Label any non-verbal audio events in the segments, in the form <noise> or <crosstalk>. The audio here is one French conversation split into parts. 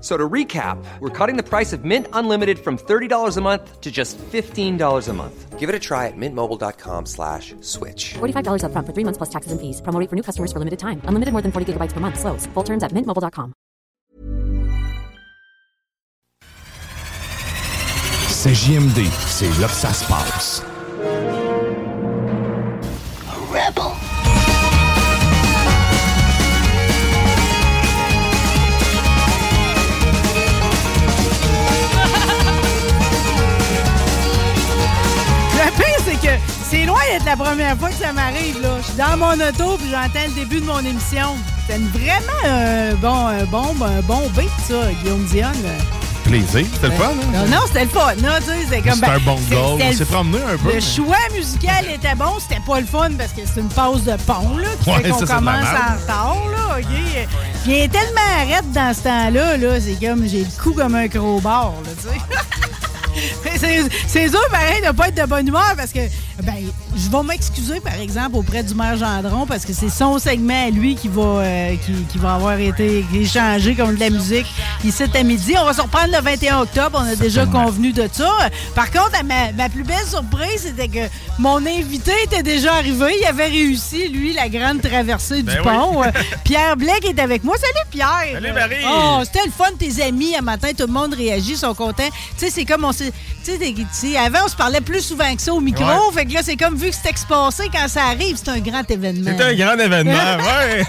F- So to recap, we're cutting the price of Mint Unlimited from $30 a month to just $15 a month. Give it a try at mintmobile.com slash switch. $45 upfront for three months plus taxes and fees. Promo for new customers for limited time. Unlimited more than 40 gigabytes per month. Slows. Full terms at mintmobile.com. C'est JMD, c'est là que ça se passe. Rebel. C'est loin d'être la première fois que ça m'arrive. là. Je suis dans mon auto puis j'entends le début de mon émission. C'est vraiment un bon, un bon, un bon beat, ça, Guillaume Dion. Plaisir, c'était le fun, hein? Non, non, c'était le fun. Non, tu sais, c'est comme. C'était un bon goal. On s'est promené un peu. Le mais- choix musical était bon, c'était pas le fun parce que c'est une pause de pont là, qui Ouais, fait qu'on commence en retard. Là, OK? Puis il est tellement arrête dans ce temps-là, là, c'est comme j'ai le cou comme un crowbar, là, tu sais. <laughs> C'est- dur, pareil, de pas être de bonne humeur parce que, ben, je vais m'excuser, par exemple, auprès du maire Gendron parce que c'est son segment à lui qui va, euh, qui, qui va avoir été échangé comme de la musique ici à midi. On va se reprendre le 21 octobre. On a déjà convenu de ça. Par contre, ma, ma plus belle surprise, c'était que mon invité était déjà arrivé. Il avait réussi, lui, la grande traversée Ben du oui. pont. <laughs> Euh, Pierre Blake est avec moi. Salut, Pierre! Salut, Marie! Oh, c'était le fun, tes amis, à matin, tout le monde réagit, sont contents. Tu sais, c'est comme on s'est. Tu sais, des- tu sais, avant, on se parlait plus souvent que ça au micro. Ouais. Fait que là, c'est comme vu que c'est expansé, quand ça arrive, c'est un grand événement. C'était un grand événement, <laughs> ouais.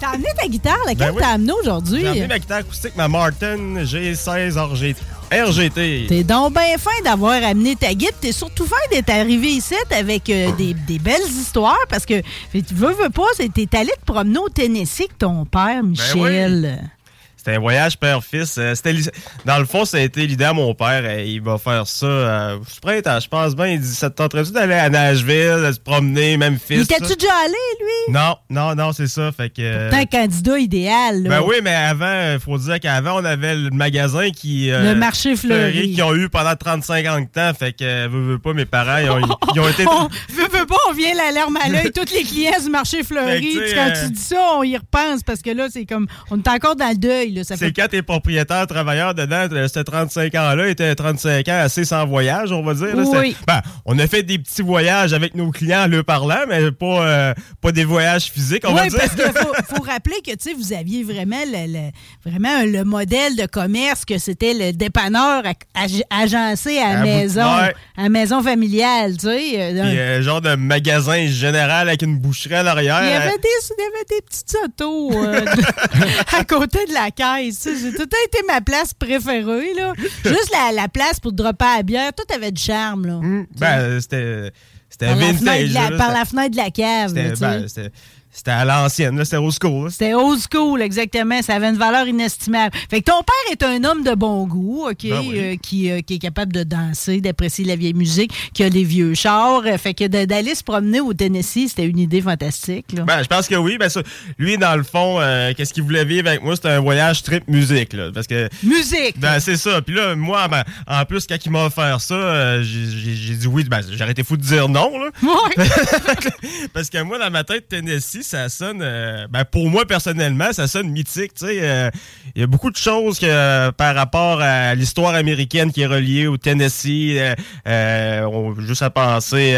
T'as amené ta guitare, laquelle Ben oui. t'as amené aujourd'hui? J'ai emmené ma guitare acoustique, ma Martin G16 RGT. RGT. T'es donc bien fin d'avoir amené ta guide. T'es surtout fin d'être arrivé ici avec euh, des, des belles histoires parce que tu veux, veux pas, c'est- t'es allé te promener au Tennessee avec ton père, Michel. C'était un voyage père-fils. Euh, c'était Dans le fond, ça a été l'idée à mon père. Euh, Il va faire ça. Euh, ce printemps, je pense bien. Il dit Ça te tenterait-tu d'aller à Nashville, de se promener, même Il fils? était-tu déjà allé, lui? Non, non, non, c'est ça. Fait que. T'es un candidat idéal, là. Ben oui, mais avant, il faut dire qu'avant, on avait le magasin qui. euh, Le marché fleuri. Qui ont eu pendant 35 ans de temps. Fait que, veux, veux pas, mes parents, ils ont, ils ont été. <laughs> On veut, veut pas, on vient la larme à l'œil. Tous les clients du marché <laughs> fleuri, tu sais, quand euh, tu dis ça, on y repense parce que là, c'est comme. On est encore dans le deuil. Ça C'est fait... quand t'es propriétaire, travailleur dedans, euh, ce 35 ans-là était 35 ans assez sans voyage, on va dire. là. Oui. Ben, on a fait des petits voyages avec nos clients en leur parlant, mais pas, euh, pas des voyages physiques, on va Oui, dire. parce qu'il faut, <laughs> faut rappeler que vous aviez vraiment le, le- vraiment le modèle de commerce que c'était le dépanneur ag- ag- agencé à maison, ouais. à maison familiale, tu sais. euh, Puis, euh, genre de magasin général avec une boucherie à l'arrière. Il y, avait des, il y avait des petites autos euh, <laughs> à côté de la caisse. C'est tout a été ma place préférée. Là. Juste la, la place pour dropper à la bière. Tout avait du charme. Là. Ben, c'était. C'était par, la vintage. fenêtre de la, là, par c'était- la fenêtre de la cave. C'était ben, c'était- à l'ancienne, là, c'était au school. C'était old school, exactement. Ça avait une valeur inestimable. Fait que ton père est un homme de bon goût, OK, Ben oui. euh, qui, euh, qui est capable de danser, d'apprécier la vieille musique, qui a des vieux chars. Euh, Fait que d'aller se promener au Tennessee, c'était une idée fantastique. Là. Ben, je pense que oui. Ben, ça, lui, dans le fond, euh, qu'est-ce qu'il voulait vivre avec moi? C'était un voyage trip musique. Là, parce que Musique! Ben, c'est ça. Puis là, moi, ben, en plus, quand il m'a offert ça, j'ai dit oui. Ben, j'ai arrêté fou de dire non. Là. Ouais. <laughs> Parce que moi, dans ma tête, Tennessee, ça sonne. euh, ben, pour moi, personnellement, ça sonne mythique. Tu sais, euh, il y a beaucoup de choses que, euh, par rapport à l'histoire américaine qui est reliée au Tennessee. euh, on- juste à penser,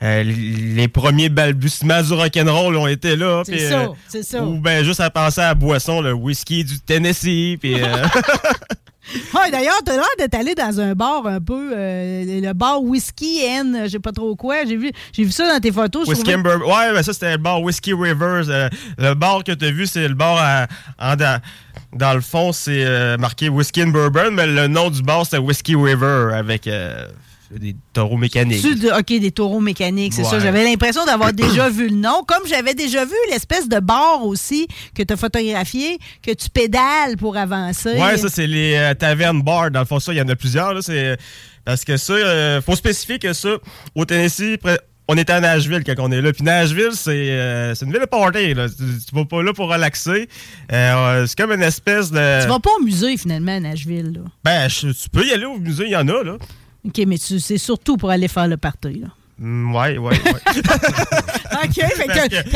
les premiers balbutiements du rock'n'roll ont été là. C'est ça, c'est ça. Ou ben juste à penser à la boisson, le whisky du Tennessee. Puis. <laughs> Ouais, d'ailleurs, t'as l'air d'être allé dans un bar un peu, euh, le bar Whiskey and, je sais pas trop quoi. J'ai vu, j'ai vu ça dans tes photos. Whiskey trouvais-. Ouais, ben ça, c'était le bar Whiskey Rivers. Euh, le bar que tu as vu, c'est le bar à- en, dans, dans le fond, c'est euh, marqué Whiskey and Bourbon, mais le nom du bar, c'était Whiskey River avec euh, des taureaux mécaniques. De- OK, des taureaux mécaniques, c'est ça. J'avais l'impression d'avoir <clears throat> déjà vu le nom. Comme j'avais déjà vu l'espèce de bar aussi que tu as photographié, que tu pédales pour avancer. Ouais, ça, c'est les euh, tavernes bars. Dans le fond, ça, il y en a plusieurs. Là, parce que ça, euh, faut spécifier que ça, au Tennessee, on était à Nashville quand on est là. Puis Nashville, c'est, euh, une ville de party. Là. Tu, tu vas pas là pour relaxer. Euh, c'est comme une espèce de... Tu vas pas au musée, finalement, à Nashville. Là. Ben, je- tu peux y aller au musée, il y en a, là. OK, mais c'est surtout pour aller faire le party. Là. Ouais, ouais, ouais. <laughs> OK, que-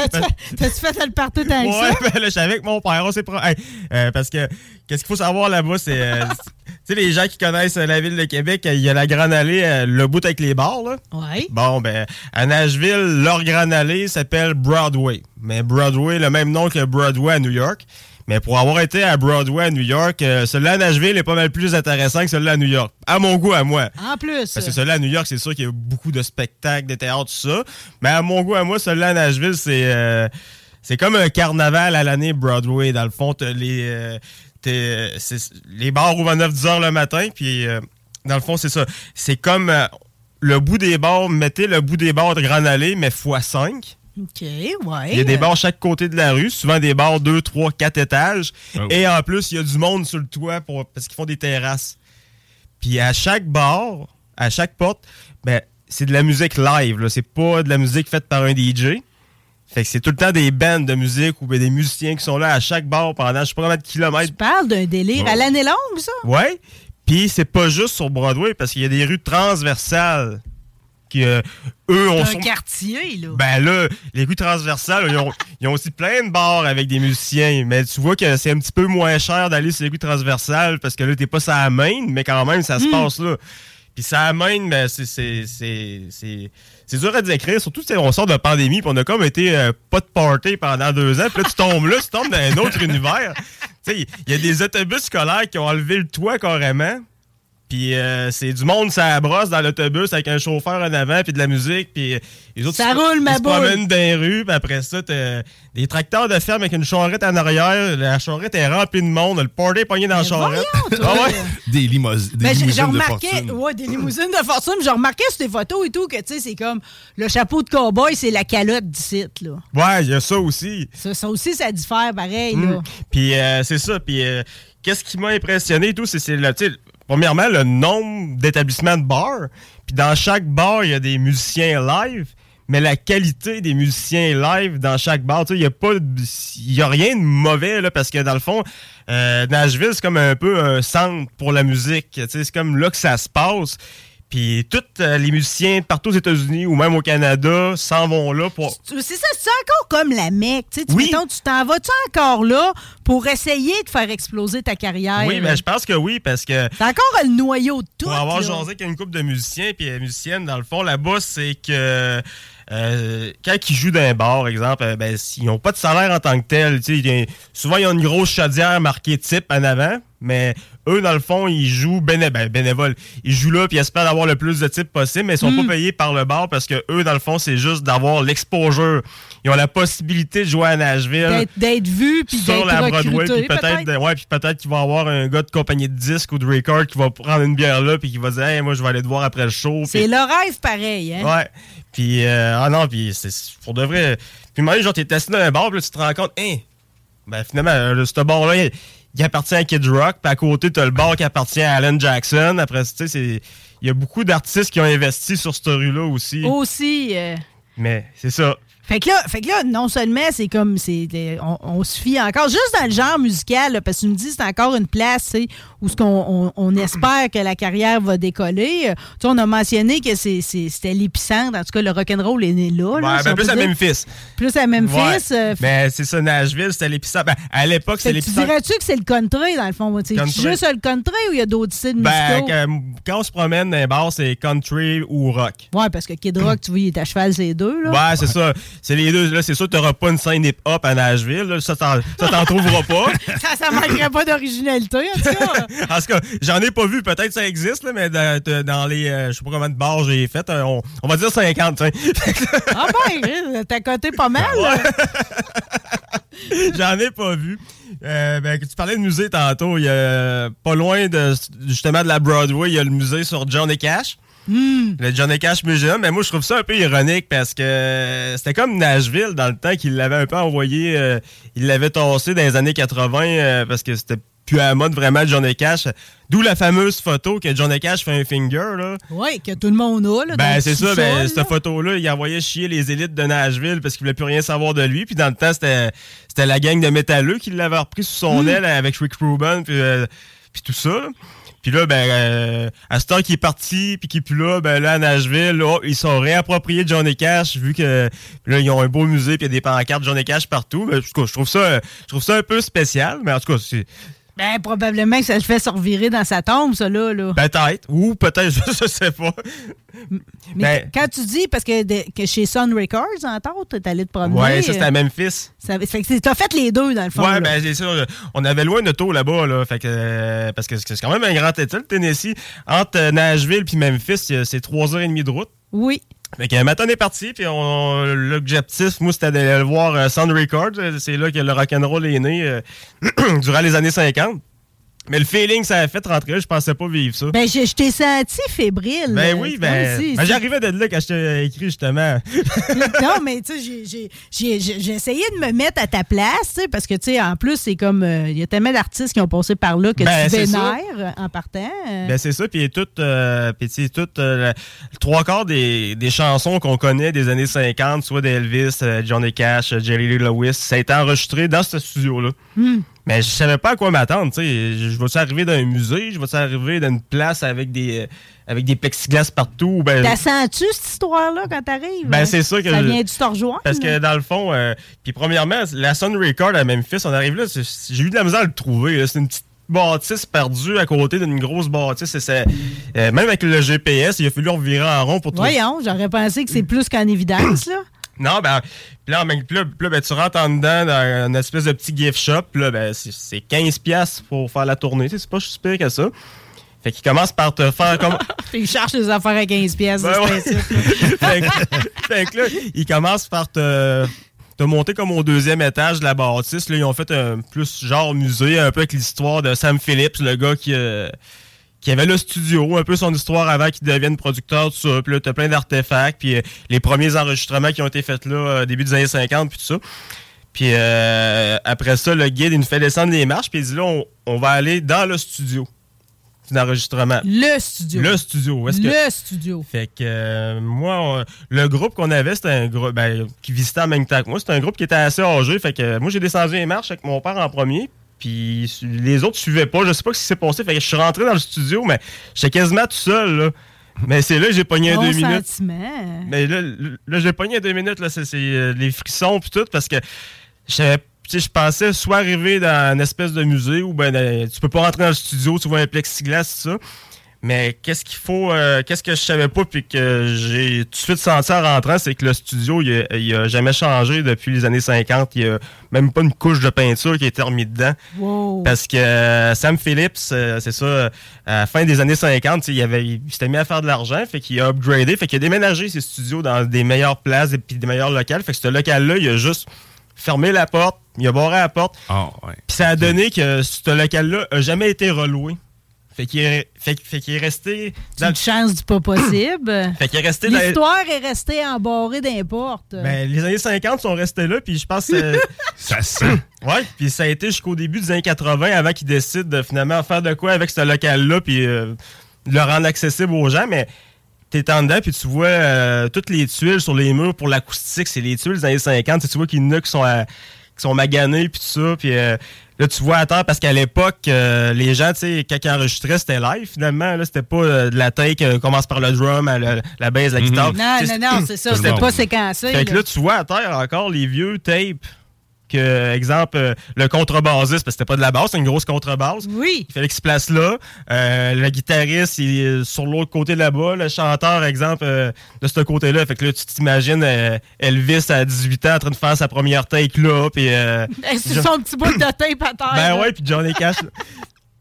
t'as-tu fait, le tant que ouais, ça? <laughs> ben là, je suis avec mon père, on s'est Hey, euh, parce que, qu'est-ce qu'il faut savoir là-bas, c'est... euh, <laughs> tu sais, les gens qui connaissent euh, la ville de Québec, il y a la Grande Allée, euh, le bout avec les bars, là. Ouais. Bon, ben, à Nashville, leur Grande Allée s'appelle Broadway. Mais Broadway, le même nom que Broadway à New York. Mais pour avoir été à Broadway à New York, euh, celui-là à Nashville est pas mal plus intéressant que celui-là à New York. À mon goût, à moi. En plus. Parce que celui-là à New York, c'est sûr qu'il y a beaucoup de spectacles, de théâtre, tout ça. Mais à mon goût, à moi, celui-là à Nashville, c'est euh, c'est comme un carnaval à l'année Broadway. Dans le fond, les, euh, les bars ouvrent à 9-10 heures le matin. Puis, dans le fond, c'est ça. C'est comme le bout des bars, mettez le bout des bars de Grande Allée, mais x5. OK, ouais. Il y a des bars chaque côté de la rue, souvent des bars 2, 3, 4 étages. Oh. Et en plus, il y a du monde sur le toit pour, parce qu'ils font des terrasses. Puis à chaque bar, à chaque porte, ben, c'est de la musique live. là. C'est pas de la musique faite par un DJ. Fait que c'est tout le temps des bandes de musique ou ben, des musiciens qui sont là à chaque bar pendant je sais pas combien de kilomètres. Tu parles d'un délire à l'année longue, ça? Ouais. Puis c'est pas juste sur Broadway parce qu'il y a des rues transversales qui, euh, eux, ont... Un son- quartier, là. ben là, les rues transversales, ils ont, <laughs> ils ont aussi plein de bars avec des musiciens. Mais tu vois que c'est un petit peu moins cher d'aller sur les rues transversales parce que là, t'es pas sur la main, mais quand même, ça se passe là. Puis ça amène, ben, c'est, c'est, c'est, c'est, c'est dur à décrire. Surtout, sais, on sort de la pandémie, puis on a comme été euh, pas de party pendant deux ans. Puis là, tu tombes là, tu tombes dans un autre <laughs> univers. Tu sais, il y a des autobus scolaires qui ont enlevé le toit carrément. Puis euh, c'est du monde, ça brosse dans l'autobus avec un chauffeur en avant, puis de la musique, puis les autres Ça se- roule, ils ma se boule. promènent dans les rues, puis après ça, t'as des tracteurs de ferme avec une charrette en arrière. La charrette est remplie de monde, le party est pogné dans la Mais charrette. voyons. Ah ouais? Des, limous- des j'ai- j'ai limousines de remarqué, fortune. ouais, des limousines de fortune. J'ai remarqué sur tes photos et tout que, tu sais, c'est comme le chapeau de cowboy, c'est la calotte d'ici, là. Ouais, il y a ça aussi. Ça, ça aussi, ça diffère pareil, là. Mm. Puis euh, c'est ça. Puis euh, qu'est-ce qui m'a impressionné et tout, c'est, c'est premièrement le nombre d'établissements de bars. Puis dans chaque bar, il y a des musiciens live. Mais la qualité des musiciens live dans chaque bar, il y a rien de mauvais là, parce que dans le fond, euh, Nashville c'est comme un peu un centre pour la musique. C'est comme là que ça se passe. Puis tous euh, les musiciens partout aux États-Unis ou même au Canada s'en vont là pour. C'est ça, c'est encore comme la Mecque. Tu sais, tu- Oui. mettons, tu t'en vas-tu encore là pour essayer de faire exploser ta carrière? Oui, ben je pense que oui parce que C'est encore le noyau de tout. Pour avoir jasé avec une couple de musiciens puis euh, musiciennes, dans le fond, là-bas, c'est que euh, quand ils jouent dans un bar, exemple, euh, ben, ils n'ont pas de salaire en tant que tel. tu sais, il y a- souvent, ils ont une grosse chaudière marquée type en avant, mais eux, dans le fond, ils jouent béné ben, bénévole. Ils jouent là puis ils espèrent avoir le plus de types possible, mais ils sont Hmm. pas payés par le bar parce que eux, dans le fond, c'est juste d'avoir l'exposure. Ils ont la possibilité de jouer à Nashville D'être- D'être vu puis sur la Broadway, puis peut-être de- ouais, puis peut-être qu'il va y avoir un gars de compagnie de disques ou de record qui va prendre une bière là puis qui va dire hey, moi je vais aller te voir après le show. C'est puis- le rêve pareil, hein? Ouais. Puis euh, ah non, puis c'est pour de vrai. Puis moi genre t'es assis dans un bar, puis là, tu te rends compte hein, ben finalement euh, ce bar il appartient à Kid Rock, puis à côté t'as le bar qui appartient à Alan Jackson. Après tu sais c'est il y a beaucoup d'artistes qui ont investi sur cette rue là aussi. Aussi. euh, Mais c'est ça. Fait que là, fait que là non seulement c'est comme c'est des- on, on se fie encore juste dans le genre musical là, parce que tu me dis c'est encore une place où ce qu'on on, on espère que la carrière va décoller. Euh, Tu sais, on a mentionné que c'est- c'est- c'était l'épicentre, en tout cas le rock'n'roll est né là. là, Ouais, ben plus à dire. Memphis. Plus à Memphis. Ouais. euh, Mais c'est ça, Nashville, c'était l'épicentre. Ben, à l'époque, c'était que tu l'épicentre. dirais-tu que c'est le country dans le fond? C'est juste le country ou il y a d'autres styles Ben, musicaux? quand, quand on se promène dans les bars, c'est country ou rock. Ouais, parce que Kid Rock, tu vois, il est à cheval ces deux. Là. Ouais, c'est ça. C'est les deux. Là, c'est sûr que t'auras pas une scène hip-hop à Nashville. là. Ça, t'en trouveras pas. <laughs> Ça, ça manquerait pas d'originalité, en tout cas. <laughs> En tout cas, j'en ai pas vu. Peut-être que ça existe, là, mais dans, dans les... euh, je sais pas combien de bars j'ai fait. euh, On, on va dire 50, tiens. <laughs> Ah ben, t'as coté pas mal. J'en ai pas vu. Euh, ben, tu parlais de musée tantôt. Il y a pas loin de justement de la Broadway, il y a le musée sur Johnny Cash. Le Johnny Cash Museum. Mais moi, je trouve ça un peu ironique parce que c'était comme Nashville dans le temps qu'il l'avait un peu envoyé. euh, il l'avait tassé dans les années 80 euh, parce que c'était plus à la mode vraiment Johnny Cash. D'où la fameuse photo que Johnny Cash fait un finger. Là. Oui, que tout le monde a. Là, Ben, c'est ça. Ben, cette photo-là, il envoyait chier les élites de Nashville parce qu'il voulait plus rien savoir de lui. Puis dans le temps, c'était c'était la gang de métalleux qui l'avait repris sous son aile avec Rick Rubin puis, euh, puis tout ça. Puis là, ben, euh, à ce temps qu'il est parti puis qu'il est plus là, ben là, à Nashville, ils sont réappropriés de Johnny Cash vu que là, ils ont un beau musée puis il y a des pancartes Johnny Cash partout. Ben, cas, je trouve ça, je trouve ça un peu spécial, mais en tout cas, c'est Ben, probablement que ça le fait se revirer dans sa tombe, ça, là. là. peut-être ou peut-être, <laughs> je sais pas. Mais ben- quand tu dis, parce que, de- que chez Sun Records, entre autres, t'es allé te promener. Ouais, ça c'était euh, à Memphis. ça- fait que t'as fait les deux, dans le fond. Ouais, là. ben c'est sûr. On avait loin de taux là-bas, là. Fait que, euh, parce que c'est quand même un grand état, le Tennessee. Entre euh, Nashville puis Memphis, c'est trois heures et demie de route. Oui. Fait que matin, on est parti, puis on, l'objectif, moi, c'était d'aller le voir euh, Sound Records. C'est là que le rock'n'roll est né euh, <clears throat> durant les années 50. Mais le feeling que ça a fait rentrer là, je pensais pas vivre ça. Ben, je, je t'ai senti fébrile. Ben oui, ben, ben, j'arrivais de là quand je t'ai écrit justement. <laughs> non, mais tu sais, j'ai- essayé de me mettre à ta place, tu sais, parce que, tu sais, en plus, c'est comme. euh, Il y a tellement d'artistes qui ont passé par là que Ben, tu vénères en partant. euh. Ben c'est ça, puis tout, euh, puis tu tout euh, trois quarts des, des chansons qu'on connaît des années 50, soit d'Elvis, Johnny Cash, Jerry Lee Lewis, ça a été enregistré dans ce studio-là. Mais je savais pas à quoi m'attendre, tu sais. Je vais-tu arriver dans un musée, je vais-tu arriver dans une place avec des, euh, avec des plexiglas partout, ou ben... T'as senti cette histoire-là quand t'arrives? Ben, hein? c'est ça que Ça je- vient du te rejoindre? Parce que dans le fond, euh, puis premièrement, la Sun Record à Memphis, on arrive là, j'ai eu de la misère à le trouver. C'est une petite bâtisse perdue à côté d'une grosse bâtisse. Et euh, même avec le GPS, il a fallu revirer en rond pour trouver. Voyons, j'aurais pensé que c'est plus qu'en évidence, là. Non, ben, puis là, ben, tu rentres en dedans dans une espèce de petit gift shop. Puis là, ben, c'est- c'est 15$ piastres pour faire la tournée. Tu sais, C'est pas si pire que ça. Fait qu'il commence par te faire comme. Puis <laughs> ils cherchent les affaires à 15 pièces. Ben ouais. <laughs> fait, que, fait que là, ils commencent par te, te monter comme au deuxième étage de la bâtisse. Là, ils ont fait un plus genre musée, un peu avec l'histoire de Sam Phillips, le gars qui, euh, qui avait le studio, un peu son histoire avant qu'il devienne producteur, tout ça. Puis là, t'as plein d'artefacts, puis euh, les premiers enregistrements qui ont été faits là, euh, début des années 50, puis tout ça. Puis euh, après ça, le guide, il nous fait descendre les marches, puis il dit là, on, on va aller dans le studio d'enregistrement. Le studio. Le studio. est-ce que- Le studio. fait que euh, moi, on- le groupe qu'on avait, c'était un groupe ben, qui visitait en même temps que moi. C'était un groupe qui était assez âgé. Fait que moi, j'ai descendu les marches avec mon père en premier. Puis les autres suivaient pas. Je sais pas ce qui s'est passé. Fait que je suis rentré dans le studio, mais j'étais quasiment tout seul. Là. Mais c'est là que j'ai pogné Bon deux minutes. Mais là, là j'ai pogné deux minutes. Là, c'est, euh, les frissons puis tout parce que je pensais soit arriver dans une espèce de musée où ben, tu peux pas rentrer dans le studio, tu vois un plexiglas, tout ça. Mais qu'est-ce qu'il faut, euh, qu'est-ce que je savais pas puis que j'ai tout de suite senti en rentrant, c'est que le studio, il a, il a jamais changé depuis les années 50. Il y a même pas une couche de peinture qui a été remise dedans. Wow. Parce que euh, Sam Phillips, euh, c'est ça, à la fin des années 50, tu sais, il, avait, il s'était mis à faire de l'argent, fait qu'il a upgradé, fait qu'il a déménagé ses studios dans des meilleures places et puis des meilleurs locales. Fait que ce local-là, il a juste fermé la porte, il a barré la porte, Ah, ouais. puis ça a donné que ce local-là a jamais été reloué. Fait qu'il est, fait, fait qu'il est resté dans une chance du pas possible. <clears throat> Fait qu'il est resté dans L'histoire est restée embarrée d'un porte. ben, les années 50 sont restés là, puis je pense que <laughs> Ça sent. <clears throat> Ouais, puis ça a été jusqu'au début des années 80 avant qu'ils décident de finalement faire de quoi avec ce local-là, puis euh, le rendre accessible aux gens. Mais t'es en dedans, puis tu vois euh, toutes les tuiles sur les murs pour l'acoustique. C'est les tuiles des années 50. Tu vois qu'il y en a qui sont, à- qui sont maganées, puis tout ça. Puis euh, là, tu vois à terre, parce qu'à l'époque, euh, les gens, tu sais, quand ils enregistraient, c'était live finalement. Là, c'était pas euh, de la take, euh, commence par le drum, à la, la bass, la guitare. Non, non, non, c'est ça. C'était pas séquencé. fait que là. là, tu vois à terre encore les vieux tapes que, exemple, euh, le contrebassiste, parce que c'était pas de la basse, c'est une grosse contrebasse. Oui. Il fallait qu'il se place là. Euh, le guitariste, il est sur l'autre côté là-bas. Le chanteur, exemple, euh, de ce côté-là. Fait que là, tu t'imagines euh, Elvis à 18 ans en train de faire sa première take là. Puis, euh, <laughs> C'est Jo- son petit bout de tape à terre. ben ouais, puis Johnny Cash.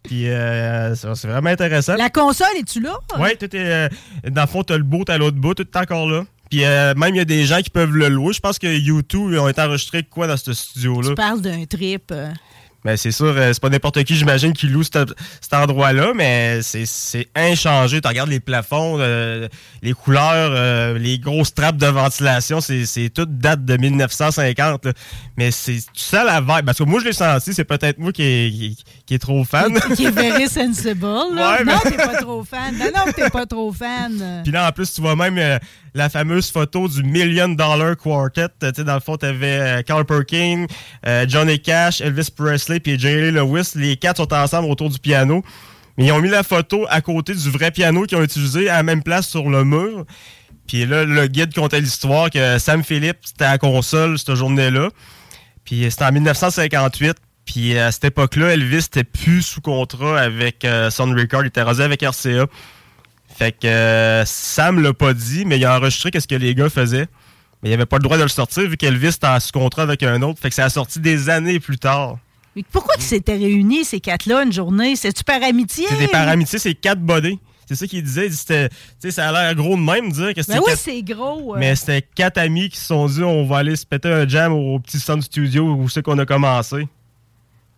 puis euh, c'est vraiment intéressant. La console, es-tu là? Ouais, tout est. euh, dans le fond, t'as le bout, t'as l'autre bout, tout est encore là. Puis euh, même, il y a des gens qui peuvent le louer. Je pense que U2 ils ont été enregistrés quoi dans ce studio-là? Tu parles d'un trip. euh. Mais c'est sûr, euh, c'est pas n'importe qui, j'imagine, qui loue cet, cet endroit-là, mais c'est- c'est inchangé. Tu regardes les plafonds, euh, les couleurs, euh, les grosses trappes de ventilation, c'est c'est tout date de 1950. là. Mais c'est tu sens la vibe. Parce que moi, je l'ai senti, c'est peut-être moi qui qui, qui est trop fan. <laughs> Qui est very sensible. là. Ouais, non, t'es pas trop fan. Non, non, t'es pas trop fan. Puis là, en plus, tu vois même euh, la fameuse photo du Million Dollar Quartet. Euh, tu sais, dans le fond, t'avais euh, Carl Perkins, euh, Johnny Cash, Elvis Presley, puis Jerry Lee Lewis. Les quatre sont ensemble autour du piano. Mais ils ont mis la photo à côté du vrai piano qu'ils ont utilisé à la même place sur le mur. Puis là, le guide contait l'histoire que Sam Phillips était à la console cette journée-là. Puis euh, c'était en 1958. Puis à cette époque-là, Elvis était plus sous contrat avec euh, Sun Record. Il était rasé avec RCA. Fait que euh, Sam l'a pas dit, mais il a enregistré qu'est-ce que les gars faisaient. Mais il avait pas le droit de le sortir vu qu'Elvis était en sous contrat avec un autre. Fait que ça a sorti des années plus tard. Mais pourquoi ils s'étaient réunis, ces quatre-là, une journée? C'est-tu par amitié? C'était par amitié, c'est quatre bodés. C'est ça qu'il disait. Ça a l'air gros de même dire que c'était Ben oui, quatre- c'est gros. euh. Mais c'était quatre amis qui se sont dit on va aller se péter un jam au petit Sun Studio où c'est qu'on a commencé.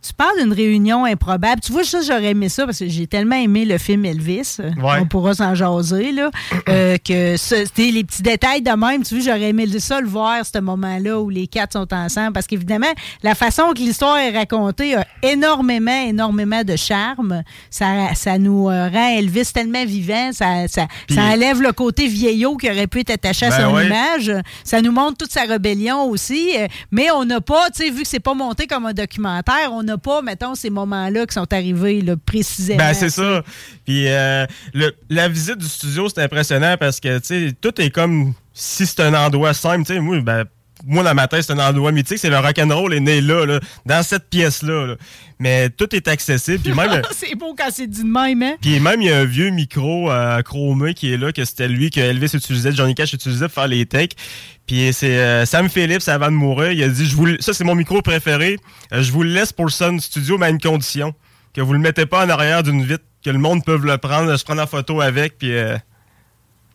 Tu parles d'une réunion improbable. Tu vois, ça, j'aurais aimé ça parce que j'ai tellement aimé le film Elvis. Ouais. On pourra s'en jaser, là. <clears throat> euh, que c'était les petits détails de même. Tu vois, j'aurais aimé ça le voir, ce moment-là où les quatre sont ensemble. Parce qu'évidemment, la façon que l'histoire est racontée a énormément, énormément de charme. Ça, ça nous euh, rend Elvis tellement vivant. Ça, ça, ça enlève le côté vieillot qui aurait pu être attaché à Ben son image. Ça nous montre toute sa rébellion aussi. euh, Mais on n'a pas, tu sais, vu que c'est pas monté comme un documentaire, on n'a pas, mettons, ces moments-là qui sont arrivés là, précisément. Ben, c'est ça. Puis euh, le- la visite du studio, c'est impressionnant parce que, tu sais, tout est comme si c'était un endroit simple. Tu sais, moi, ben, moi, dans ma tête, c'est un endroit mythique. C'est le rock'n'roll est né là, là, dans cette pièce-là. là. Mais tout est accessible. Puis même, <laughs> c'est beau quand c'est dit de même, hein? puis même, il y a un vieux micro euh, chromé qui est là, que c'était lui que Elvis utilisait, Johnny Cash utilisait pour faire les takes. Puis c'est euh, Sam Phillips, avant de mourir, il a dit, je vous, ça c'est mon micro préféré, Euh, je vous le laisse pour le Sun Studio, mais à une condition, que vous le mettez pas en arrière d'une vitre, que le monde peut le prendre, se prendre en photo avec, puis euh, Puis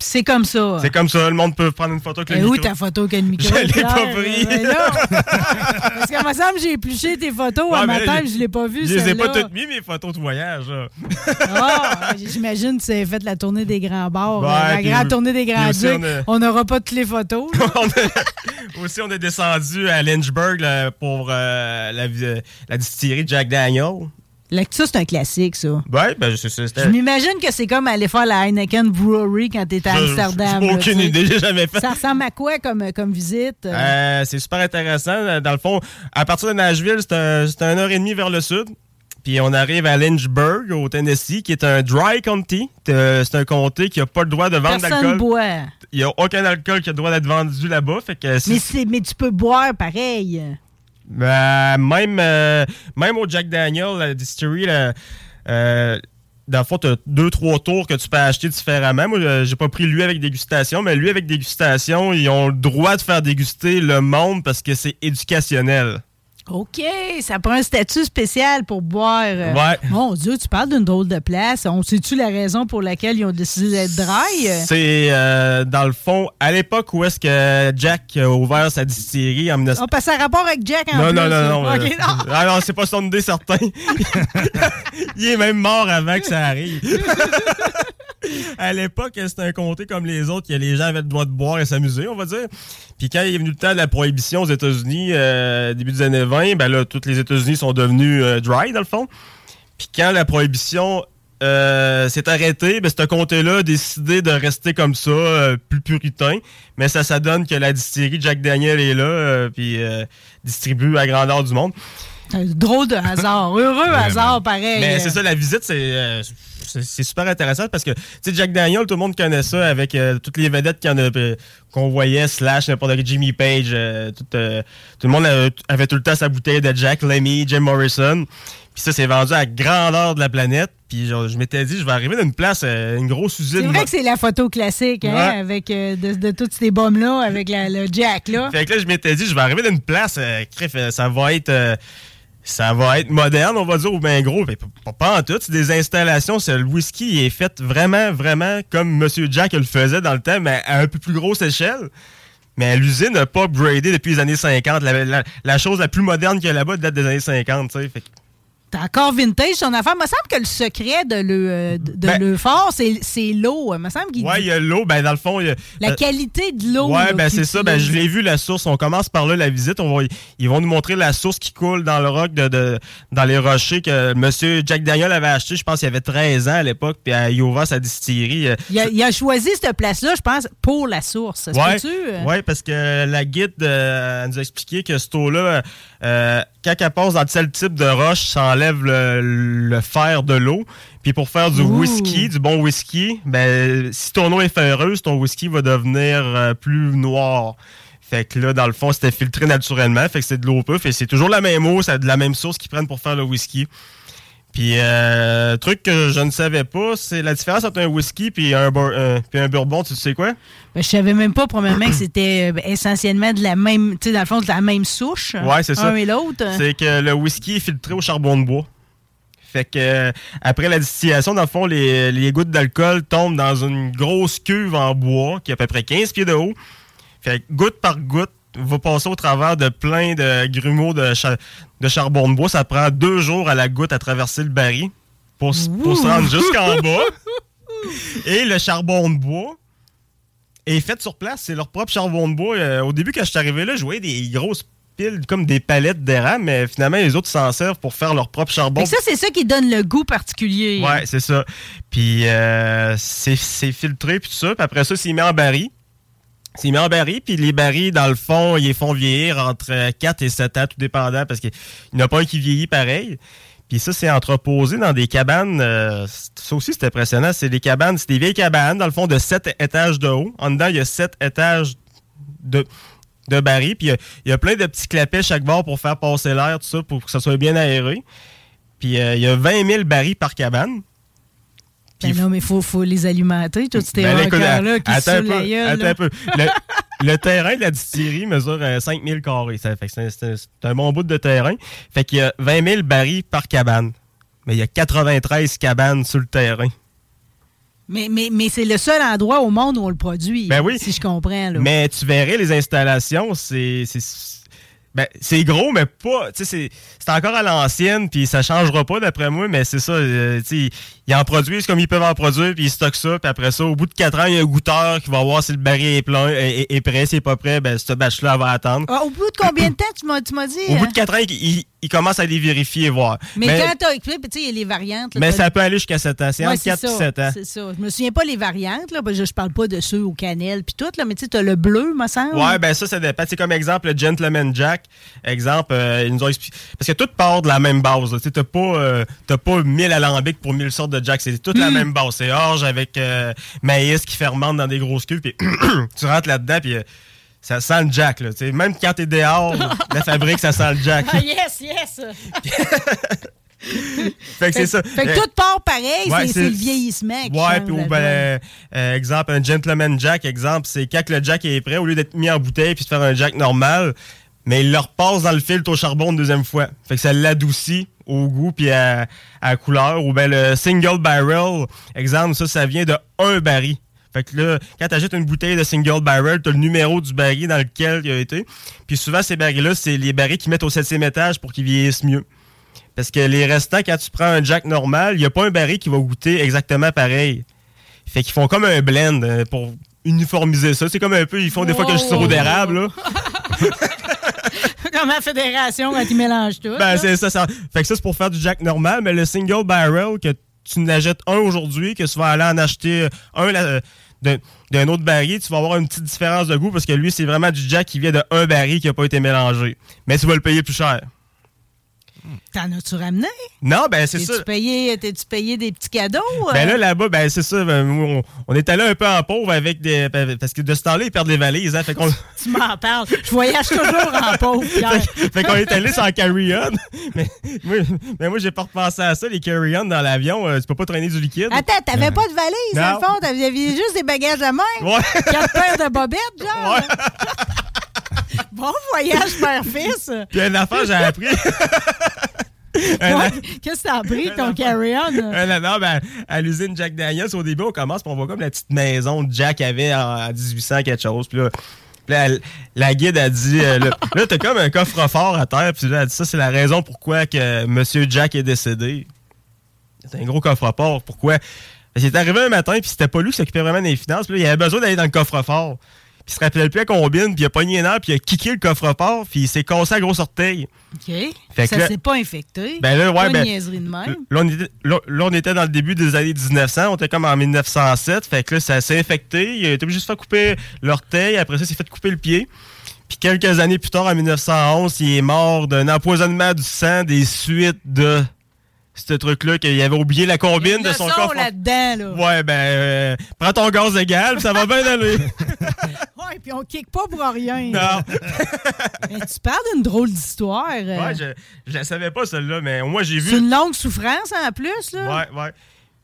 c'est comme ça. c'est comme ça, le monde peut prendre une photo avec le où micro. ta photo avec le micro? Je l'ai pas pris. Là. <laughs> Parce qu'à ma semble, j'ai épluché tes photos Ouais, à mais ma là, tête, je l'ai pas vu. Je les ai pas toutes mis, mes photos de voyage. Ah, j'imagine que tu as fait la tournée des grands bars, Ouais, la puis- grande tournée des grands ducs. on n'aura pas toutes les photos. là. <laughs> On a- aussi, on est descendu à Lynchburg là, pour euh, la, la distillerie Jack Daniel. Là, ça, c'est un classique, ça. Ouais, ben, c'est- c'est- c'était. Je m'imagine que c'est comme aller faire la Heineken Brewery quand t'étais à Amsterdam. j'ai aucune idée, j'ai jamais fait. Ça ressemble à quoi comme, comme visite? Euh, c'est super intéressant. Dans le fond, à partir de Nashville, c'est un, heure et demie vers le sud. Puis on arrive à Lynchburg, au Tennessee, qui est un dry county. Euh, C'est un comté qui n'a pas le droit de vendre Personne d'alcool. boit. Il n'y a aucun alcool qui a le droit d'être vendu là-bas. Fait que si- Mais, mais tu peux boire pareil. Ben, même, euh, même au Jack Daniel, la distillery, là, euh, dans le fond, tu as deux, trois tours que tu peux acheter différemment. Moi, euh, j'ai pas pris lui avec dégustation, mais lui avec dégustation, ils ont le droit de faire déguster le monde parce que c'est éducationnel. OK, ça prend un statut spécial pour boire. euh. Ouais. Mon Dieu, tu parles d'une drôle de place. On sait-tu la raison pour laquelle ils ont décidé d'être dry? C'est, euh, dans le fond, à l'époque où est-ce que Jack a ouvert sa distillerie en 19... On passe à rapport avec Jack en Non, plus. non, non, non. OK, euh, non. <laughs> Ah non, c'est pas son idée certain. <laughs> Il est même mort avant que ça arrive. <laughs> à l'époque, c'était un comté comme les autres, que les gens avaient le droit de boire et s'amuser, on va dire. Puis quand il est venu le temps de la prohibition aux États-Unis, euh, début des années 20, ben là, toutes les États-Unis sont devenus euh, dry, dans le fond. Puis quand la prohibition euh, s'est arrêtée, ben, ce comté-là a décidé de rester comme ça, euh, plus puritain. Mais ça, ça donne que la distillerie Jack Daniel est là, euh, puis euh, distribue à grandeur du monde. Un drôle de hasard. Heureux hasard, pareil. Mais c'est ça, la visite, c'est euh, c'est super intéressant parce que, tu sais, Jack Daniel, tout le monde connaît ça avec euh, toutes les vedettes euh, qu'on voyait, slash n'importe quel Jimmy Page. tout, tout, le monde avait, tout le temps sa bouteille de Jack, Lemmy, Jim Morrison. Puis ça, c'est vendu à grandeur de la planète. Puis je m'étais dit, je vais arriver d'une place, une grosse usine. C'est vrai que c'est la photo classique, hein, avec de, de, toutes ces bombes-là, avec le Jack, là. Fait que là, je m'étais dit, je vais arriver d'une place, ça va être ça va être moderne, on va dire, ou bien gros. Pas, en tout. C'est des installations. Le whisky est fait vraiment, vraiment comme M. Jack le faisait dans le temps, mais à un peu plus grosse échelle. Mais l'usine n'a pas upgradé depuis les années 50. La, chose la plus moderne qu'il y a là-bas date des années 50. Fait T'as encore vintage son affaire. Il me semble que le secret de le, euh, de ben- le fort, c'est l'eau. Il me semble qu'il Ouais, il y a l'eau. Ben, dans le fond, y a, La qualité de l'eau. Ouais, ben, c'est ça. Ben, je l'ai vu, la source. On commence par là, la visite. On va, ils vont nous montrer la source qui coule dans le roc, de, de dans les rochers que M. Jack Daniel avait acheté. Je pense qu'il avait 13 ans à l'époque. Puis à Yova, sa distillerie. Euh, il a, il a choisi cette place-là, je pense, pour la source. Ouais, parce que la guide euh, nous a expliqué que cette eau-là, euh, quand elle passe dans tel type de roche, ça enlève le, fer de l'eau. Puis pour faire du whisky, du bon whisky, ben, si ton eau est ferreuse, ton whisky va devenir euh, plus noir. Fait que là, dans le fond, c'était filtré naturellement. Fait que c'est de l'eau puff. Et c'est toujours la même eau, c'est de la même source qu'ils prennent pour faire le whisky. Puis, euh, truc que je ne savais pas, c'est la différence entre un whisky puis un, euh, puis un bourbon. Tu sais quoi? Ben, je savais même pas, premièrement, que c'était euh, essentiellement de la même, tu sais, dans le fond, de la même souche. Ouais, c'est ça. Un et l'autre. C'est que le whisky est filtré au charbon de bois. Fait que euh, après la distillation, dans le fond, les, les gouttes d'alcool tombent dans une grosse cuve en bois qui est à peu près 15 pieds de haut. Fait que goutte par goutte, va passer au travers de plein de grumeaux de, de charbon de bois. Ça prend deux jours à la goutte à traverser le baril pour, se rendre jusqu'en bas. Et le charbon de bois est fait sur place. C'est leur propre charbon de bois. Euh, au début, quand je suis arrivé là, je voyais des grosses piles comme des palettes d'érable, mais finalement, les autres s'en servent pour faire leur propre charbon. Et ça, c'est ça qui donne le goût particulier. Ouais, c'est ça. Puis euh, c'est filtré, puis tout ça. Puis après ça, c'est mis en baril. C'est mis en baril, puis les barils, dans le fond, ils les font vieillir entre 4 et 7 ans, tout dépendant, parce qu'il n'y en a pas un qui vieillit pareil. Puis ça, c'est entreposé dans des cabanes. Euh, ça aussi, c'est impressionnant. C'est des cabanes, c'est des vieilles cabanes, dans le fond, de 7 étages de haut. En dedans, il y a 7 étages de, de barils. Puis il y, a, plein de petits clapets chaque bord pour faire passer l'air, tout ça, pour que ça soit bien aéré. Puis euh, il y a 20 000 barils par cabane. Ben non, mais il faut, faut les alimenter, tous ces ben, là qui attends un peu, attends un peu. Le, terrain de la distillerie mesure 5000 euh, carrés. Ça fait c'est un bon bout de terrain. Fait qu'il y a 20 000 barils par cabane. Mais il y a 93 cabanes sur le terrain. Mais, mais, mais c'est le seul endroit au monde où on le produit. Ben oui. Si je comprends. Là. Mais tu verrais les installations, c'est ben, c'est gros, mais pas. C'est encore à l'ancienne, puis ça changera pas d'après moi, mais c'est ça. Euh, ils en produisent comme ils peuvent en produire, puis ils stockent ça, puis après ça, au bout de 4 ans, il y a un goûteur qui va voir si le baril est plein, est, prêt, s'il n'est pas prêt, ben, ce batch-là va attendre. Ah, au bout de combien de temps, tu m'as dit? Au bout de 4 ans, il, il, commence à les vérifier et voir. Mais, quand tu as tu sais, il y a les variantes. mais ça peut aller jusqu'à 7 ans. C'est entre 4 et 7 ans. C'est ça. Je me souviens pas les variantes, là, je, je parle pas de ceux au cannelle, puis tout, là, mais tu sais, tu as le bleu, me semble. Ouais, ben ça, ça dépend. C'est comme exemple, le Gentleman Jack, exemple, euh, ils nous ont expliqué. Parce que tout part de la même base. Tu n'as pas, euh, pas 1000 alambiques pour 1000 sortes de Jack. C'est toute la hmm. même base. C'est orge avec euh, maïs qui fermente dans des grosses cuves, puis <clears throat> tu rentres là-dedans, puis ça sent le jack. Là, même quand t'es dehors, <laughs> la fabrique, ça sent le jack. Ah, <laughs> yes, yes! <laughs> fait que c'est ça. Fait que tout part pareil, c'est le vieillissement. ouais, puis ben, euh, exemple, un gentleman jack, exemple, c'est quand le jack est prêt, au lieu d'être mis en bouteille puis de faire un jack normal, mais il le repasse dans le filtre au charbon une deuxième fois. Fait que ça l'adoucit au goût puis à, à, couleur. Ou ben le single barrel, exemple, ça, ça vient de un baril. Fait que là, quand tu achètes une bouteille de single barrel, tu as le numéro du baril dans lequel il a été. Puis souvent, ces barils-là, c'est les barils qui mettent au septième étage pour qu'ils vieillissent mieux. Parce que les restants, quand tu prends un jack normal, il n'y a pas un baril qui va goûter exactement pareil. Fait qu'ils font comme un blend euh, pour uniformiser ça. C'est comme un peu, ils font des fois que je suis sur d'érable, <laughs> comme la fédération quand ils mélangent tout. Ben, c'est ça, ça. Fait que ça, c'est pour faire du jack normal, mais le single barrel que tu n'achètes un aujourd'hui, que tu vas aller en acheter un d'un autre baril, tu vas avoir une petite différence de goût parce que lui, c'est vraiment du jack qui vient de un baril qui n'a pas été mélangé. Mais tu vas le payer plus cher. T'en as-tu ramené? Non, ben c'est ça. T'es-tu payé, t'es-tu payé des petits cadeaux? Ben euh? là, là-bas, ben c'est ça. ben, on, on est allé un peu en pauvre avec des. ben, Parce que de ce temps-là, ils perdent les valises. Hein, fait qu'on <laughs> Tu m'en parles. Je voyage toujours en pauvre, <laughs> Pierre. fait qu'on est allé sans carry-on. <laughs> Mais moi, mais moi j'ai pas repensé à ça, les carry-on dans l'avion. euh, tu peux pas traîner du liquide. Attends, t'avais pas de valise, dans le fond? T'avais juste des bagages à main? Ouais. Quatre paires de bobettes, genre? <laughs> bon voyage, père-fils. Puis une affaire, j'ai appris. <laughs> Un Ouais, Qu'est-ce que t'as pris, ton carry-on? <laughs> un non, ben, à l'usine Jack Daniels, au début, on commence, puis on voit comme la petite maison que Jack avait en 1800 quelque chose. Puis là, la guide a dit, euh, là, là, t'as comme un coffre-fort à terre, puis là, elle a dit, ça, c'est la raison pourquoi que Monsieur Jack est décédé. C'est un gros coffre-fort. Pourquoi? Parce qu'il est arrivé un matin, puis c'était pas lui qui s'occupait vraiment des finances, puis là, il avait besoin d'aller dans le coffre-fort. Il se rappelait plus à combine, puis il a pogné un air, puis il a kické le coffre-fort, puis il s'est cassé à gros orteil. OK. Fait ça s'est pas infecté. Ben là, ouais, pas ben- une niaiserie de même. Là on, était, là, là, on était dans le début des années 1900. On était comme en 1907. Fait que là, ça s'est infecté. Il a été obligé de se faire couper l'orteil. Après ça, il s'est fait couper le pied. Puis quelques années plus tard, en 1911, il est mort d'un empoisonnement du sang des suites de ce truc-là qu'il avait oublié la combine de son coffre. là-dedans, là. Ouais, ben, euh, prends ton gaz égal, puis ça va bien aller. <laughs> Ouais, puis on kick pas pour rien. <laughs> non. <laughs> Mais tu parles d'une drôle d'histoire. euh. Ouais, je, je la savais pas, celle-là, mais moi, j'ai vu. C'est une longue souffrance en plus, là. Ouais, ouais.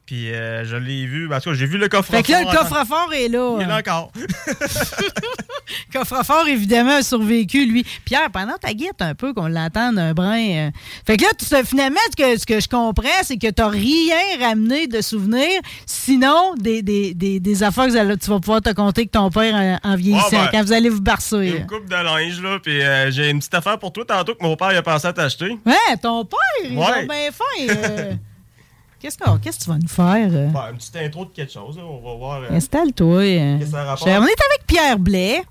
Puis euh, je l'ai vu. Tout cas, j'ai vu le coffre Fait que là, le coffre-fort est là. Il est là encore. Le <laughs> coffre-fort, évidemment, a survécu, lui. Pierre, pendant ta guette un peu, qu'on l'entende un brin. euh. Fait que là, tu, finalement, ce que, ce que je comprends, c'est que t'as rien ramené de souvenirs, sinon des, des, des, des affaires que tu vas pouvoir te compter avec ton père en, en vieillissant, ben, quand vous allez vous barcer. Une coupe de linge, là. Puis euh, j'ai une petite affaire pour toi tantôt que mon père il a pensé à t'acheter. Ouais, ton père, il Ouais. est bien fin. <laughs> Qu'est-ce que tu vas nous faire? euh? Bah, une petite intro de quelque chose, là. On va voir. euh, Installe-toi. euh. Qu'est-ce que ça a rapport? Cher, On est avec Pierre Blais.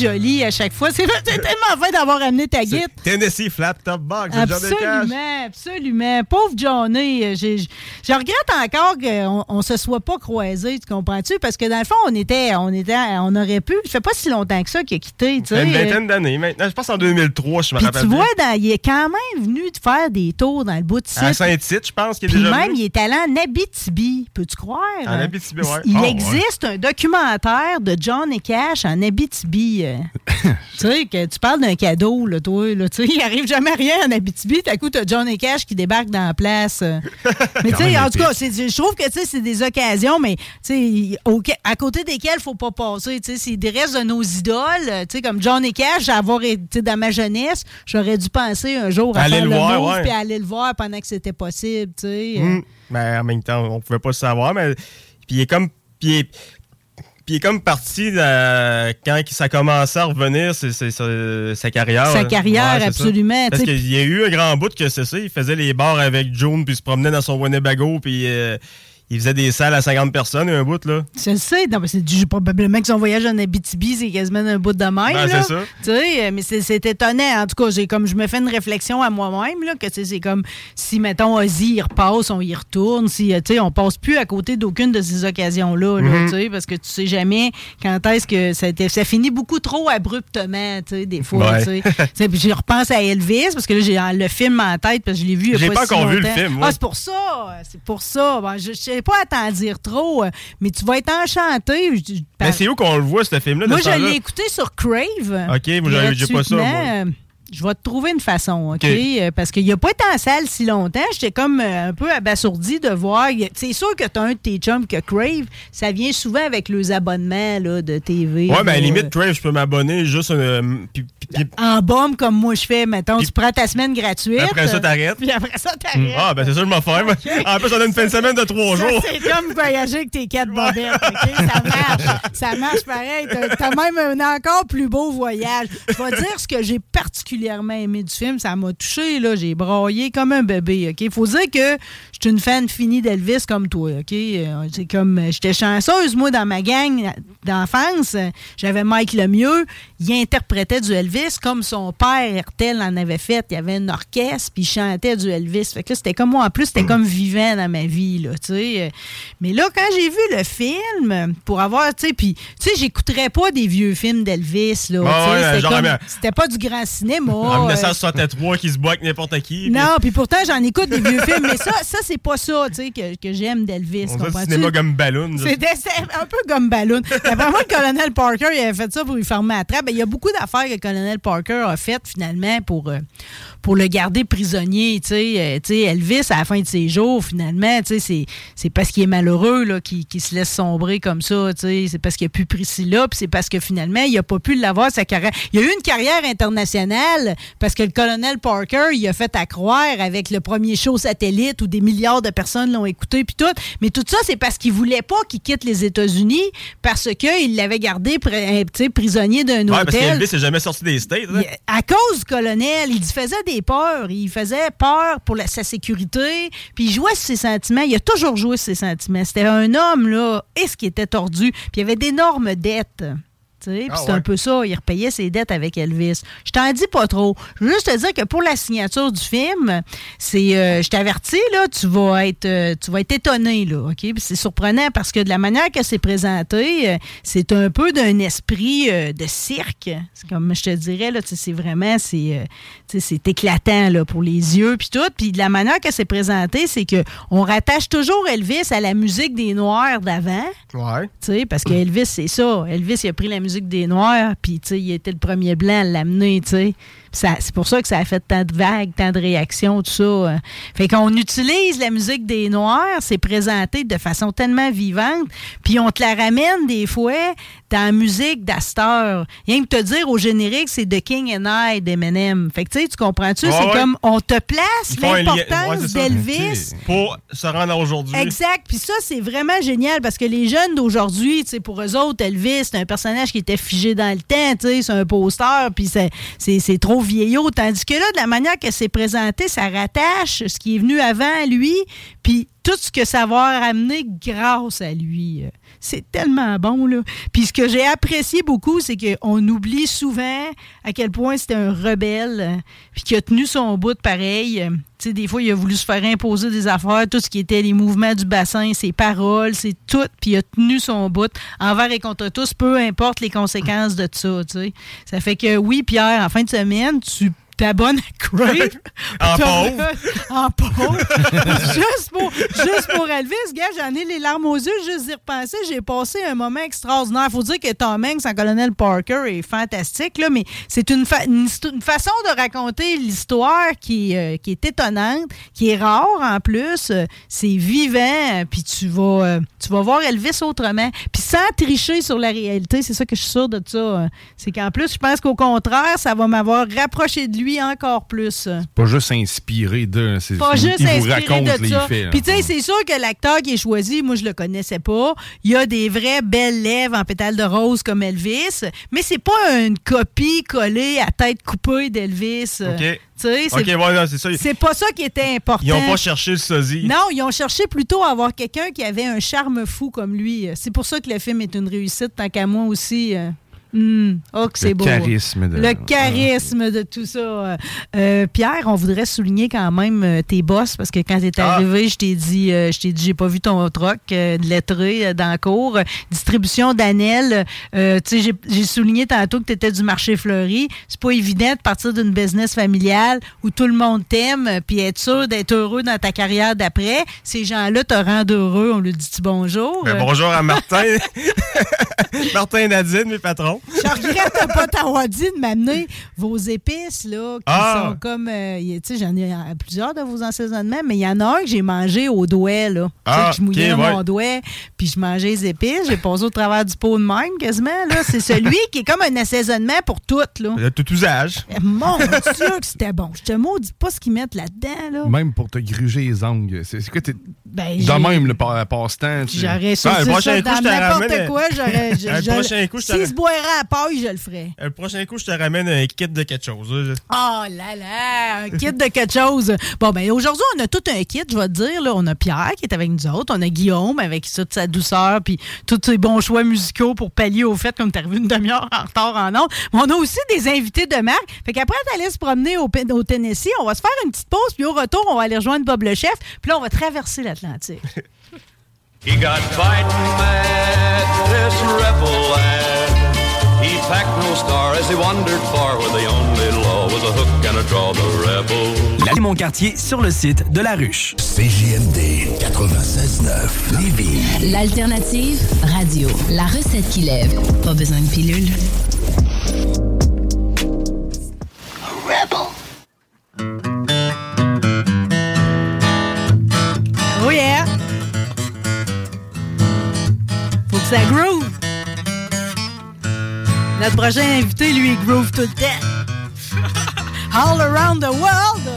Joli à chaque fois. C'est tellement fait d'avoir amené ta guide. Tennessee Flat Top Box. de. Absolument, absolument. Pauvre Johnny, euh, je regrette encore qu'on on se soit pas croisés, tu comprends-tu? Parce que dans le fond, on était, on était, on aurait pu. Ça fait pas si longtemps que ça qu'il a quitté, tu fait une sais. vingtaine d'années maintenant. Je pense en 2003, je me rappelle. tu vois, dans- il est quand même venu te faire des tours dans le bout de À site. Saint-Tite, je pense qu'il est Puis déjà même, venu. il est allé en Abitibi, peux-tu croire? En Abitibi, ouais. Il ouais. existe un documentaire de John et Cash en Abitibi. <laughs> tu sais, que tu parles d'un cadeau, là, toi. Là, tu sais, il arrive jamais rien en Abitibi. T'as coup, t'as John et Cash qui débarquent dans la place. <laughs> mais tu sais, en tout cas, je trouve que tu sais, c'est des occasions, mais tu sais, à côté desquelles il faut pas passer. Tu sais, C'est des restes de nos idoles. tu sais, Comme John et Cash, avoir été dans ma jeunesse, j'aurais dû penser un jour à Aller faire le voir, move ouais. puis aller le voir pendant que c'était possible. tu sais. Hum. Mais en même temps, on pouvait pas le savoir. Mais... Puis il est comme. Puis. Puis il est comme parti euh, quand ça commençait à revenir, c'est, c'est- c'est- sa carrière. Sa carrière, Ouais, absolument. Parce qu'il y a eu un grand bout que c'est ça. Il faisait les bars avec June, puis il se promenait dans son Winnebago, puis euh, il faisait des salles à 50 personnes, un bout, là. Je le sais. Non, mais c'est du- probablement que son voyage en Abitibi, c'est quasiment un bout de même. Ben, là. c'est ça. Tu sais, euh, mais c'est étonnant. En tout cas, j'ai comme je me fais une réflexion à moi-même, là, que c'est comme si, mettons, Ozzy, il repasse, on y retourne. Si, euh, tu sais, on passe plus à côté d'aucune de ces occasions-là, là, Mhm. tu sais, parce que tu sais jamais quand est-ce que ça, finit beaucoup trop abruptement, tu sais, des fois. Ouais. tu sais. Je repense à Elvis, parce que là, j'ai le film en tête, parce que je l'ai vu J'ai pas, pas si encore vu le film, moi. Ah, c'est pour ça. C'est pour ça. Bon, je ne sais pas à t'en dire trop, euh, mais tu vas être enchanté. Je- je- Mais c'est où qu'on le voit, ce film-là? moi, je l'ai écouté sur Crave. Ok, moi, j'ai- j'ai pas ça, moi. Je vais te trouver une façon, OK? Euh, Parce qu'il n'a pas été en salle si longtemps. J'étais comme euh, un peu abasourdi de voir. C'est sûr que tu as un de tes chums que Crave, ça vient souvent avec les abonnements là, de TV. Ouais, mais à la là. limite, Crave, je peux m'abonner juste. euh, En bombe, comme moi je fais, mettons, tu prends ta semaine gratuite. Après ça, t'arrêtes. Puis après ça, t'arrêtes. Ah, ben c'est ça, je m'en fais. <laughs> En plus, on a une fin de semaine de trois Ça, jours. c'est comme voyager avec tes quatre bobettes, OK? Ça marche. Ça marche pareil. T'as même un encore plus beau voyage. Je vais dire ce que j'ai particulièrement particulièrement aimé du film. Ça m'a touché, là. J'ai braillé comme un bébé, OK? Il faut dire que je suis une fan finie d'Elvis comme toi, OK? Euh, C'est comme... J'étais chanceuse, moi, dans ma gang d'enfance. J'avais Mike Lemieux. Il interprétait du Elvis comme son père, Hertel, en avait fait. Il y avait une orchestre, puis il chantait du Elvis. Fait que là, c'était comme moi. En plus, c'était comme vivant dans ma vie, là, tu sais. Mais là, quand j'ai vu le film, pour avoir, tu sais, puis, tu sais, j'écouterais pas des vieux films d'Elvis, là. Ah ouais, C'était pas du grand cinéma. En euh, 1963, qui se boit avec n'importe qui. non, puis pourtant, j'en écoute des vieux films, mais ça, ça c'est pas ça, tu sais, que, que j'aime d'Elvis. Comprends-tu? cinéma comme ballon. là. C'était c'était un peu comme ballon. Vraiment, le colonel Parker, il avait fait ça pour lui fermer la trappe. Ben, il y a beaucoup d'affaires que le colonel Parker a faites, finalement, pour, euh, pour le garder prisonnier. Tu sais, Euh, tu sais, Elvis, à la fin de ses jours, finalement, tu sais, c'est- c'est parce qu'il est malheureux là, qu'il qu'il se laisse sombrer comme ça. tu sais. C'est parce qu'il n'y a plus Priscilla, puis c'est parce que finalement, il n'a pas pu l'avoir, sa carrière. Il a eu une carrière internationale parce que le colonel Parker, il a fait à croire avec le premier show satellite où des milliards de personnes l'ont écouté, puis tout. Mais tout ça, c'est parce qu'il voulait pas qu'il quitte les États-Unis parce qu'il l'avait gardé sais, prisonnier d'un Ouais, parce hôtel. qu'Elvis n'est jamais sorti des States. hein. À cause du colonel, il faisait des Il faisait peur pour sa sécurité. Puis il jouait sur ses sentiments. Il a toujours joué sur ses sentiments. C'était un homme, là, et ce qui était tordu. Puis il avait d'énormes dettes. Ah c'est un peu ça. Il repayait ses dettes avec Elvis. Je t'en dis pas trop. Je veux juste te dire que pour la signature du film, c'est, euh, je t'avertis, là, tu vas être, euh, tu vas être étonné, là, OK? C'est surprenant parce que de la manière que c'est présenté, euh, c'est un peu d'un esprit euh, de cirque. C'est comme je te dirais, là, c'est vraiment, c'est, éclatant, là, pour les yeux, puis tout. Puis de la manière que c'est présenté, c'est que on rattache toujours Elvis à la musique des Noirs d'avant. Ouais. Tu sais, parce que Elvis, c'est ça. Elvis, il a pris la musique des Noirs, puis il était le premier blanc à l'amener, tu sais. C'est pour ça que ça a fait tant de vagues, tant de réactions, tout ça. Fait qu'on utilise la musique des Noirs, c'est présenté de façon tellement vivante, puis on te la ramène des fois dans la musique d'Astor. Rien que te dire au générique, c'est The King and I d'Eminem. Fait que tu sais, tu comprends-tu? C'est ouais. comme, on te place ouais, l'importance d'Elvis Pour se rendre à aujourd'hui. Exact. Puis ça, c'est vraiment génial parce que les jeunes d'aujourd'hui, tu sais, pour eux autres, Elvis, c'est un personnage qui était figé dans le temps, tu sais, c'est un poster, puis c'est- c'est vieillot. Tandis que là, de la manière que c'est présenté, ça rattache ce qui est venu avant lui, puis tout ce que ça va amener grâce à lui. C'est tellement bon, là. Puis ce que j'ai apprécié beaucoup, c'est qu'on oublie souvent à quel point c'était un rebelle, euh, puis qui a tenu son bout pareil. Euh, Tu sais, des fois, il a voulu se faire imposer des affaires, tout ce qui était les mouvements du bassin, ses paroles, c'est tout, puis il a tenu son bout envers et contre tous, peu importe les conséquences de ça. Ça fait que, oui, Pierre, en fin de semaine, tu t'abonnes à Crave. En pauvre. en pauvre. <laughs> juste, pour, juste pour Elvis, gars, j'en ai les larmes aux yeux, juste d'y repenser. J'ai passé un moment extraordinaire. Faut dire que Tom Hanks en colonel Parker est fantastique, là, mais c'est une, fa- une, histo- une façon de raconter l'histoire qui, euh, qui est étonnante, qui est rare en plus. Euh, c'est vivant, puis tu vas, euh, tu vas voir Elvis autrement. Puis sans tricher sur la réalité, c'est ça que je suis sûre de ça. C'est qu'en plus, je pense qu'au contraire, ça va m'avoir rapproché de lui encore plus. Pas juste inspiré de. c'est- Pas juste il vous inspiré de les ça. faits. Puis tu sais, c'est sûr que l'acteur qui est choisi, moi je le connaissais pas. Il a des vraies belles lèvres en pétales de rose comme Elvis, mais c'est pas une copie collée à tête coupée d'Elvis. OK. Tu sais, c'est OK, ouais, non, c'est ça. c'est pas ça qui était important. Ils n'ont pas cherché le sosie. Non, ils ont cherché plutôt à avoir quelqu'un qui avait un charme fou comme lui. C'est pour ça que le film est une réussite, tant qu'à moi aussi. Hum, oh, que c'est Le beau. charisme de. Le charisme de tout ça. Euh, Pierre, on voudrait souligner quand même euh, tes boss parce que quand t'es Ah. arrivé, je t'ai dit, euh, je t'ai dit, j'ai pas vu ton troc euh, de lettré dans le cours. Distribution d'Anel. Tu sais, j'ai- j'ai souligné tantôt que tu étais du marché fleuri. C'est pas évident de partir d'une business familiale où tout le monde t'aime puis être sûr d'être heureux dans ta carrière d'après. Ces gens-là te rendent heureux. On lui dit bonjour? Ben, bonjour à Martin. <laughs> Martin et Nadine, mes patrons. Je regrette pas t'avoir dit de m'amener vos épices, là, qui Ah! sont comme. euh, y- tu sais, j'en ai euh, plusieurs de vos assaisonnements, mais il y en a un que j'ai mangé au doigt, là. Tu sais, Ah, que je mouillais dans ouais. mon doigt, puis je mangeais les épices. J'ai passé au travers du pot de même, quasiment, là. C'est celui qui est comme un assaisonnement pour toutes, là. De tout usage. Eh, Mon Dieu, que c'était bon. Je te maudis pas ce qu'ils mettent là-dedans, là. Même pour te gruger les ongles. C'est quoi, t'es- Ben, De j'ai- même, le pa- passe-temps. J'aurais Ouais, saucé le prochain ça coup, je dans te n'importe ramène- quoi. <laughs> Je- prochain coup, je te se à paille, je le ferais. Le prochain coup, je te ramène un kit de quelque chose. Oh là là, un kit de quelque chose. Bon, ben aujourd'hui, on a tout un kit, je vais te dire. Là. On a Pierre qui est avec nous autres. On a Guillaume avec toute sa douceur puis tous ses bons choix musicaux pour pallier au fait comme t'es arrivé une demi-heure en retard en ondes. Mais on a aussi des invités de marque. Fait qu'après d'aller se promener au, au Tennessee, on va se faire une petite pause puis au retour, on va aller rejoindre Bob le chef. Puis là, on va traverser l'Atlantique. He got fighting mad, this rebel lad. He packed no star as he wandered far, where the only law was a hook and a draw. The rebel. La mon quartier sur le site de La Ruche. CJMD 96.9 Lévis. L'alternative radio. La recette qui lève. Pas besoin de pilule. Oh yeah! Faut que ça groove. Notre prochain invité, lui, il groove tout le temps. All around the world.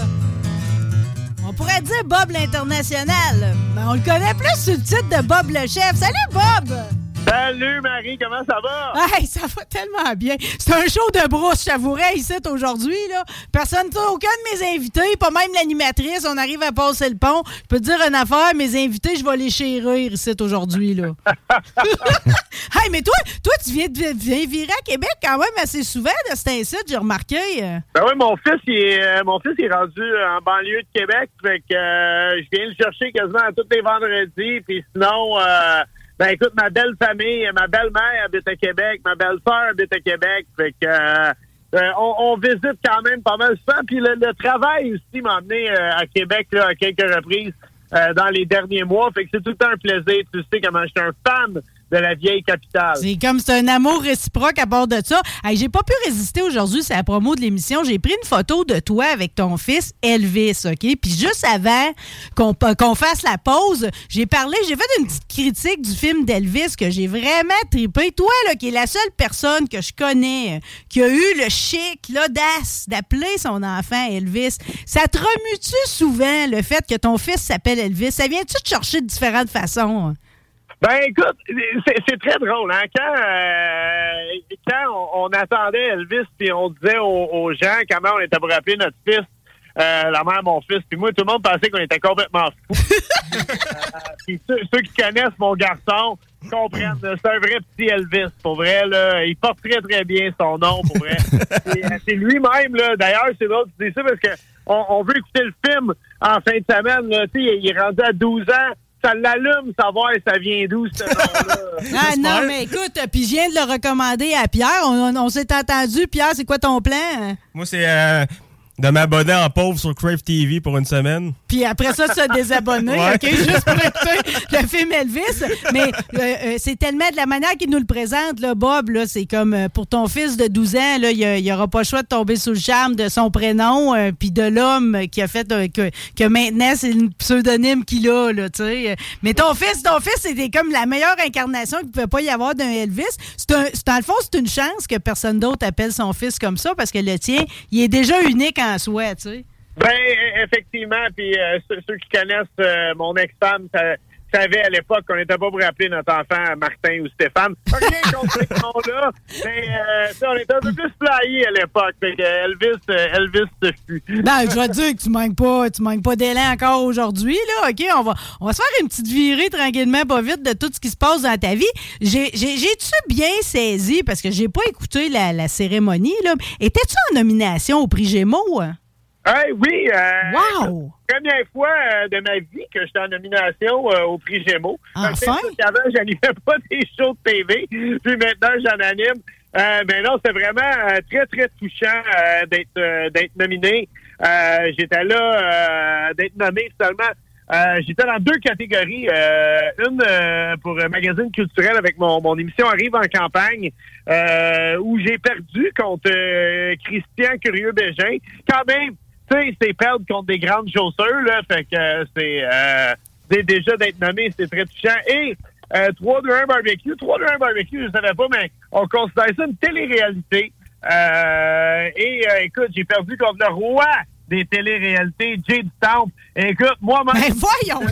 On pourrait dire Bob l'international, mais on le connaît plus sous le titre de Bob le chef. Salut Bob! Salut Marie, comment ça va? Hey, ça va tellement bien. C'est un show de brousse, j'avouerais, ici aujourd'hui. Là. Personne, aucun de mes invités, pas même l'animatrice, on arrive à passer le pont. Je peux te dire une affaire, mes invités, je vais les chérir ici aujourd'hui. là. <laughs> hey, mais toi, toi, tu viens, de, viens virer à Québec quand même assez souvent de cet incite, j'ai remarqué. euh. Ben oui, mon fils, il est, euh, mon fils il est rendu en banlieue de Québec, fait que euh, je viens le chercher quasiment tous les vendredis, puis sinon, euh, ben écoute, ma belle famille, ma belle-mère habite à Québec, ma belle-sœur habite à Québec, fait que euh, euh, on, on visite quand même pas mal souvent, puis le, le travail aussi m'a amené euh, à Québec là, à quelques reprises euh, dans les derniers mois, fait que c'est tout le temps un plaisir, tu sais comment je suis un fan de la vieille capitale. C'est comme c'est un amour réciproque à bord de ça. Hey, j'ai pas pu résister aujourd'hui, c'est la promo de l'émission. J'ai pris une photo de toi avec ton fils Elvis, OK? Puis juste avant qu'on fasse la pause, j'ai parlé, j'ai fait une petite critique du film d'Elvis que j'ai vraiment trippé. Toi, là, qui est la seule personne que je connais qui a eu le chic, l'audace d'appeler son enfant Elvis, ça te remue-tu souvent le fait que ton fils s'appelle Elvis? Ça vient-tu te chercher de différentes façons? Ben écoute, c'est c'est très drôle. Hein? Quand, euh, quand on, on attendait Elvis puis on disait aux, aux gens comment on était pour appeler notre fils, euh, la mère, mon fils, puis moi, tout le monde pensait qu'on était complètement fous. <laughs> Euh, puis ceux, ceux qui connaissent mon garçon comprennent. C'est un vrai petit Elvis, pour vrai. Là, il porte très, très bien son nom, pour vrai. Euh, c'est lui-même, là. D'ailleurs, c'est drôle tu dis ça parce que on, on veut écouter le film en fin de semaine. Là. Tu sais, Il est rendu à 12 ans. Ça l'allume savoir ça vient d'où, ce <laughs> nom-là? Ah non, mais écoute, puis je viens de le recommander à Pierre. On, on s'est entendu. Pierre, c'est quoi ton plan? Moi, c'est euh, de m'abonner en pauvre sur Crave TV pour une semaine. Puis après ça, se désabonner, Ouais. OK? Juste pour écouter le film Elvis. Mais euh, euh, c'est tellement de la manière qu'il nous le présente, là, Bob, là, c'est comme euh, pour ton fils de 12 ans, là, il n'y aura pas le choix de tomber sous le charme de son prénom, euh, puis de l'homme qui a fait que, que maintenant, c'est le pseudonyme qu'il a, là, tu sais. Mais ton fils, ton fils, c'était comme la meilleure incarnation qu'il ne pouvait pas y avoir d'un Elvis. C'est un, c'est- dans le fond, c'est une chance que personne d'autre appelle son fils comme ça, parce que le tien, il est déjà unique en soi, tu sais. Ben, e- effectivement, puis euh, ceux, qui connaissent euh, mon ex-femme savaient à l'époque qu'on n'était pas pour appeler notre enfant Martin ou Stéphane. Rien contre nom-là, mais euh, ça, on était un peu plus flyés à l'époque. Elvis, euh, Elvis se fut. Ben, je vais te dire que tu manques pas, tu manques pas d'élan encore aujourd'hui, là. OK, on va, on va se faire une petite virée tranquillement, pas vite, de tout ce qui se passe dans ta vie. J'ai, j'ai, j'ai-tu bien saisi, parce que j'ai pas écouté la, la cérémonie, là. Étais-tu en nomination au prix Gémeaux? hein? Hey, oui. Euh, Wow! Première fois euh, de ma vie que j'étais en nomination euh, au prix Gémeaux. Enfin? Avant, j'animais pas <laughs> des shows de TV, puis maintenant, j'en anime. Euh, mais non, c'est vraiment euh, très, très touchant euh, d'être euh, d'être nominé. Euh, J'étais là, euh, d'être nommé. Euh, J'étais dans deux catégories. Euh, une euh, pour un magazine culturel avec mon, mon émission Arrive en campagne, euh, où j'ai perdu contre euh, Christian Curieux-Bégin. Quand même, tu sais, c'est perdre contre des grandes chaussures, là. Fait que euh, c'est euh, dé- déjà d'être nommé, c'est très touchant. Et euh, 3-2-1 barbecue. 3-2-1 barbecue, je ne savais pas, mais on considère ça une télé-réalité. Euh, et euh, écoute, j'ai perdu contre le roi des téléréalités, Jay du Temple. Écoute, moi-même... Ben voyons <laughs>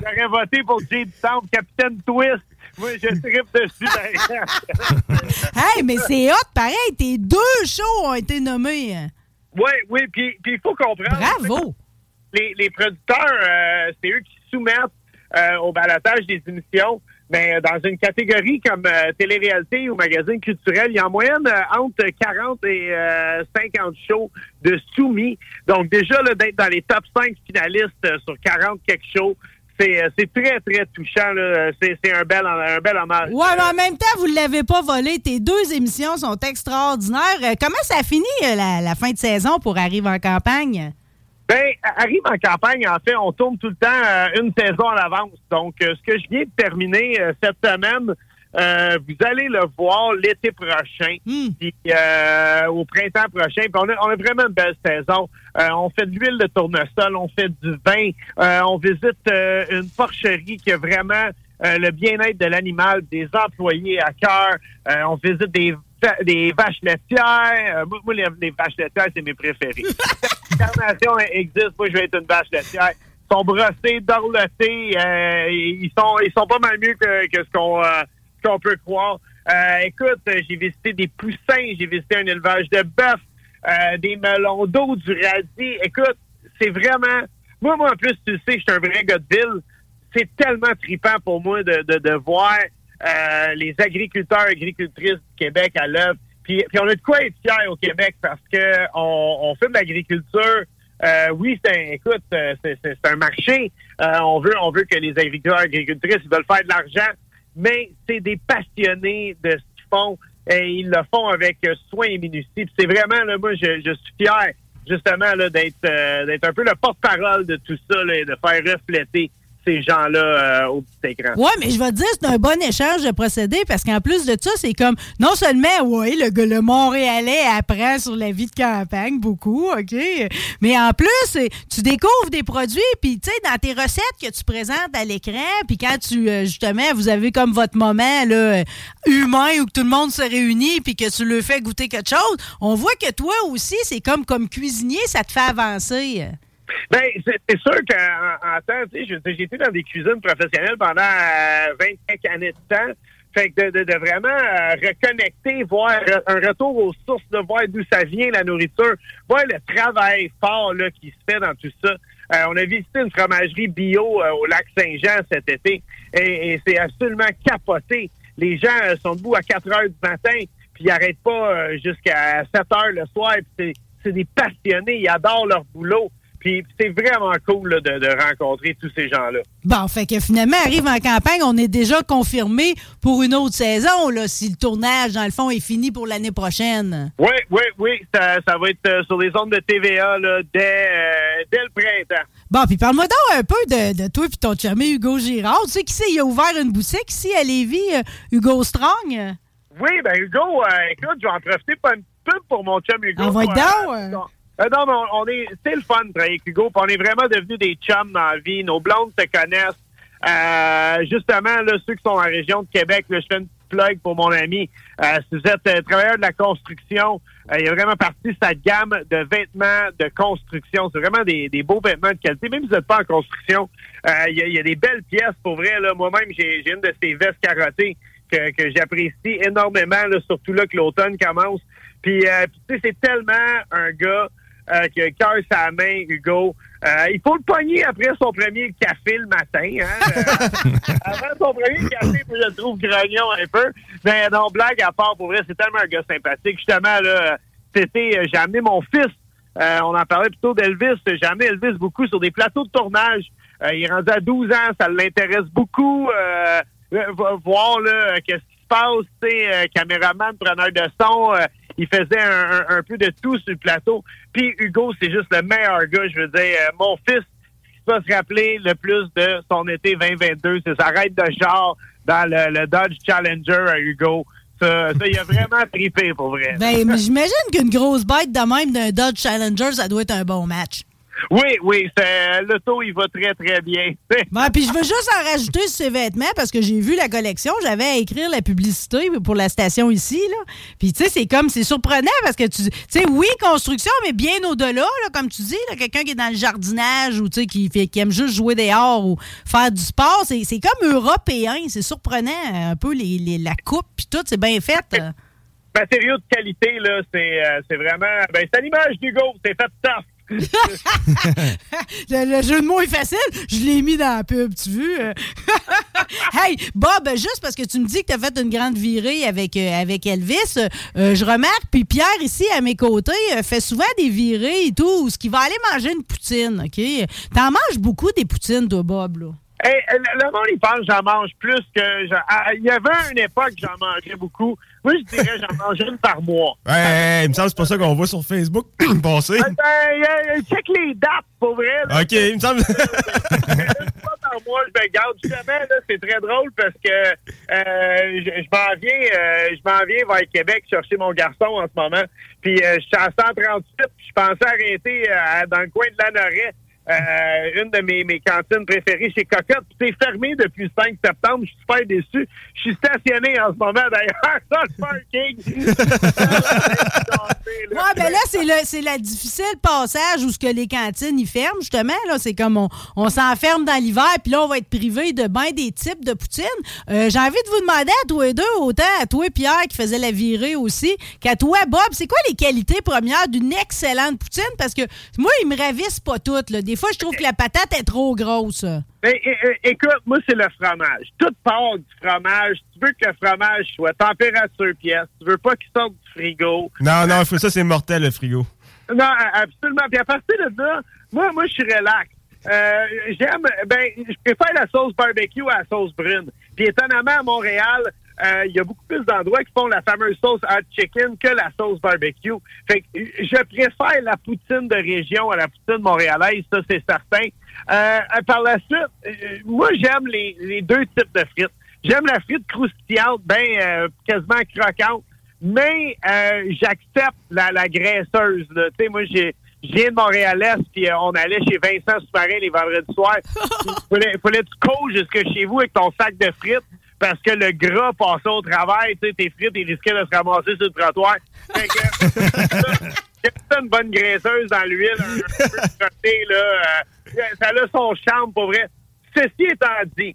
J'aurais voté pour Jay du Temple, Capitaine Twist. Moi, je tripe dessus. <laughs> hey, mais c'est hot, pareil. Tes deux shows ont été nommés. Oui, oui, puis il faut comprendre. Bravo! Les, les producteurs, euh, c'est eux qui soumettent euh, au balatage des émissions. Mais dans une catégorie comme euh, télé-réalité ou magazine culturel, il y a en moyenne euh, entre 40 et 50 shows de soumis. Donc déjà, d'être dans les top 5 finalistes sur 40 quelque shows, c'est très, très touchant. C'est un bel, un bel hommage. Ouais, mais en même temps, vous ne l'avez pas volé. Tes deux émissions sont extraordinaires. Comment ça finit la, la fin de saison pour Arrive en campagne? Ben, arrive en campagne, en fait, on tourne tout le temps euh, une saison en avance. Donc, euh, ce que je viens de terminer euh, cette semaine, vous allez le voir l'été prochain, hmm. puis au printemps prochain. Puis on, a, on a vraiment une belle saison. on fait de l'huile de tournesol, on fait du vin, on visite une porcherie qui a vraiment le bien-être de l'animal, des employés à cœur. on visite des des vaches laitières. moi, les, vaches laitières, c'est mes préférés. <laughs> L'incarnation existe. Moi, je vais être une vache laitière. Ils sont brossés, dorlotés. Euh, ils sont ils sont pas mal mieux que, que ce qu'on euh, qu'on peut croire. Euh, écoute, j'ai visité des poussins, j'ai visité un élevage de bœuf, des melons d'eau, du radis. Écoute, c'est vraiment... Moi, moi, en plus, tu sais, je suis un vrai gars de ville. C'est tellement tripant pour moi de, de, voir les agriculteurs, agricultrices du Québec à l'œuvre. Puis, puis, on a de quoi être fiers au Québec parce que on, fait de l'agriculture. Euh, oui, c'est écoute, euh, c'est un marché. Euh, on veut on veut que les agriculteurs agricultrices ils veulent faire de l'argent, mais c'est des passionnés de ce qu'ils font et ils le font avec soin et minutie. C'est vraiment là, moi, je, suis fier justement d'être d'être un peu le porte-parole de tout ça là, et de faire refléter gens-là euh, au petit écran. Oui, mais je vais te dire, c'est un bon échange de procédés parce qu'en plus de ça, c'est comme non seulement, oui, le, le Montréalais apprend sur la vie de campagne beaucoup, OK, mais en plus, tu découvres des produits, puis tu sais, dans tes recettes que tu présentes à l'écran, puis quand tu, euh, justement, vous avez comme votre moment là, humain où tout le monde se réunit, puis que tu le fais goûter quelque chose, on voit que toi aussi, c'est comme, comme cuisinier, ça te fait avancer. Ben, c'est sûr qu'en temps, tu sais, j'ai été dans des cuisines professionnelles pendant 25 euh, années de temps. Fait que de, de, vraiment euh, reconnecter, voir un retour aux sources, de voir d'où ça vient, la nourriture, voir le travail fort là, qui se fait dans tout ça. Euh, on a visité une fromagerie bio au lac Saint-Jean cet été et, c'est absolument capoté. Les gens sont debout à 4 heures du matin, puis ils n'arrêtent pas jusqu'à 7 heures le soir. C'est des passionnés, ils adorent leur boulot. Puis c'est vraiment cool de, rencontrer tous ces gens-là. Bon, fait que finalement, arrive en campagne, on est déjà confirmé pour une autre saison, là, si le tournage, dans le fond, est fini pour l'année prochaine. Oui, oui, oui. Ça, va être euh, sur les ondes de TVA là, dès, euh, dès le printemps. Bon, puis parle-moi donc un peu de, de toi et ton chumé Hugo Girard. Tu sais qui c'est? Il a ouvert une boutique ici à Lévis, euh, Hugo Strong? Oui, ben Hugo, écoute, je vais en profiter pas un peu pour mon chum Hugo. On va être euh, non, on, est, c'est le fun de travailler avec Hugo. on est vraiment devenus des chums dans la vie. Nos blondes se connaissent. Euh, justement, là, ceux qui sont en région de Québec, là, je fais une petite plug pour mon ami. Euh, si vous êtes euh, travailleur de la construction, il a vraiment parti sa gamme de vêtements de construction. C'est vraiment des, des beaux vêtements de qualité. Même si vous n'êtes pas en construction, il y, a, y, a, des belles pièces pour vrai. Là. Moi-même, j'ai, j'ai une de ces vestes carottées que, que j'apprécie énormément, là, surtout là que l'automne commence. Puis, puis tu sais, c'est tellement un gars euh, qui a cœur sa main, Hugo. Euh, il faut le pogner après son premier café le matin. Hein? <laughs> Euh, avant son premier café, je le trouve grognon un peu. Mais non, blague à part, pour vrai, c'est tellement un gars sympathique. Justement, là, c'était, j'ai amené mon fils. on en parlait plutôt d'Elvis. J'ai amené Elvis beaucoup sur des plateaux de tournage. il est rendu à 12 ans, ça l'intéresse beaucoup. voir là, qu'est-ce qui se passe, tu sais, caméraman, preneur de son il faisait un, peu de tout sur le plateau. Puis Hugo, c'est juste le meilleur gars. Je veux dire, euh, mon fils, va se rappeler le plus de son été 2022, c'est sa raide de genre dans le, Dodge Challenger à Hugo. Ça, il a vraiment trippé, pour vrai. Ben, j'imagine qu'une grosse bête de même d'un Dodge Challenger, ça doit être un bon match. Oui, oui, c'est- l'auto, il va très, très bien. <laughs> Bon, puis je veux juste en rajouter sur ces vêtements parce que j'ai vu la collection. J'avais à écrire la publicité pour la station ici. Là. Puis, tu sais, c'est comme, c'est surprenant parce que, tu sais, oui, construction, mais bien au-delà, là, comme tu dis, quelqu'un qui est dans le jardinage ou, tu sais, qui, fait, qui aime juste jouer dehors ou faire du sport, c'est comme européen. C'est surprenant, un peu, les, les- la coupe, puis tout, c'est bien fait. euh. Matériaux de qualité, là, c'est euh, c'est vraiment... Ben, c'est à l'image d'Hugo, c'est fait tough. <laughs> Le, jeu de mots est facile. Je l'ai mis dans la pub, tu veux. <laughs> hey, Bob, juste parce que tu me dis que tu as fait une grande virée avec, euh, avec Elvis, euh, je remarque, puis Pierre, ici, à mes côtés, euh, fait souvent des virées et tout, ce qui va aller manger une poutine, OK? T'en manges beaucoup des poutines, toi, Bob, là. Hey, le, le monde, il pense que j'en mange plus que... Il y avait une époque que j'en mangeais beaucoup. Moi, je dirais que j'en mangeais une par mois. Ouais, il me semble que c'est pas ça qu'on voit sur Facebook <clears throat> passer. Ben, euh, check les dates, pour vrai. là. OK, il me semble. Une par mois, je me garde. Justement, là, c'est très drôle parce que euh, je, je m'en viens, euh, je m'en viens vers Québec chercher mon garçon en ce moment. Puis euh, je suis à 138, puis je pensais arrêter euh, dans le coin de Lanoret. Euh, une de mes, mes cantines préférées chez Cocotte. C'est fermé depuis le 5 septembre. Je suis super déçu. Je suis stationné en ce moment, d'ailleurs, <laughs> le. <laughs> Ouais, ben là, c'est le, c'est difficile passage où ce que les cantines, ils ferment, justement. Là, c'est comme on, on s'enferme dans l'hiver, puis là, on va être privé de bien des types de poutine. Euh, j'ai envie de vous demander à toi et deux, autant à toi, Pierre, qui faisait la virée aussi, qu'à toi, Bob, c'est quoi les qualités premières d'une excellente poutine? Parce que moi, ils me ravissent pas toutes. Là. Des fois, je trouve que la patate est trop grosse. É- écoute, moi, c'est le fromage. Tout part du fromage. Tu veux que le fromage soit température pièce. Tu veux pas qu'il sorte du frigo. Non, non, ça, c'est mortel, le frigo. Non, absolument. Puis à partir de là, moi, moi, je suis relax. Euh, j'aime, ben, je préfère la sauce barbecue à la sauce brune. Puis étonnamment, à Montréal, euh, il y a beaucoup plus d'endroits qui font la fameuse sauce hot chicken que la sauce barbecue. Fait que je préfère la poutine de région à la poutine montréalaise, ça c'est certain. Euh, par la suite, euh, moi j'aime les, les deux types de frites. J'aime la frite croustillante, ben euh, quasiment croquante, mais euh, j'accepte la, la graisseuse. Tu sais, moi j'ai je viens de Montréal-Est, puis euh, on allait chez Vincent Soumarin les vendredis soirs. <laughs> Il fallait, fallait que tu cours jusque chez vous avec ton sac de frites parce que le gras passait au travail, tu sais, tes frites, ils risquaient de se ramasser sur le trottoir. Fait que, <laughs> une bonne graisseuse dans l'huile, un, peu là. euh, ça a son charme, pour vrai. Ceci étant dit,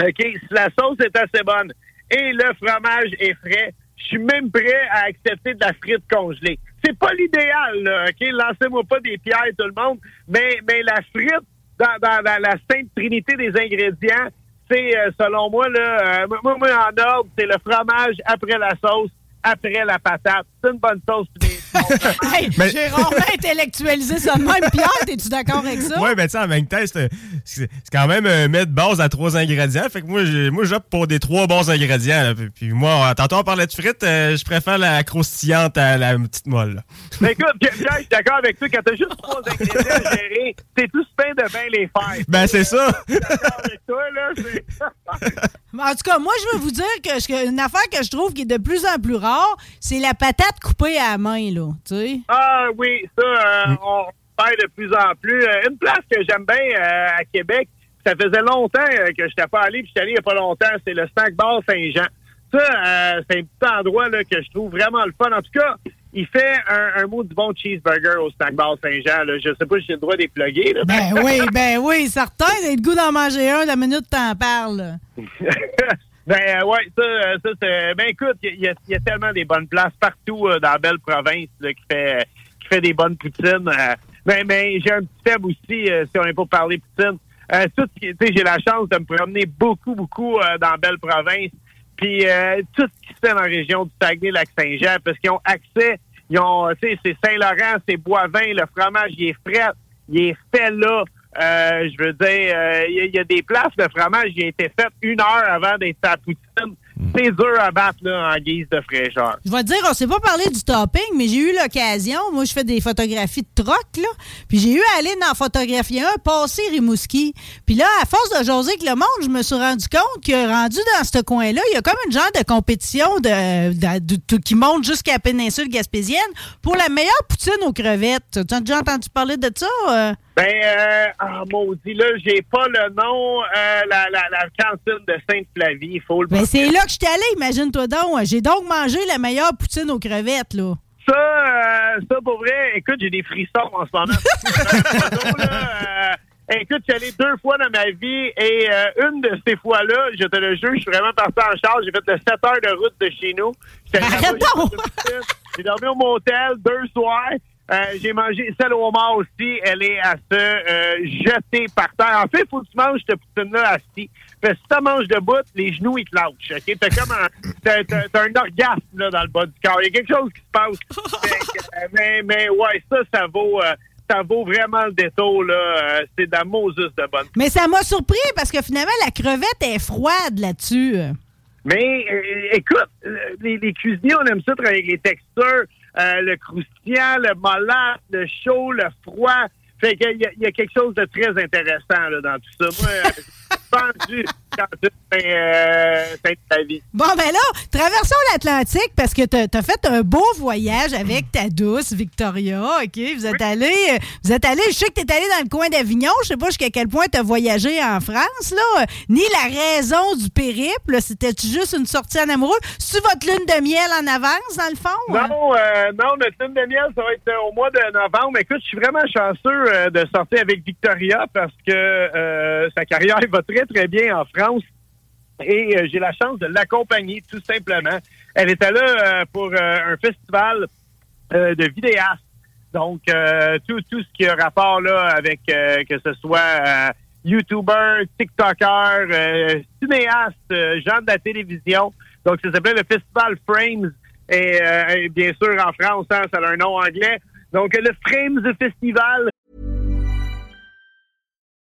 OK, si la sauce est assez bonne et le fromage est frais, je suis même prêt à accepter de la frite congelée. C'est pas l'idéal, là, OK? Lancez-moi pas des pierres, tout le monde, mais, mais la frite, dans, la sainte trinité des ingrédients, c'est, euh, selon moi, là, euh, moi, en ordre, c'est le fromage après la sauce, après la patate. C'est une bonne sauce. <laughs> J'ai rarement intellectualisé ça de même. Pierre, es-tu d'accord avec ça? Ouais, ben tu sais, en même temps, c'est quand même euh, mettre base à trois ingrédients. Fait que moi, moi j'opte pour des trois bons ingrédients. là. Puis, puis moi, tantôt on parlait de frites, euh, je préfère la croustillante à la petite molle. Mais écoute, Pierre, je suis d'accord avec toi. Quand t'as juste trois <laughs> ingrédients à gérer, t'es tout fin de bien les faire. Ben c'est ça. Je suis d'accord avec toi, là. Mais <laughs> En tout cas, moi, je veux vous dire que ce- une affaire que je trouve qui est de plus en plus rare, c'est la patate coupée à la main, là. Tu sais? Ah oui, ça, euh, on fait de plus en plus. Euh, une place que j'aime bien euh, à Québec, ça faisait longtemps que je n'étais pas allé, puis je suis allé il n'y a pas longtemps, c'est le Snack Bar Saint-Jean. Ça, euh, c'est un petit endroit là, que je trouve vraiment le fun. En tout cas, il fait un, un mot du bon cheeseburger au Snack Bar Saint-Jean. Je sais pas si j'ai le droit d'épluguer. là. Ben oui, <laughs> ben oui, certain. J'ai le goût d'en manger un la minute que t'en parles. <laughs> Ben euh, ouais, ça, euh, ça c'est. Ben écoute, il y, y a tellement des bonnes places partout euh, dans la belle province là, qui fait qui fait des bonnes poutines. euh. ben, ben j'ai un petit faible aussi, euh, si on n'est pas parlé poutine. Euh, tout tu sais, j'ai la chance de me promener beaucoup, beaucoup euh, dans la belle province. Puis euh, tout ce qui se fait dans la région du Saguenay-Lac-Saint-Jean, parce qu'ils ont accès, ils ont, tu sais, c'est Saint-Laurent, c'est Boivin, le fromage, il est frais, il est fait là. Euh, je veux dire, euh, il y, a- il y a des places de fromage qui a été fait une heure avant d'être à poutine. C'est dur à battre là, en guise de fraîcheur. Je vais te dire, on s'est pas parlé du topping, mais j'ai eu l'occasion. Moi, je fais des photographies de troc, là. Puis j'ai eu à aller dans photographier un, passer Rimouski. Puis là, à force de jaser avec le monde, je me suis rendu compte que rendu dans ce coin-là, il y a comme une genre de compétition de, de- de- de- qui monte jusqu'à la péninsule gaspésienne pour la meilleure poutine aux crevettes. Tu as déjà entendu parler de ça? euh? Ben, euh, ah, maudit, là, j'ai pas le nom, euh, la, la, la cantine de Sainte-Flavie, il faut le Ben, c'est là que je suis allé, imagine-toi donc. J'ai donc mangé la meilleure poutine aux crevettes, là. Ça, euh, ça, pour vrai, écoute, j'ai des frissons en ce moment. <laughs> Euh, écoute, je suis allé deux fois dans ma vie et euh, une de ces fois-là, je te le jure, je suis vraiment parti en charge. J'ai fait le 7 heures de route de chez nous. Arrête. J'ai dormi au motel deux soirs. Euh, j'ai mangé celle au homard aussi. Elle est à se euh, jeter par terre. En fait, il faut que tu manges cette poutine-là assis. Fait que si tu manges debout, les genoux, ils te lâchent. OK? T'as comme un, t'as, t'as- t'as un orgasme là, dans le bas du corps. Il y a quelque chose qui se passe. Fait <laughs> mais, mais ouais, ça, ça vaut, euh, ça vaut vraiment le détour. Là. C'est de la Moses de bonne Mais ça m'a surpris parce que finalement, la crevette est froide là-dessus. Mais écoute, les, les cuisiniers, on aime ça travailler avec les textures, euh, le croustillant, le mollat, le chaud, le froid. Fait qu'il y, y a quelque chose de très intéressant là, dans tout ça. Moi, euh, <laughs> quand euh, vie. Bon, ben là, traversons l'Atlantique parce que t'as as fait un beau voyage avec ta douce, Victoria, OK? Vous êtes allé, euh, vous êtes allé, je sais que t'es allé dans le coin d'Avignon, je sais pas jusqu'à quel point t'as voyagé en France, là, ni la raison du périple, c'était juste une sortie en amoureux? C'est votre lune de miel en avance, dans le fond? hein? Non, euh, non, notre lune de miel, ça va être euh, au mois de novembre. Écoute, je suis vraiment chanceux euh, de sortir avec Victoria parce que sa carrière va très, très bien en France. Et euh, j'ai la chance de l'accompagner, tout simplement. Elle était là euh, pour euh, un festival de vidéastes. Donc, tout, tout ce qui a rapport là avec que ce soit YouTuber, TikToker, cinéaste, euh, gens de la télévision. Donc, ça s'appelait le Festival Frames. Et, et bien sûr, en France, hein, ça a un nom anglais. Donc, le Frames Festival,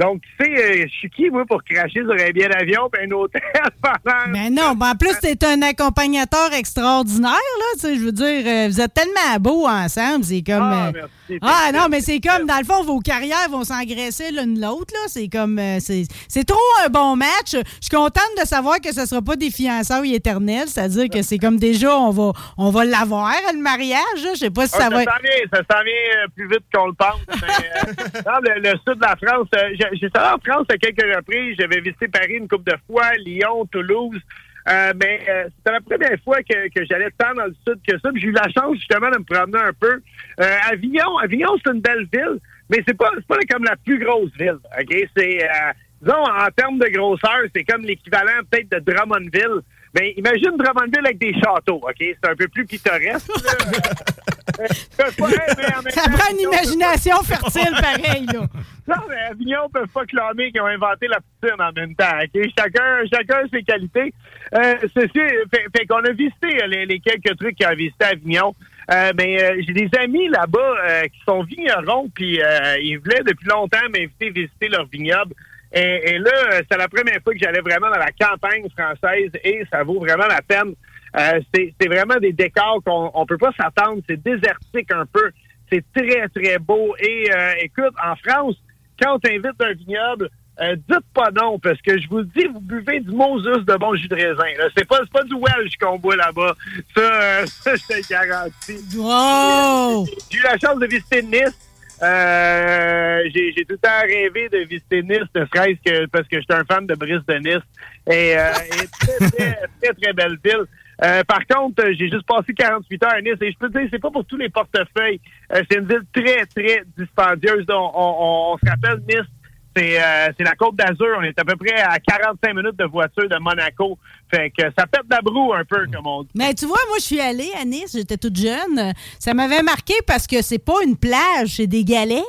Donc, tu sais, euh, je suis qui, moi, pour cracher sur un billet d'avion et un hôtel <laughs> pendant... Mais non, ben en plus, t'es un accompagnateur extraordinaire, là. Tu sais, je veux dire, euh, vous êtes tellement beaux ensemble, c'est comme. Ah, euh, merci. ah, non, mais c'est comme, dans le fond, vos carrières vont s'engraisser l'une l'autre, là. C'est comme. c'est trop un bon match. Je suis contente de savoir que ce sera pas des fiançailles éternelles, c'est-à-dire que c'est comme déjà, on va, on va l'avoir, le mariage. Je sais pas si Ah, ça va. s'en vient, ça s'en vient plus vite qu'on le pense. mais, euh, <laughs> le, le sud de la France, j'ai- j'étais allé en France à quelques reprises. J'avais visité Paris une couple de fois, Lyon, Toulouse. Euh, mais euh, c'était la première fois que, que j'allais tant dans le sud que ça. J'ai eu la chance justement de me promener un peu. Euh, Avignon, Avignon, c'est une belle ville, mais c'est pas pas comme la plus grosse ville. Ok, c'est euh, disons en termes de grosseur, c'est comme l'équivalent peut-être de Drummondville. Mais imagine Drummondville avec des châteaux. Ok, c'est un peu plus pittoresque. <laughs> Euh, Ça prend une imagination fertile, pareil, là. <laughs> non, mais Avignon ne peuvent pas clamer qu'ils ont inventé la poutine en même temps. ok? Chacun, chacun ses qualités. Euh, ceci, fait, fait qu'on a visité euh, les, les quelques trucs qu'on a visités à Avignon. Euh, mais euh, j'ai des amis là-bas euh, qui sont vignerons, puis ils voulaient depuis longtemps m'inviter à visiter leur vignoble. Et, et là, euh, c'est la première fois que j'allais vraiment dans la campagne française et ça vaut vraiment la peine. Euh, c'est vraiment des décors qu'on on peut pas s'attendre. C'est désertique un peu. C'est très, très beau. Et euh, écoute, en France, quand on t'invite un vignoble, euh, dites pas non, parce que je vous le dis, vous buvez du Moses de bon jus de raisin. C'est pas, pas du Welsh qu'on boit là-bas. Ça, euh, <laughs> ça je te garantis. Wow! J'ai eu la chance de visiter Nice. Euh, j'ai j'ai tout le temps rêvé de visiter Nice, ne serait-ce que parce que j'étais un fan de Brice de Nice. Et, euh, et très, <laughs> très, très, très belle ville. Euh, par contre, j'ai juste passé 48 heures à Nice et je peux te dire, c'est pas pour tous les portefeuilles. Euh, c'est une ville très, très dispendieuse. On, on, on se rappelle Nice, c'est euh, c'est la Côte d'Azur. On est à peu près à 45 minutes de voiture de Monaco. Fait que ça pète la broue un peu, comme on dit. Mais tu vois, moi, je suis allée à Nice, j'étais toute jeune. Ça m'avait marqué parce que c'est pas une plage, c'est des galets.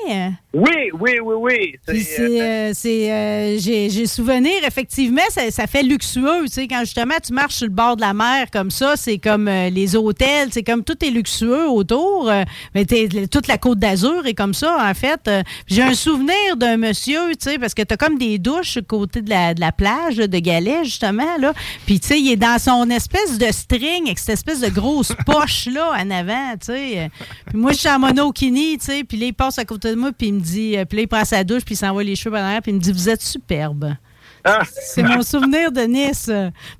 Oui, oui, oui, oui. Puis c'est, euh, c'est, euh, j'ai, souvenir, effectivement, ça, ça fait luxueux. Tu sais, quand justement tu marches sur le bord de la mer comme ça, c'est comme euh, les hôtels, c'est comme tout est luxueux autour. euh, mais toute la côte d'Azur est comme ça, en fait. Euh, j'ai un souvenir d'un monsieur, tu sais, parce que t'as comme des douches côté de la, de la plage de Galets, justement, là. Puis, tu sais, il est dans son espèce de string avec cette espèce de grosse <laughs> poche, là, en avant, tu sais. Puis moi, je suis en monokini, tu sais, puis là, il passe à côté de moi, puis il me dit, euh, puis là, il prend sa douche, puis il s'envoie les cheveux par derrière, puis il me dit, vous êtes superbe. C'est mon souvenir de Nice.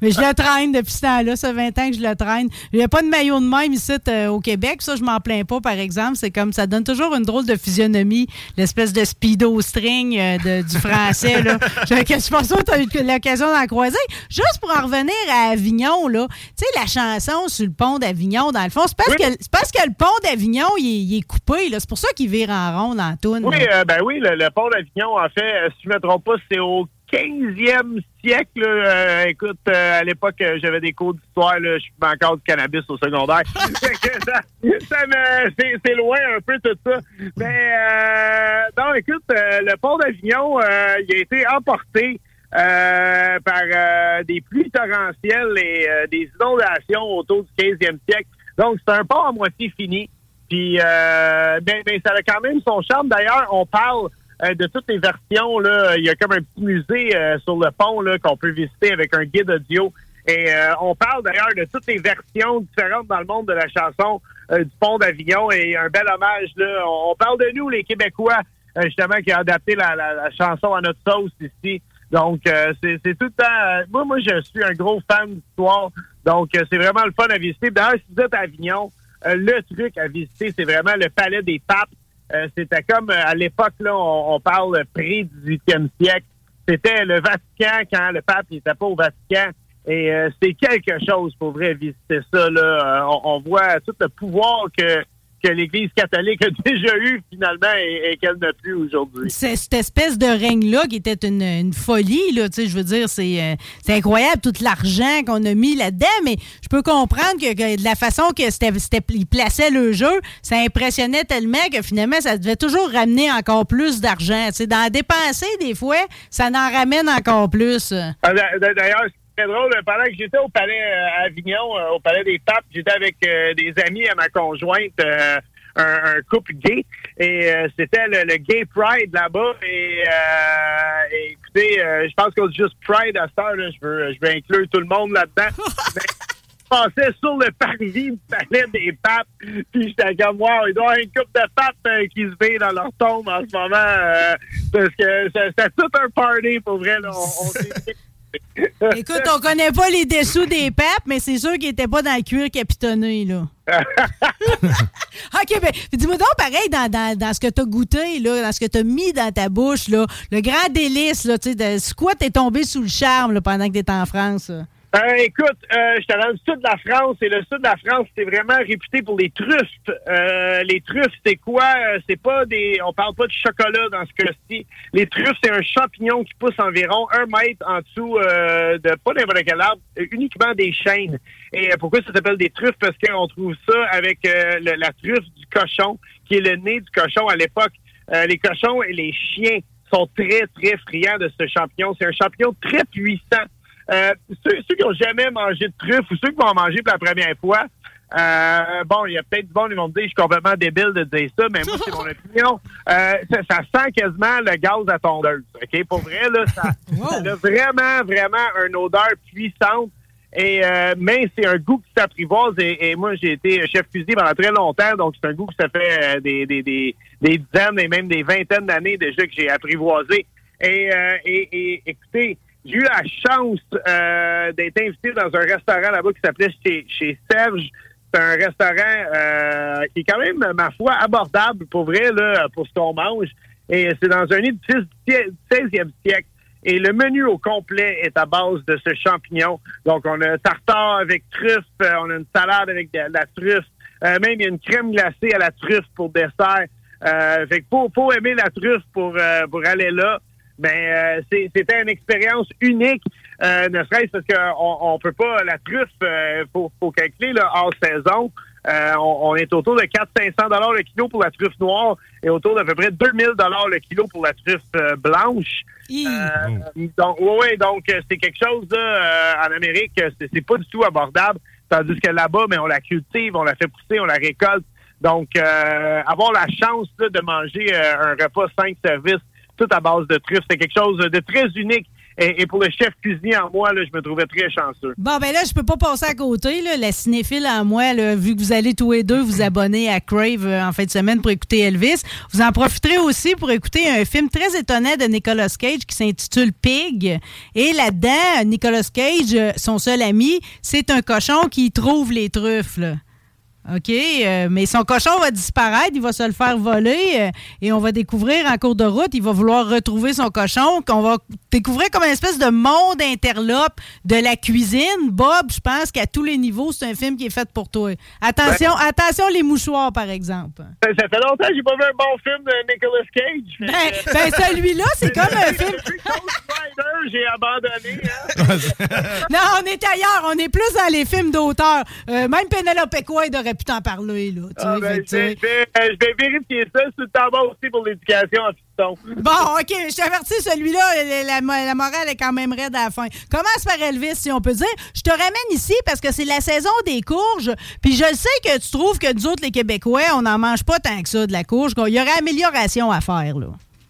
Mais je le traîne depuis ce temps-là. Ça fait 20 ans que je le traîne. Il n'y a pas de maillot de même ici euh, au Québec. Ça, je m'en plains pas, par exemple. C'est comme ça donne toujours une drôle de physionomie, l'espèce de speedo string euh, de- du français. Là. <laughs> Je suis pas sûre que tu as eu l'occasion d'en croiser. Juste pour en revenir à Avignon, là. Tu sais, la chanson sur le pont d'Avignon, dans le fond, c'est parce, parce que le pont d'Avignon, il, est- il est coupé. C'est pour ça qu'il vire en rond dans la toune. Oui, euh, ben oui, le, le pont d'Avignon, en fait, si je ne me trompe pas, c'est au 15e siècle. Euh, écoute, euh, à l'époque, euh, j'avais des cours d'histoire. Je fumais encore du cannabis au secondaire. <laughs> <laughs> Ça, ça c'est, loin un peu tout ça. Mais euh, non, écoute, euh, le pont d'Avignon, euh, il a été emporté euh, par euh, des pluies torrentielles et euh, des inondations autour du 15e siècle. Donc, c'est un pont à moitié fini. Puis, euh, ben, ben, ça a quand même son charme. D'ailleurs, on parle de toutes les versions. Là. Il y a comme un petit musée euh, sur le pont qu'on peut visiter avec un guide audio. Et euh, on parle d'ailleurs de toutes les versions différentes dans le monde de la chanson euh, du pont d'Avignon. Et un bel hommage. Là. On, parle de nous, les Québécois, euh, justement, qui a adapté la, la- la chanson à notre sauce ici. Donc, euh, c'est tout le temps... euh, moi, moi, je suis un gros fan d'histoire. Donc, euh, c'est vraiment le fun à visiter. D'ailleurs, si vous êtes à Avignon, euh, le truc à visiter, c'est vraiment le palais des papes. Euh, C'était comme euh, à l'époque, là, on, parle pré-18e siècle. C'était le Vatican quand le pape n'était pas au Vatican. Et euh, c'est quelque chose pour vrai visiter ça. Là. On voit tout le pouvoir que, que l'Église catholique a <laughs> déjà eu finalement et, et qu'elle n'a plus aujourd'hui. C'est cette espèce de règne-là qui était une, une folie, là, tu sais, je veux dire, c'est euh, c'est incroyable tout l'argent qu'on a mis là-dedans, mais je peux comprendre que, que de la façon que c'était, c'était- ils plaçaient le jeu, ça impressionnait tellement que finalement, ça devait toujours ramener encore plus d'argent. Tu sais, d'en dépenser, des fois, ça en ramène encore plus. Ah, d'a- d'a- D'ailleurs, très drôle. Pendant que j'étais au palais euh, à Avignon, euh, au palais des papes, j'étais avec euh, des amis à ma conjointe, un, un couple gay, et c'était le, le Gay Pride là-bas. Et, euh, et écoutez, je pense qu'on dit juste Pride à cette heure. là. Je veux, je veux inclure tout le monde là-dedans. <laughs> Passais sur le parvis du palais des papes, puis j'étais comme, wow, il doit y avoir une couple de papes euh, qui se vit dans leur tombe en ce moment, euh, parce que c'est c'est tout un party, pour vrai. Là. On, on <laughs> Écoute, on connaît pas les dessous des papes, mais c'est sûr qu'ils étaient pas dans le cuir capitonné, là. <laughs> OK, ben, dis-moi donc, pareil, dans, dans, dans ce que t'as goûté, là, dans ce que t'as mis dans ta bouche, là, le grand délice, là, tu sais, de- c'est quoi t'es tombé sous le charme, là, pendant que t'étais en France? là? Euh, écoute, euh, j'étais dans le sud de la France et le sud de la France, c'est vraiment réputé pour les truffes. Euh, les truffes, c'est quoi? Euh, C'est pas des... On parle pas de chocolat dans ce cas-ci. Les truffes, c'est un champignon qui pousse environ un mètre en dessous euh, de pas n'importe quel arbre, uniquement des chênes. Et euh, pourquoi ça s'appelle des truffes? Parce qu'on trouve ça avec la truffe du cochon, qui est le nez du cochon à l'époque. Les cochons et les chiens sont très, très friands de ce champignon. C'est un champignon très puissant. Euh, ceux, ceux qui n'ont jamais mangé de truffe ou ceux qui vont en manger pour la première fois, euh, bon, il y a peut-être du monde qui vont me dire je suis complètement débile de dire ça, mais moi, c'est mon <laughs> opinion. Euh, ça, ça sent quasiment le gaz à tondeuse. OK? Pour vrai, là, ça, <laughs> ça a vraiment, vraiment une odeur puissante. Et euh, mais c'est un goût qui s'apprivoise et, et moi j'ai été chef cuisinier pendant très longtemps, donc c'est un goût que ça fait des, des, des, des dizaines et même des vingtaines d'années déjà que j'ai apprivoisé. Et, et, et écoutez, j'ai eu la chance euh, d'être invité dans un restaurant là-bas qui s'appelait chez, chez Serge. C'est un restaurant euh, qui est quand même, ma foi, abordable pour vrai, là, pour ce qu'on mange. Et c'est dans un édifice du 16e siècle. Et le menu au complet est à base de ce champignon. Donc, on a un tartare avec truffe, euh, on a une salade avec de la truffe, euh, même il y a une crème glacée à la truffe pour dessert. Euh, fait que faut, aimer la truffe pour, euh, pour aller là. Mais c'est- c'était une expérience unique, euh, ne serait-ce parce qu'on on peut pas, la truffe, euh, faut, faut calculer là, hors saison. Euh, on, on est autour de 400-500 dollars le kilo pour la truffe noire et autour d'à peu près 2000 dollars le kilo pour la truffe euh, blanche. Euh, donc, ouais, donc euh, c'est quelque chose là, euh, en Amérique, euh, c'est pas du tout abordable. Tandis que là-bas, mais on la cultive, on la fait pousser, on la récolte. Donc, euh, avoir la chance là, de manger euh, un repas 5 services, à base de truffes, c'est quelque chose de très unique. Et, pour le chef cuisinier en moi, je me trouvais très chanceux. Bon, ben là, je peux pas passer à côté. La cinéphile en moi, vu que vous allez tous les deux vous abonner à Crave euh, en fin de semaine pour écouter Elvis, vous en profiterez aussi pour écouter un film très étonnant de Nicolas Cage qui s'intitule Pig. Et là-dedans, Nicolas Cage, euh, son seul ami, c'est un cochon qui trouve les truffes. OK, euh, mais son cochon va disparaître, il va se le faire voler euh, et on va découvrir en cours de route, il va vouloir retrouver son cochon, qu'on va découvrir comme une espèce de monde interlope de la cuisine. Bob, je pense qu'à tous les niveaux, c'est un film qui est fait pour toi. Attention, attention les mouchoirs, par exemple. Ça, ça fait longtemps que j'ai pas vu un bon film de Nicolas Cage. Ben, que- ben, celui-là, c'est <laughs> comme un film. Spider, j'ai abandonné. hein. <laughs> Non, on est ailleurs, on est plus dans les films d'auteur. Euh, même Penelope Quaid aurait pu t'en parler, là. tu Ah, ben, je, vais, je vais- vérifier ça. C'est le temps bon aussi pour l'éducation en fiston. Bon, OK, je t'avertis, celui-là, la, morale est quand même raide à la fin. Commence par Elvis, si on peut dire? Je te ramène ici parce que c'est la saison des courges. Puis je sais que tu trouves que nous autres, les Québécois, on n'en mange pas tant que ça de la courge. Il y aurait amélioration à faire, là.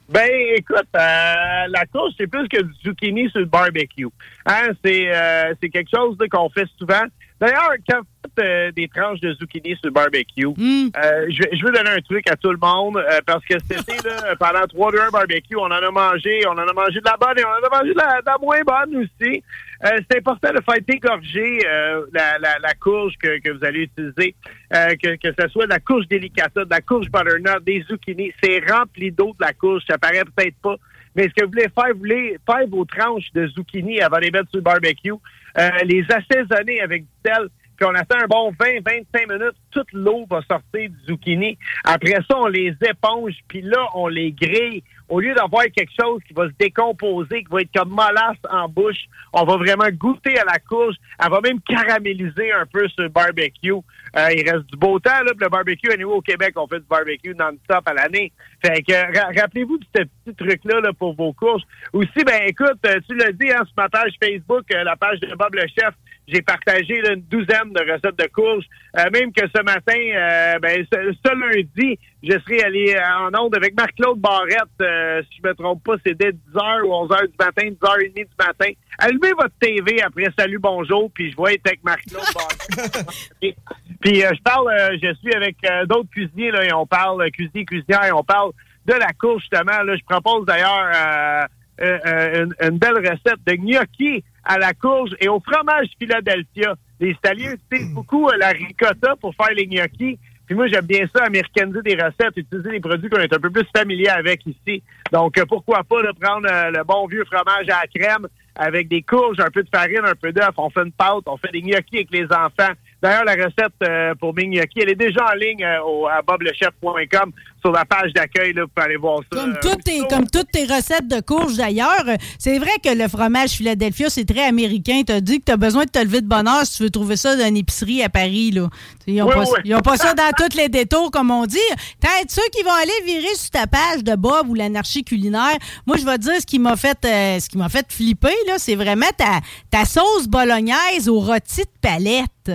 Ben, écoute, euh, la courge, c'est plus que du zucchini sur le barbecue. Hein, c'est euh, c'est quelque chose qu'on fait souvent. D'ailleurs, quand euh, des tranches de zucchini sur le barbecue, euh, je, je veux donner un truc à tout le monde euh, parce que c'était là, pendant 3 2 1 barbecue, on en a mangé, on en a mangé de la bonne et on en a mangé de la, de la moins bonne aussi. Euh, c'est important de faire dégorger euh, la, la, la courge que, que vous allez utiliser, euh, que, que ce soit de la courge délicata, de la courge butternut, des zucchini. C'est rempli d'eau de la courge, ça paraît peut-être pas. Mais ce que vous voulez faire, vous voulez faire vos tranches de zucchini avant de les mettre sur le barbecue, euh, les assaisonner avec du sel, puis on attend un bon 20-25 minutes, toute l'eau va sortir du zucchini. Après ça, on les éponge, puis là, on les grille. Au lieu d'avoir quelque chose qui va se décomposer, qui va être comme mollasse en bouche, on va vraiment goûter à la courge. Elle va même caraméliser un peu sur le barbecue. Euh, il reste du beau temps, là, puis le barbecue, à nouveau au Québec, on fait du barbecue non-stop à l'année. Fait que, ra- rappelez-vous de ce petit truc-là là, pour vos courges. Aussi, ben écoute, euh, tu l'as dit, hein, sur ma page Facebook, euh, la page de Bob le Chef, j'ai partagé là, une douzaine de recettes de courges. Euh, même que ce matin, euh, ben, ce, ce lundi, je serai allé euh, en onde avec Marc-Claude Barrette. euh, si je me trompe pas, c'est dès 10h ou 11h du matin, 10h30 du matin. Allumez votre TV après Salut, bonjour, puis je vais être avec Marc-Claude <laughs> Barrette. Et- Puis euh, je parle, euh, je suis avec d'autres cuisiniers, là, et on parle, cuisiniers, cuisinières, et on parle de la courge, justement. Là, je propose d'ailleurs euh, euh, euh, une, une belle recette de gnocchi à la courge et au fromage Philadelphia. Les Italiens utilisent beaucoup euh, la ricotta pour faire les gnocchis. Puis moi, j'aime bien ça, américaniser des recettes, utiliser des produits qu'on est un peu plus familier avec ici. Donc, euh, pourquoi pas de prendre euh, le bon vieux fromage à la crème avec des courges, un peu de farine, un peu d'œuf. On fait une pâte, on fait des gnocchis avec les enfants. D'ailleurs, la recette pour mes gnocchis, elle est déjà en ligne au, à boblechef.com sur la page d'accueil. là, Vous pouvez aller voir ça. Comme Euh, toutes, tes, comme toutes tes recettes de courge d'ailleurs, c'est vrai que le fromage Philadelphia, c'est très américain. Tu as dit que tu as besoin de te lever de bonne heure si tu veux trouver ça dans une épicerie à Paris. Là. Ils n'ont Oui, pas ça dans tous les détours, comme on dit. Peut-être ceux qui vont aller virer sur ta page de Bob ou l'anarchie culinaire. Moi, je vais te dire ce qui m'a fait, euh, ce qui m'a fait flipper, là, c'est vraiment ta, ta sauce bolognaise au rôti de palette.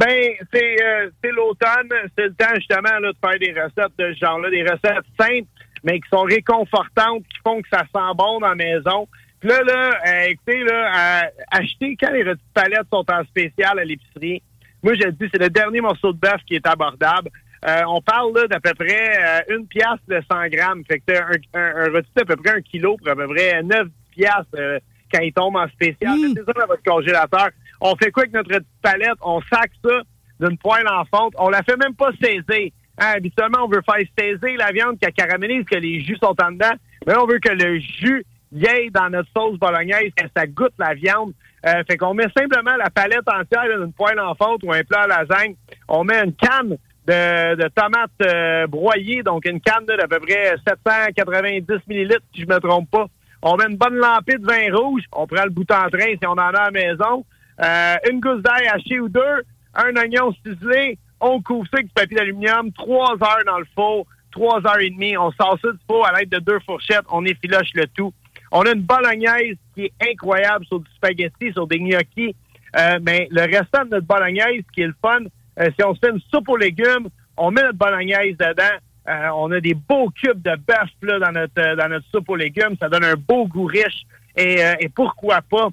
Ben, c'est euh, c'est l'automne, c'est le temps justement là, de faire des recettes de ce genre-là, des recettes simples, mais qui sont réconfortantes, qui font que ça sent bon dans la maison. Puis là, là, euh, écoutez, là, euh, achetez quand les rôtis de palette sont en spécial à l'épicerie. Moi, je dis, c'est le dernier morceau de bœuf qui est abordable. Euh, on parle là d'à peu près euh, une pièce de 100 grammes. Fait que t'as un, un, un d'à peu près un kilo pour à peu près 9 piastres quand il tombe en spécial. Mettez ça dans votre congélateur. On fait quoi avec notre palette? On sac ça d'une poêle en fonte. On la fait même pas saisir. Hein, habituellement, on veut faire saisir la viande qui caramélise, que les jus sont en dedans. Mais là, on veut que le jus vieille dans notre sauce bolognaise, que ça goûte la viande. Euh, fait qu'on met simplement la palette entière d'une poêle en fonte ou un plat à lasagne. On met une canne de, de tomates euh, broyées, donc une canne d'à peu près 790 millilitres, si je me trompe pas. On met une bonne lampée de vin rouge. On prend le bout en train si on en a à la maison. Euh, une gousse d'ail hachée ou deux. Un oignon ciselé. On couvre ça avec du papier d'aluminium. Trois heures dans le four. Trois heures et demie. On sort ça du four à l'aide de deux fourchettes. On effiloche le tout. On a une bolognaise qui est incroyable sur du spaghetti, sur des gnocchis. Euh, mais le restant de notre bolognaise, qui est le fun, euh, si on se fait une soupe aux légumes, on met notre bolognaise dedans. Euh, on a des beaux cubes de bœuf dans notre dans notre soupe aux légumes. Ça donne un beau goût riche. Et pourquoi pas,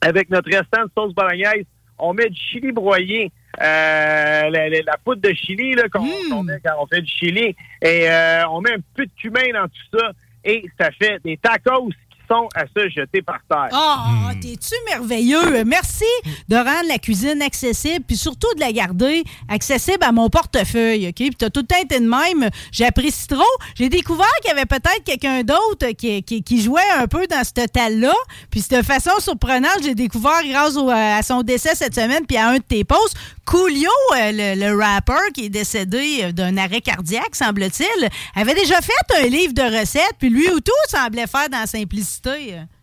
avec notre restant de sauce bolognaise, on met du chili broyé. la, la, poudre de chili qu'on met quand on fait du chili. Et on met un peu de cumin dans tout ça. Et ça fait des tacos à se jeter par terre. Ah, oh, t'es-tu merveilleux? Merci de rendre la cuisine accessible, puis surtout de la garder accessible à mon portefeuille, OK? Puis t'as tout le temps été de même. J'apprécie trop. J'ai découvert qu'il y avait peut-être quelqu'un d'autre qui, qui, jouait un peu dans ce total-là. Puis de façon surprenante, j'ai découvert grâce à son décès cette semaine, puis à un de tes posts, Coolio, euh, le, le rapper qui est décédé euh, d'un arrêt cardiaque, semble-t-il, avait déjà fait un livre de recettes, puis lui ou tout semblait faire dans la simplicité.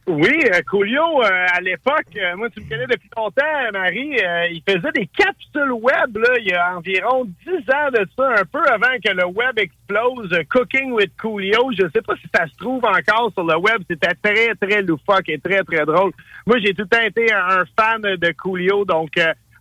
Oui, euh, Coolio, euh, à l'époque, euh, moi, tu me connais depuis longtemps, Marie, il faisait des capsules web, là, il y a environ 10 ans de ça, un peu avant que le web explose. Cooking with Coolio, je sais pas si ça se trouve encore sur le web, c'était très, très loufoque et très, très drôle. Moi, j'ai tout le temps été un, fan de Coolio, donc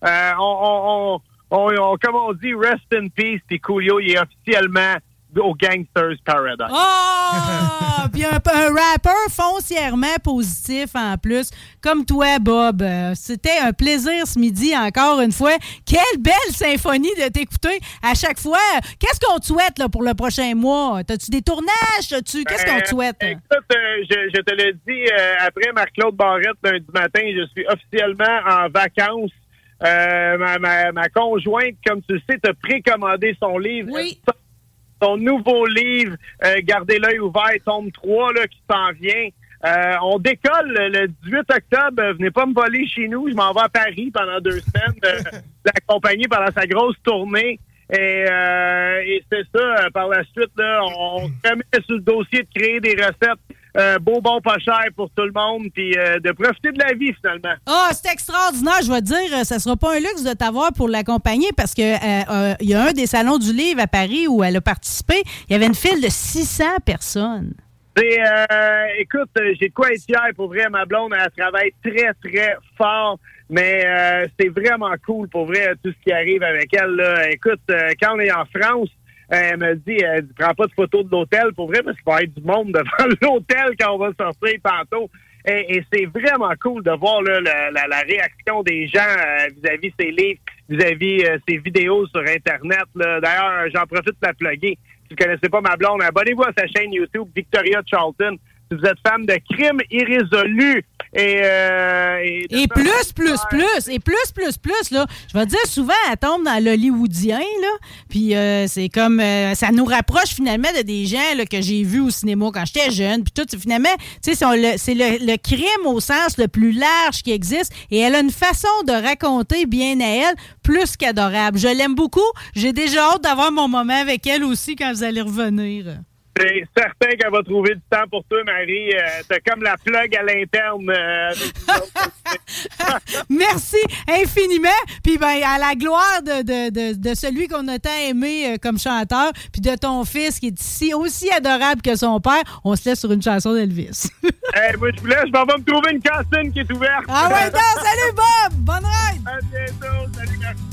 on, on, comme on dit, rest in peace, puis Coolio, il est officiellement au Gangsters Paradise. Oh! <laughs> Puis un, un rappeur foncièrement positif en plus, comme toi, Bob. Euh, c'était un plaisir ce midi, encore une fois. Quelle belle symphonie de t'écouter à chaque fois. Qu'est-ce qu'on te souhaite là, pour le prochain mois? As-tu des tournages? As-tu... Qu'est-ce qu'on te euh, souhaite? écoute, euh, je, te l'ai dit, après Marc-Claude Barrette, lundi matin, je suis officiellement en vacances. ma, ma, conjointe, comme tu le sais, t'a précommandé son livre. Oui son nouveau livre, euh, Gardez l'œil ouvert, tome 3, là, qui s'en vient. Euh, on décolle le 18 octobre. Venez pas me voler chez nous. Je m'en vais à Paris pendant deux <laughs> semaines, euh, l'accompagner pendant sa grosse tournée. Et, et c'est ça, par la suite, là, on se remet sur le dossier de créer des recettes euh, beau, bon, pas cher pour tout le monde, puis euh, de profiter de la vie finalement. Ah, c'est extraordinaire. Je vais te dire, euh, ça sera pas un luxe de t'avoir pour l'accompagner parce que il y a un des salons du livre à Paris où elle a participé. Il y avait une file de 600 personnes. écoute, j'ai de quoi être fier pour vrai. Ma blonde, elle travaille très, très fort. Mais c'est vraiment cool pour vrai tout ce qui arrive avec elle. Écoute, quand on est en France, elle me dit, elle dit, prends pas de photos de l'hôtel pour vrai, parce qu'il va y avoir du monde devant <laughs> l'hôtel quand on va sortir tantôt. Et, c'est vraiment cool de voir là, la, réaction des gens euh, vis-à-vis ces livres, vis-à-vis euh, ces vidéos sur Internet. D'ailleurs, j'en profite de la plugger. Si vous connaissez pas ma blonde, abonnez-vous à sa chaîne YouTube, Victoria Charlton. Si vous êtes fan de crimes irrésolus, et, euh, et, plus, plus, plus, et plus, plus, plus, là. Je vais dire, souvent, elle tombe dans l'hollywoodien. Puis euh, c'est comme, euh, ça nous rapproche finalement de des gens là, que j'ai vus au cinéma quand j'étais jeune. Puis tout, finalement, c'est le, le, crime au sens le plus large qui existe. Et elle a une façon de raconter bien à elle, plus qu'adorable. Je l'aime beaucoup. J'ai déjà hâte d'avoir mon moment avec elle aussi quand vous allez revenir. C'est certain qu'elle va trouver du temps pour toi, Marie. Euh, T'as comme la plug à l'interne. Euh, <laughs> Merci infiniment. Puis ben, à la gloire de, de, de, celui qu'on a tant aimé euh, comme chanteur, puis de ton fils qui est ici aussi adorable que son père, on se laisse sur une chanson d'Elvis. hey, <laughs> moi, je vous laisse. Je m'en vais me trouver une cantine qui est ouverte. Ah ouais, non, salut Bob! Bonne ride! À bientôt. Salut, merci.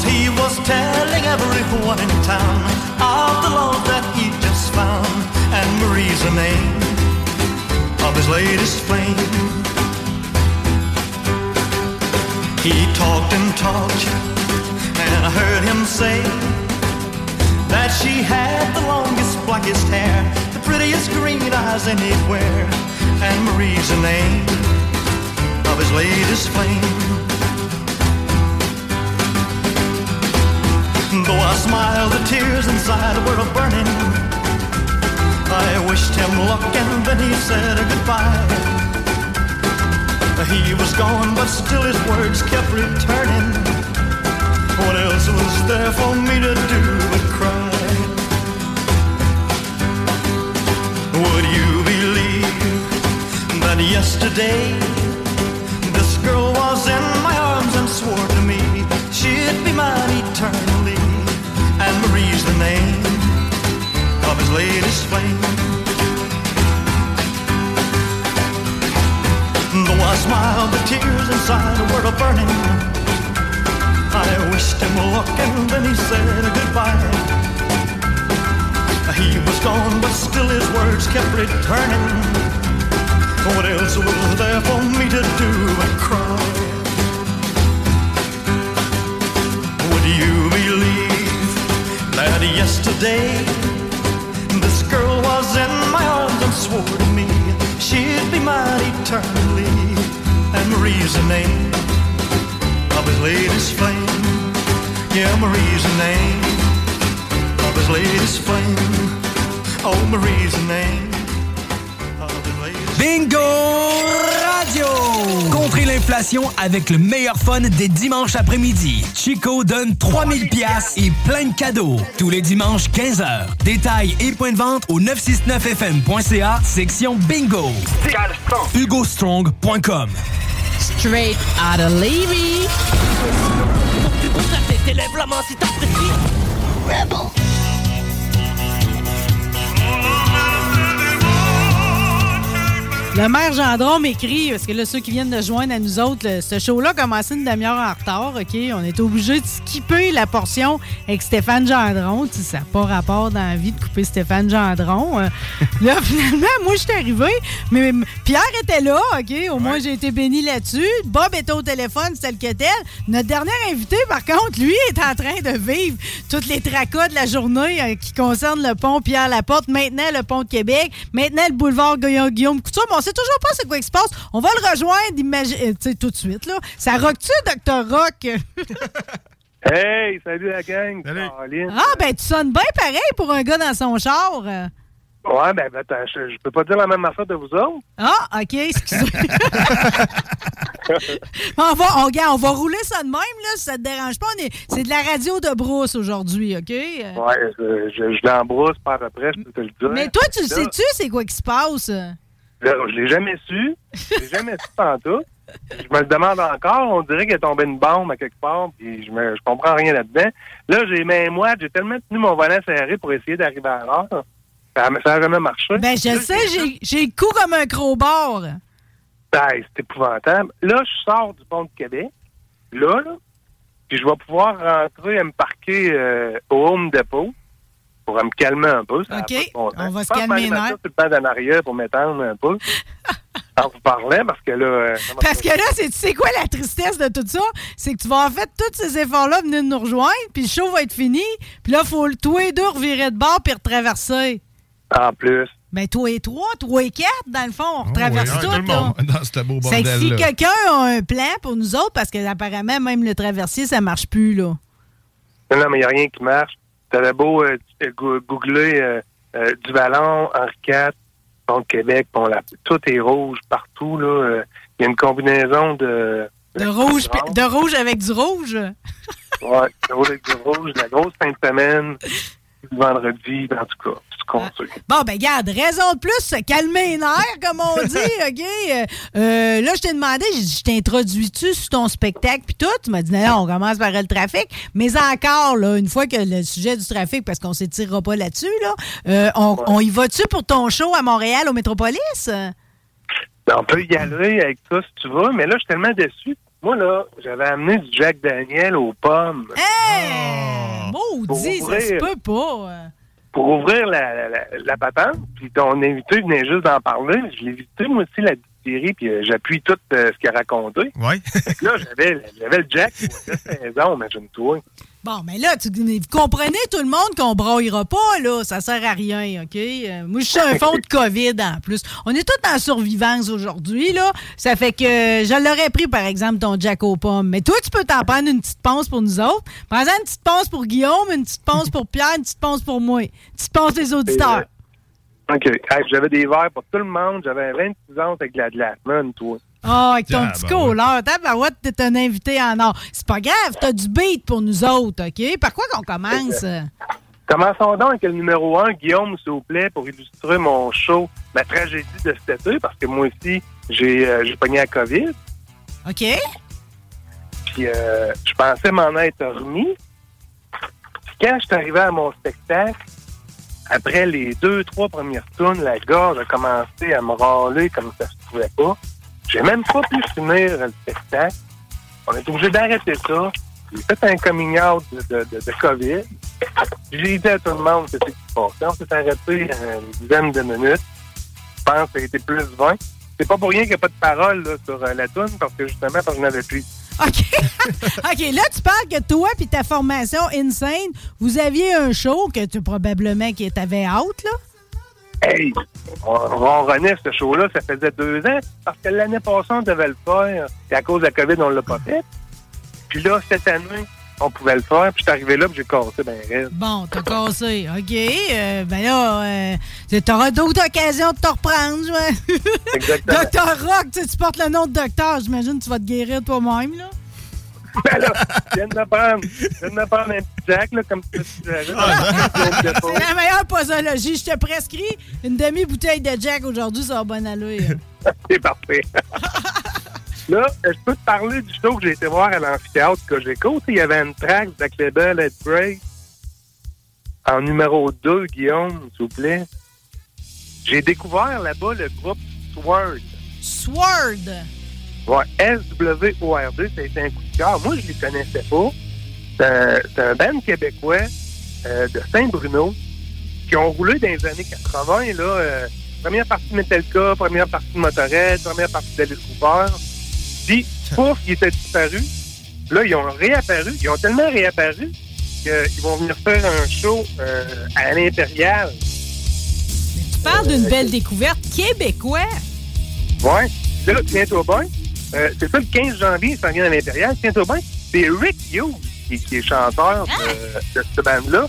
Cause he was telling everyone in town of the love that he just found. And Marie's the name of his latest flame. He talked and talked, and I heard him say that she had the longest, blackest hair, the prettiest green eyes anywhere. And Marie's the name of his latest flame. Though I smiled, the tears inside were burning. I wished him luck and then he said goodbye. He was gone, but still his words kept returning. What else was there for me to do but cry? Would you believe that yesterday this girl was in my arms and swore to me she'd be mine eternally? Marie's the name of his latest flame. Though I smiled, the tears inside were a burning. I wished him luck and then he said goodbye. He was gone, but still his words kept returning. What else was there for me to do but cry? Would you believe that yesterday this girl was in my arms and swore to me she'd be mine eternally? And Marie's the name of his latest flame. Yeah, Marie's the name of his latest flame. Oh, Marie's the name. Bingo Radio! Contrez l'inflation avec le meilleur fun des dimanches après-midi. Chico donne 3000 pièces et plein de cadeaux. Tous les dimanches 15h. Détails et points de vente au 969fm.ca, section Bingo. HugoStrong.com Straight out of Levy. Rebel. Le maire Gendron m'écrit, parce que là, ceux qui viennent de joindre à nous autres, ce show-là a commencé une demi-heure en retard, OK? On est obligé de skipper la portion avec Stéphane Gendron. Tu sais, ça n'a pas rapport dans la vie de couper Stéphane Gendron. Euh, <laughs> là, finalement, moi, je suis arrivé, mais Pierre était là, OK? Au moins, j'ai été béni là-dessus. Bob était au téléphone, c'était le que tel. Notre dernier invité, par contre, lui, est en train de vivre toutes les tracas de la journée euh, qui concernent le pont Pierre-Laporte, maintenant le pont de Québec, maintenant le boulevard Guillaume, Guillaume Couture. Mais on sait toujours pas c'est quoi qui se passe. On va le rejoindre euh, sais, tout de suite. Là. Ça rock-tu, Dr. Rock? <laughs> Hey, salut la gang. Caroline. ah, ben tu sonnes bien pareil pour un gars dans son char. Ouais, ben, ben, attends, je, je peux pas dire la même affaire de vous autres. Ah, OK, excusez. <laughs> on, va, on, regarde, on va rouler ça de même, là, si ça te dérange pas. On est- C'est de la radio de brousse aujourd'hui, OK? Ouais, je, je, je l'embrousse par après, je peux te le dire. Mais toi, tu le sais-tu, c'est quoi qui se passe? Là, je l'ai jamais su. Je l'ai jamais su tantôt. Je me le demande encore. On dirait qu'il est tombé une bombe à quelque part, puis je, me, je comprends rien là-dedans. Là, j'ai même moi, j'ai tellement tenu mon volant serré pour essayer d'arriver à l'heure. Ça n'a jamais marché. Ben, je Là, sais, j'ai- j'ai le cou comme un crowbar. Ben, c'est épouvantable. Là, je sors du pont de Québec. Là, là, puis je vais pouvoir rentrer et me parquer euh, au Home Depot pour me calmer un peu. Ça OK, bon on va Je se calmer les je nerfs. sur le d'en arrière pour m'étendre un peu. <laughs> en vous parlant, parce que là... euh, Parce que là, c'est- tu sais quoi la tristesse de tout ça? C'est que tu vas en fait tous ces efforts-là venir nous rejoindre, puis le show va être fini, puis là, faut le- toi et deux revirer de bord puis retraverser. En plus. Ben, toi et trois, toi et quatre, dans le fond, on retraverse Ouais, tout. là. dans ce beau C'est que si quelqu'un a un plan pour nous autres, parce que apparemment, même le traversier, ça marche plus, là. Non, non, mais il n'y a rien qui marche. T'avais beau euh, euh, goo- googler euh, euh, du ballon, Henri IV, Pont Québec, pont la... tout est rouge partout. là. Euh, Il y a une combinaison de... De rouge, de rouge avec du rouge? Ouais, de rouge avec du rouge, la grosse fin de semaine, vendredi, en tout cas, construis. Bon, ben, garde, raison de plus, calmer les nerfs, comme on dit, <laughs> OK? Euh, euh, là, je t'ai demandé, je t'introduis-tu sur ton spectacle, puis tout? Tu m'as dit, non, on commence par le trafic. Mais encore, là, une fois que le sujet du trafic, parce qu'on s'étirera pas là-dessus, là, euh, on, on y va-tu pour ton show à Montréal, au Métropolis? On peut y aller avec ça si tu veux, mais là, je suis tellement déçu. Moi, là, j'avais amené du Jack Daniel aux pommes. Hey! Maudit, Pour ça se ouvrir. peut pas. pour ouvrir la, la, la, la patente, puis ton invité venait juste d'en parler. Je l'ai visité, moi aussi, la Thierry, puis euh, j'appuie tout euh, ce qu'il a raconté. <laughs> Que là, j'avais, j'avais le Jack qui avait 16 ans, imagine-toi. Bon, mais là, tu, vous comprenez tout le monde qu'on broyera pas, là. Ça sert à rien, OK? Euh, moi, je suis un fond de COVID en plus. On est tous en survivance aujourd'hui, là. Ça fait que je l'aurais pris, par exemple, ton Jack aux pommes. Mais toi, tu peux t'en prendre une petite ponce pour nous autres. Prends-en une petite ponce pour Guillaume, une petite ponce pour Pierre, une petite ponce pour moi. Une petite ponce des auditeurs. OK. Hey, j'avais des verres pour tout le monde. J'avais 26 ans avec de la glace. Man, toi. Ah, avec ton Ah, petit ben couleur. Tabarouette, t'es un invité en or. C'est pas grave, t'as du beat pour nous autres, OK? Par quoi qu'on commence? Commençons donc avec le numéro 1, Guillaume, s'il vous plaît, pour illustrer mon show, ma tragédie de cet été, parce que moi aussi, j'ai euh, j'ai pogné la COVID. OK? Puis euh, je pensais m'en être remis. Puis quand je suis arrivé à mon spectacle, après les deux, trois premières tournes, la gorge a commencé à me râler comme ça se pouvait pas. J'ai même pas pu finir le spectacle. On est obligé d'arrêter ça. J'ai fait un coming out de, COVID. J'ai dit à tout le monde ce qui se passait. On s'est arrêté une dizaine de minutes. Je pense que ça a été plus 20. C'est pas pour rien qu'il n'y a pas de parole sur euh, la toune, parce que justement, parce que je n'avais plus. <laughs> OK. OK, là, tu parles que toi puis ta formation Insane, vous aviez un show que tu probablement qui t'avais out, là? Hey, on, on renaît ce show-là, ça faisait deux ans, parce que l'année passée, on devait le faire, et à cause de la COVID, on l'a pas fait. Puis là, cette année, on pouvait le faire, puis je suis arrivé là, puis j'ai cassé ben raide. Bon, t'as cassé. OK. euh, ben là, euh, t'auras d'autres occasions de te reprendre. ouais. <laughs> Exactement. docteur Rock, tu sais, tu portes le nom de docteur. J'imagine que tu vas te guérir toi-même, là. <laughs> Ben là, je viens de me prendre, je viens de me prendre un petit jack, là, comme tu suggérais. C'est la meilleure posologie. Je te prescris une demi-bouteille de Jack aujourd'hui, ça va bonne allure. <laughs> C'est parfait. Là, je peux te parler du show que j'ai été voir à l'amphithéâtre Cogeco. Il y avait une track de Clébel et Break en numéro 2, Guillaume, s'il vous plaît. J'ai découvert là-bas le groupe Sword. Sword. Ouais, S-W-O-R-D, ça a été un coup de cœur. Moi, je les connaissais pas. C'est un, c'est un band québécois euh, de Saint-Bruno qui ont roulé dans les années 80. Là, euh, première partie de Metallica, première partie de Motorhead, première partie d'Alice Cooper. Puis, pouf, ils étaient disparus. Là, ils ont réapparu. Ils ont tellement réapparu qu'ils vont venir faire un show euh, à l'Impérial. Tu parles d'une belle découverte québécois. Ouais. Là, tiens-toi bien. Euh, c'est ça, le 15 janvier, ça vient à l'Impérial. Tiens-toi bien. C'est Rick Hughes qui, qui est chanteur de, de cette bande-là.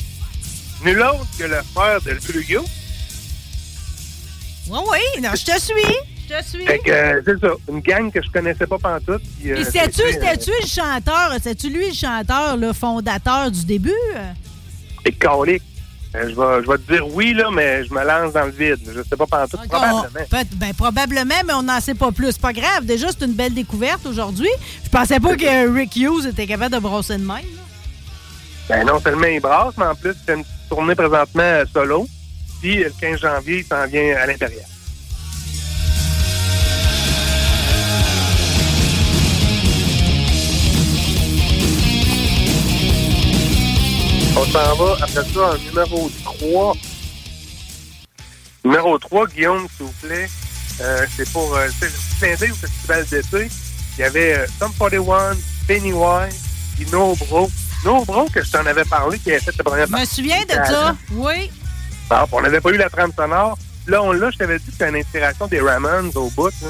Nul autre que le frère de Blue Hughes. Oui, oui, non, je te suis. Je te suis. Fait que, euh, c'est ça, une gang que je connaissais pas pantoute. puis, euh, sais-tu, c'était, euh, le chanteur, c'est-tu lui le chanteur, le fondateur du début? Et calique. Euh, je, vais, je vais te dire oui, là, mais je me lance dans le vide. Je sais pas pantoute, probablement. Oh, peut- ben, probablement, mais on n'en sait pas plus. C'est pas grave. Déjà, c'est une belle découverte aujourd'hui. Je pensais pas que Rick Hughes était capable de brosser de même. là. Ben non seulement il brasse, mais en plus, c'est une petite tournée présentement solo. Puis le 15 janvier, il s'en vient à l'intérieur. On s'en va après ça en numéro 3. Numéro 3, Guillaume, s'il vous plaît. Euh, c'est pour euh, d'œil au festival d'été. Il y avait euh, Sum 41, Pennywise, puis No Bro. No Bro, que je t'en avais parlé, qui avait fait la première Je me souviens de ça. Oui. On n'avait pas eu la trame sonore. Là, on l'a, je t'avais dit que c'était une inspiration des Ramones au bout. là.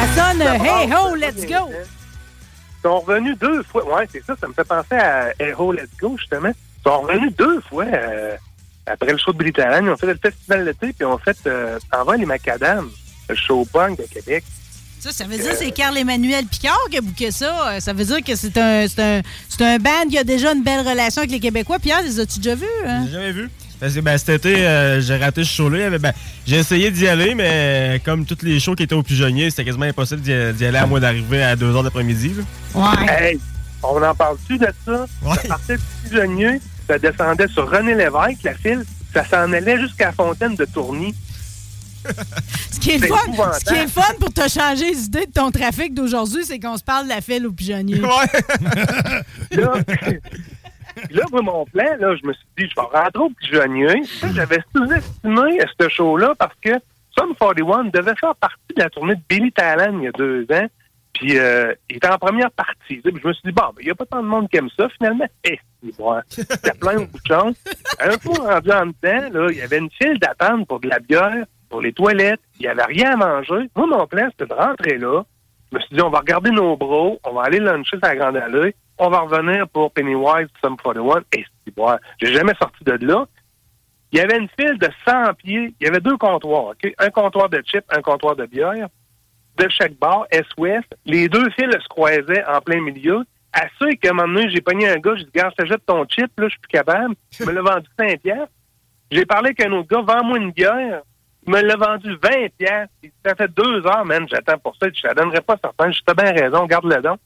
Ça sonne euh, Hey ho, let's go! Ils sont revenus deux fois. Ouais, c'est ça, ça me fait penser à Hero Let's Go, justement. Ils sont revenus deux fois euh, après le show de Britannia. Ils ont fait le festival d'été, puis ils ont fait euh, Envol les Macadam, le show punk de Québec. Ça, ça veut dire que c'est Carl-Emmanuel Picard qui a bouqué ça. Euh, Ça veut dire que c'est un, c'est un, c'est un band qui a déjà une belle relation avec les Québécois. Pierre, les as-tu déjà vus? hein? J'ai jamais vu. Parce que ben, cet été, euh, j'ai raté ce show-là. Ben, j'ai essayé d'y aller, mais comme tous les shows qui étaient au pigeonnier, c'était quasiment impossible d'y aller à moins d'arriver à 2h d'après-midi. là. Hey, on en parle-tu de ça? Ça partait du pigeonnier, ça descendait sur René Lévesque, la file, ça s'en allait jusqu'à la fontaine de Tourny. Ce qui, est fun, ce qui est fun pour te changer les idées de ton trafic d'aujourd'hui, c'est qu'on se parle de la file au pigeonnier. là, <laughs> là, moi, mon plan, là, je me suis dit, je vais rentrer au pigeonnier. J'avais sous-estimé ce show-là parce que Sum 41 devait faire partie de la tournée de Billy Talent il y a deux ans. Puis, euh, il était en première partie. Puis je me suis dit, bon, ben, il n'y a pas tant de monde qui aime ça, finalement. Eh, c'est bon. C'était plein de bouchons. Un coup rendu en dedans, là, il y avait une file d'attente pour de la bière, pour les toilettes. Il n'y avait rien à manger. Moi, mon plan, c'était de rentrer là. Je me suis dit, on va regarder nos bros, on va aller luncher sur la Grande Allée, on va revenir pour Pennywise, Sum 41. Et c'est bon. J'ai jamais sorti de là. Il y avait une file de 100 pieds. Il y avait deux comptoirs? Un comptoir de chips, un comptoir de bière. De chaque bar, Est-Ouest. Les deux files se croisaient en plein milieu. À ceux qu'à un moment donné, j'ai pogné un gars, j'ai dit, gars, je te jette ton chip, là, je suis plus capable. Il me l'a vendu 5 piastres. J'ai parlé avec un autre gars, vends-moi une bière. Il me l'a vendu 20 piastres. Ça fait deux heures, man, j'attends pour ça. Je te la donnerai pas certain. J'ai bien raison, garde-le donc.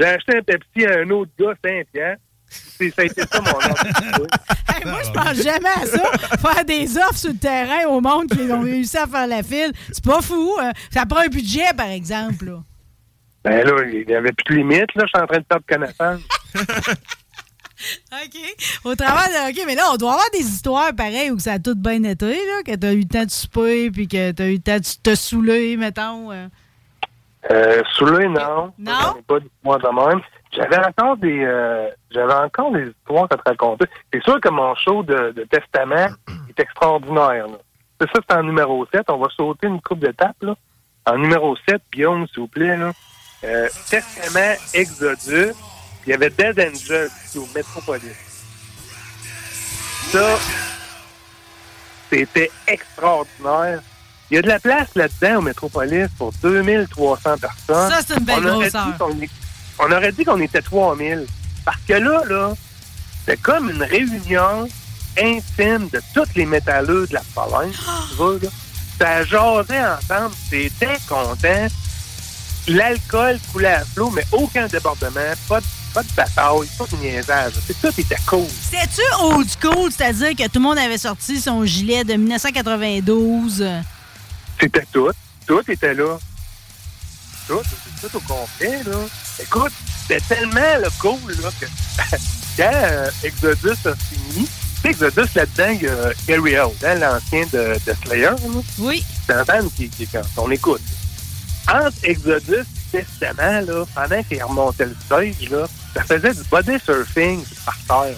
J'ai acheté un Pepsi à un autre gars, 5 piastres. C'est- Ça a été ça, mon. <laughs> Hey, moi, je pense jamais à ça. Faire des offres sur le terrain au monde qui ont réussi à faire la file. C'est pas fou. hein. Ça prend un budget, par exemple. là. Ben là, il n'y avait plus de limite, là. Je suis en train de perdre connaissance. <laughs> OK. Au travers de. OK, mais là, on doit avoir des histoires pareilles où ça a tout bien été, là, que t'as eu le temps de souper, puis que t'as eu le temps de te saouler, mettons. euh. Euh, Soulé, non? Non? Ai pas d'histoire de même. J'avais encore des euh, j'avais encore des histoires à te raconter. C'est sûr que mon show de, de testament est extraordinaire. là. C'est ça, c'est en numéro 7. On va sauter une coupe d'étapes. là. En numéro 7, Guillaume, s'il vous plaît. Là. Euh, testament Exodus. Il y avait Dead Angel au Metropolis. Ça, c'était extraordinaire. Il y a de la place là-dedans au Métropolis pour 2300 personnes. Ça, c'est une belle on aurait dit On aurait dit qu'on était 3000. Parce que là, là, c'est comme une réunion intime de tous les métalleux de la province. tu vois, là. Ça jasait ensemble. C'était content. L'alcool coulait à flot, mais aucun débordement, pas de, pas de bataille, pas de niaisage. C'est- Tout était cool. C'était-tu old school, c'est-à-dire que tout le monde avait sorti son gilet de 1992? C'était tout. Tout était là. Tout, tout, tout au complet, là. Écoute, c'était tellement le cool, là, que <laughs> quand euh, Exodus a fini, tu sais, Exodus, là-dedans, il y a Gary hein, l'ancien de, de Slayer, là. Oui. C'est un band qui, qui, qu'on écoute. Entre Exodus et Testament, là, pendant qu'il remontait le stage, là, ça faisait du body surfing par terre.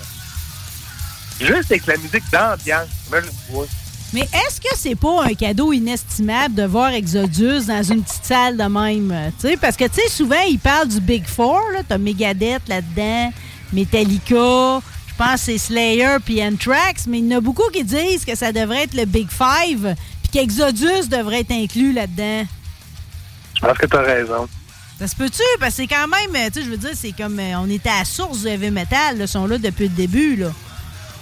Juste avec la musique d'ambiance. Imagine-toi. Mais est-ce que c'est pas un cadeau inestimable de voir Exodus dans une petite salle de même? euh, parce que, tu sais, souvent, ils parlent du Big Four. T'as Megadeth là-dedans, Metallica, je pense que c'est Slayer puis Anthrax, mais il y en a beaucoup qui disent que ça devrait être le Big Five puis qu'Exodus devrait être inclus là-dedans. Je pense que t'as raison. Ça se peut-tu? Parce que c'est quand même, euh, tu sais, je veux dire, c'est comme, euh, on était à la source du heavy metal, ils sont là depuis le début, là.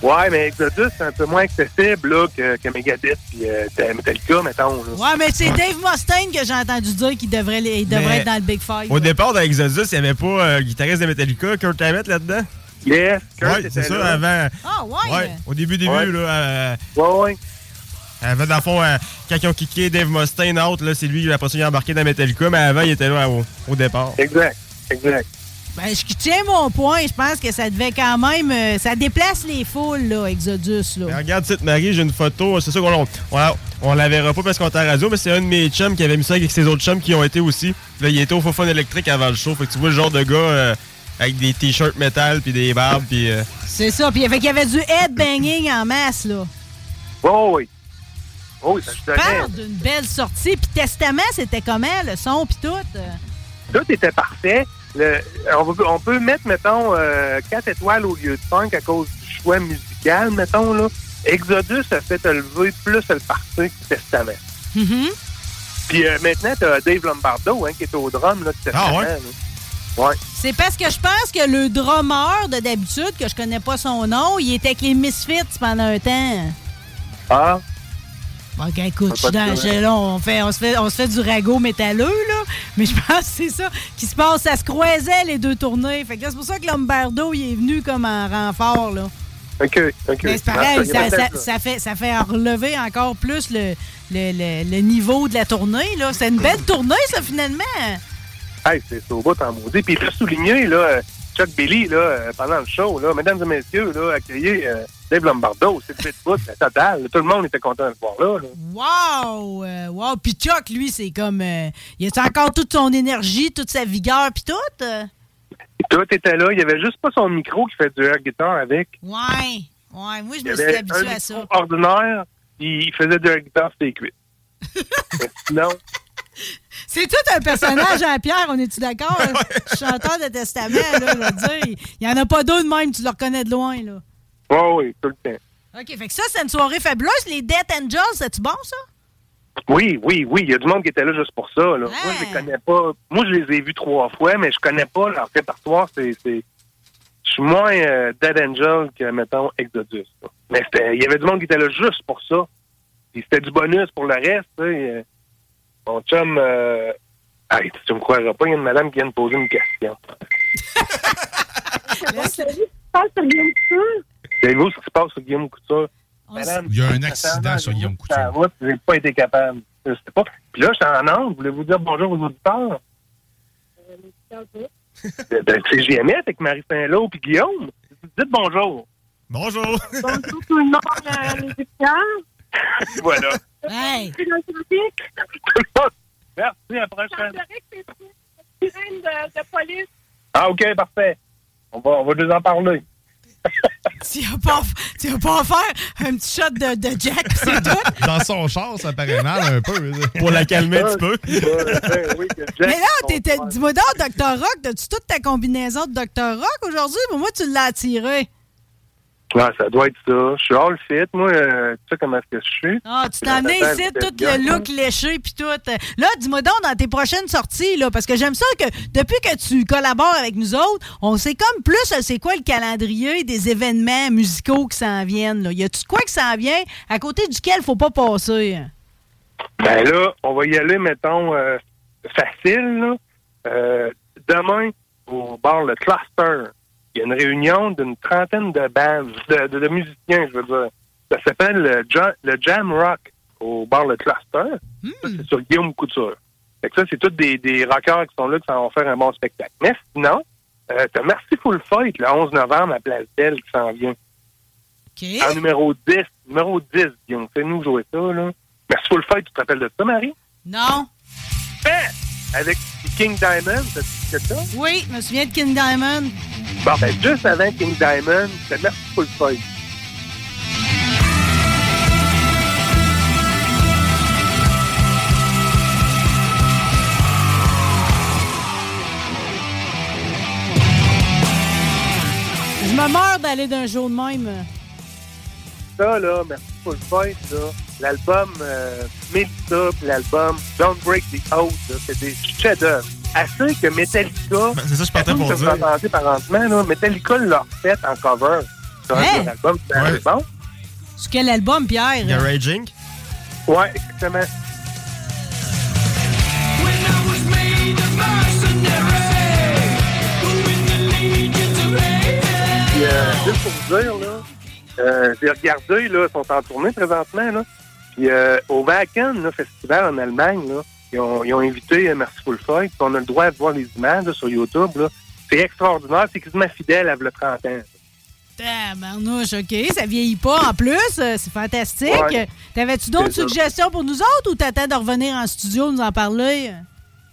Ouais, mais Exodus, c'est un peu moins accessible là, que, que Megadeth puis euh, Metallica, mettons. Là. Ouais, mais c'est Dave Mustaine que j'ai entendu dire qu'il devrait, il devrait Mais être dans le Big Five. Au là. départ, dans Exodus, il n'y avait pas euh, le guitariste de Metallica, Kurt Hammett, là-dedans? Yes, Kurt Ouais, c'est était ça, là. avant. Ah, ouais? Ouais, au début, début, Ouais. là. euh, Ouais, ouais. avant, dans le fond, euh, quand ils ont kické Dave Mustaine out, là, c'est lui qui après ça, il a embarqué dans Metallica, mais avant, il était là au, au départ. Exact, exact. Ben, je tiens mon point. Je pense que ça devait quand même. euh, ça déplace les foules, là, Exodus. Là. Regarde, petite Marie, j'ai une photo. C'est sûr qu'on on, on la verra pas parce qu'on est à la radio, mais c'est un de mes chums qui avait mis ça avec ses autres chums qui ont été aussi. Là, il était au faux fun électrique avant le show. Fait que tu vois le genre de gars euh, avec des t-shirts métal puis des barbes puis. euh, C'est ça. Puis il y avait du headbanging en masse, là. Oh, oui. Oh, oui, ça. Parle d'une belle sortie. Puis Testament, c'était comment, le son, puis tout? Tout était parfait. Le- on, peut mettre, mettons, 4 étoiles au lieu de 5 à cause du choix musical, mettons. là. Exodus a fait te lever plus le parti que Testament. Mhm. Puis euh, maintenant, tu as Dave Lombardo hein, qui est au drum là, de Testament. ouais? là. Ouais. C'est parce que je pense que le drummer de d'habitude, que je connais pas son nom, il était avec les Misfits pendant un temps. Ah, ok, écoute, je suis dans- je- là, on, fait, on, se fait, on se fait du ragot métalleux, là. Mais je pense que c'est ça qui se passe. Ça se croisait, les deux tournées. Fait que c'est pour ça que Lombardo, il est venu comme en renfort, là. OK, OK. Mais c'est pareil, ça, fait, ça fait relever encore plus le, le, le- le niveau de la tournée. là. C'est une belle tournée, ça, finalement. Hey, c'est au bout en maudit. Puis il a souligné, là, Chuck Billy, là, euh, pendant le show, là, mesdames et messieurs, là, accueillir euh, Dave Lombardo, c'est le bout, c'est total. Tout le monde était content de le voir là. là. Wow! euh, wow! Puis Chuck, lui, c'est comme... euh, il a encore toute son énergie, toute sa vigueur, puis tout? Tout était là. Il y avait juste pas son micro qui fait du air guitar avec. Ouais. Ouais, moi, je me suis habitué à ça. ordinaire, il faisait du air guitar cuisses. <laughs> Mais Sinon, C'est tout un personnage à Pierre, on est-tu d'accord? Chanteur de testament, là, je veux dire. Il n'y en a pas deux de même, tu le reconnais de loin, là. oui, oui, tout le temps. OK, fait que ça, c'est une soirée fabuleuse. Les Death Angels, c'est-tu bon, ça? Oui, oui, oui. Il y a du monde qui était là juste pour ça. Là. Moi, je les connais pas. Moi, je les ai vus trois fois, mais je connais pas leur répertoire. C'est, c'est... Je suis moins euh, Dead Angel que, mettons, Exodus. là. Mais il y avait du monde qui était là juste pour ça. Puis c'était du bonus pour le reste. Euh, Mon chum... Euh... Hey, tu me croiras pas, il y a une madame qui vient de poser une question. <laughs> Savez-vous ce qui se passe sur Guillaume Couture? Madame, Il y a un accident sur Guillaume Couture. Moi, j'ai pas été capable. Je sais pas. Puis là, je suis en onde. Voulez-vous dire bonjour aux auditeurs? Ben, ben, c'est JMS avec Marie Saint-Lô puis Guillaume. Dites bonjour. Bonjour. Bonjour tout le monde, euh, les étudiants. <laughs> voilà. Hey. C'est le trafic. Merci, à la prochaine. Semblerait que c'est une sirène de, de police. Ah, OK, parfait. On va, on va nous en parler. <laughs> Tu vas pas, tu vas pas en faire un petit shot de, de Jack, c'est tout? <laughs> Dans son char, ça paraît mal un peu. Pour la calmer un petit peu. Mais là, dis-moi donc, Dr. Rock, as-tu toute ta combinaison de Dr. Rock aujourd'hui? Pour moi, tu l'as attiré. Ouais, ça doit être ça. Je suis all fit, moi. euh, tu sais comment est-ce que je suis? Ah, tu t'en es ici, tout le look léché, puis tout. Là, dis-moi donc, dans tes prochaines sorties, là, parce que j'aime ça que depuis que tu collabores avec nous autres, on sait comme plus euh, c'est quoi le calendrier des événements musicaux qui s'en viennent. Là. Y a-tu quoi qui s'en vient à côté duquel faut pas passer? Ben là, on va y aller, mettons, euh, facile. là. Euh, demain, au bar Le Cluster, il y a une réunion d'une trentaine de bandes, de, de- de musiciens, je veux dire. Ça s'appelle le, Ja- le Jam Rock au bar Le Cluster. Ça, c'est sur Guillaume Couture. Fait que ça, c'est tous des, des rockers qui sont là, qui vont faire un bon spectacle. Mais sinon, euh, t'as Merciful Fight le 11 novembre à Place Belle qui s'en vient. En numéro 10. Numéro 10, Guillaume. Fais-nous jouer ça, là. Merciful Fight, tu te rappelles de ça, Marie? Non. Avec King Diamond, que ça? Oui, je me souviens de King Diamond. Bon, ben, juste avant King Diamond, c'était Merciful Fight. Je me meurs d'aller d'un jour de même. Ça, là, Merciful Fight, là, l'album euh, Melissa, puis l'album Don't Break the Oath, c'est des chefs-d'œuvre. Assez que Metallica... c'est ça que je partais pour dire. entendu par là, Metallica l'a fait en cover. Sur un de l'album, c'est Ouais. bon. Sur quel album, Pierre? Garaging. Ouais, exactement. Puis, euh, juste pour vous dire, là, euh, j'ai regardé, là, ils sont en tournée présentement, là. Puis euh, au Wacken, là, festival en Allemagne, là, ils ont, ils ont invité euh, Merciful Fight, puis on a le droit de voir les images là, sur YouTube, là. C'est extraordinaire, c'est quasiment fidèle à le 30 ans. Tabarnouche, OK. Ça vieillit pas en plus. euh, C'est fantastique. Ouais. T'avais-tu d'autres ça. suggestions pour nous autres ou t'attends de revenir en studio nous en parler?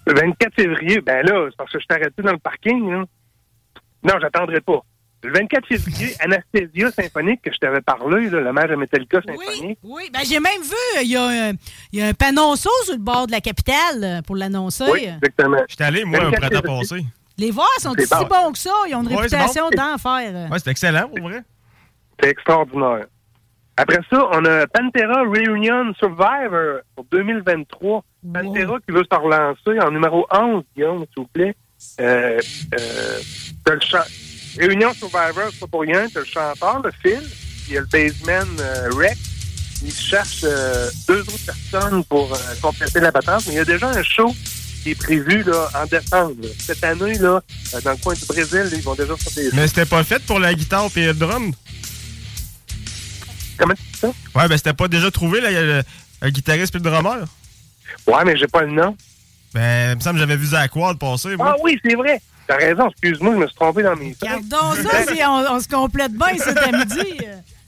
Le 24 février, ben là, c'est parce que je suis arrêté dans le parking, là. Non, j'attendrai pas. Le 24 février, Anastasia Symphonique, que je t'avais parlé, là, le maire de Metallica Symphonique. Oui, ben j'ai même vu, il y, a un- il y a un panonceau sur le bord de la capitale euh, pour l'annoncer. Oui, exactement. J'étais allé, moi, un 24 printemps février. passé. Les voir sont C'est si bon. bons que ça. Ils ont une Ouais, c'est réputation bon. d'enfer. Ouais, c'était excellent, pour vrai. C'est extraordinaire. Après ça, on a Pantera Reunion Survivor pour 2023. Pantera qui veut se relancer en numéro 11, Guillaume, s'il vous plaît. Euh, euh, le Réunion Survivor, c'est pas pour rien. T'as le chanteur, le Phil, il y a le baseman euh, Rex. Ils cherchent euh, deux autres personnes pour euh, compléter la patente. Mais il y a déjà un show qui est prévu là, en décembre. là. Cette année, là, dans le coin du Brésil, ils vont déjà faire des Mais c'était pas fait pour la guitare et le drum? Comment tu dis ça? Ouais, ben c'était pas déjà trouvé, là, il y a le, un guitariste puis le drummer. Ouais, mais j'ai pas le nom. Ben, il me semble que j'avais vu Zach Ward passer. Ah oui, c'est vrai. T'as raison, excuse-moi, je me suis trompé dans mes Gardons ça, c'est- on, on se complète bien cet midi.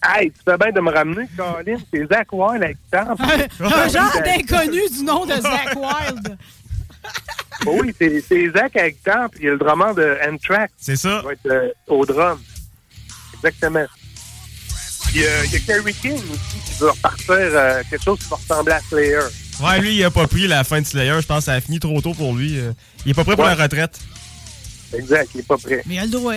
Hey, tu fais bien de me ramener, Colin. C'est Zach Wild avec guitare. Un genre d'inconnu du nom de Zach Wild. Oui, c'est Zach avec guitare, puis il y a le drummer de Anthrax. C'est ça. Il va être euh, au drum. Exactement. Puis euh, il y a Kerry King aussi qui veut repartir euh, quelque chose qui va ressembler à Slayer. Ouais, lui, il a pas pris la fin de Slayer. Je pense que ça a fini trop tôt pour lui. Il est pas prêt pour la retraite. Exact, il est pas prêt. Mais il a le droit.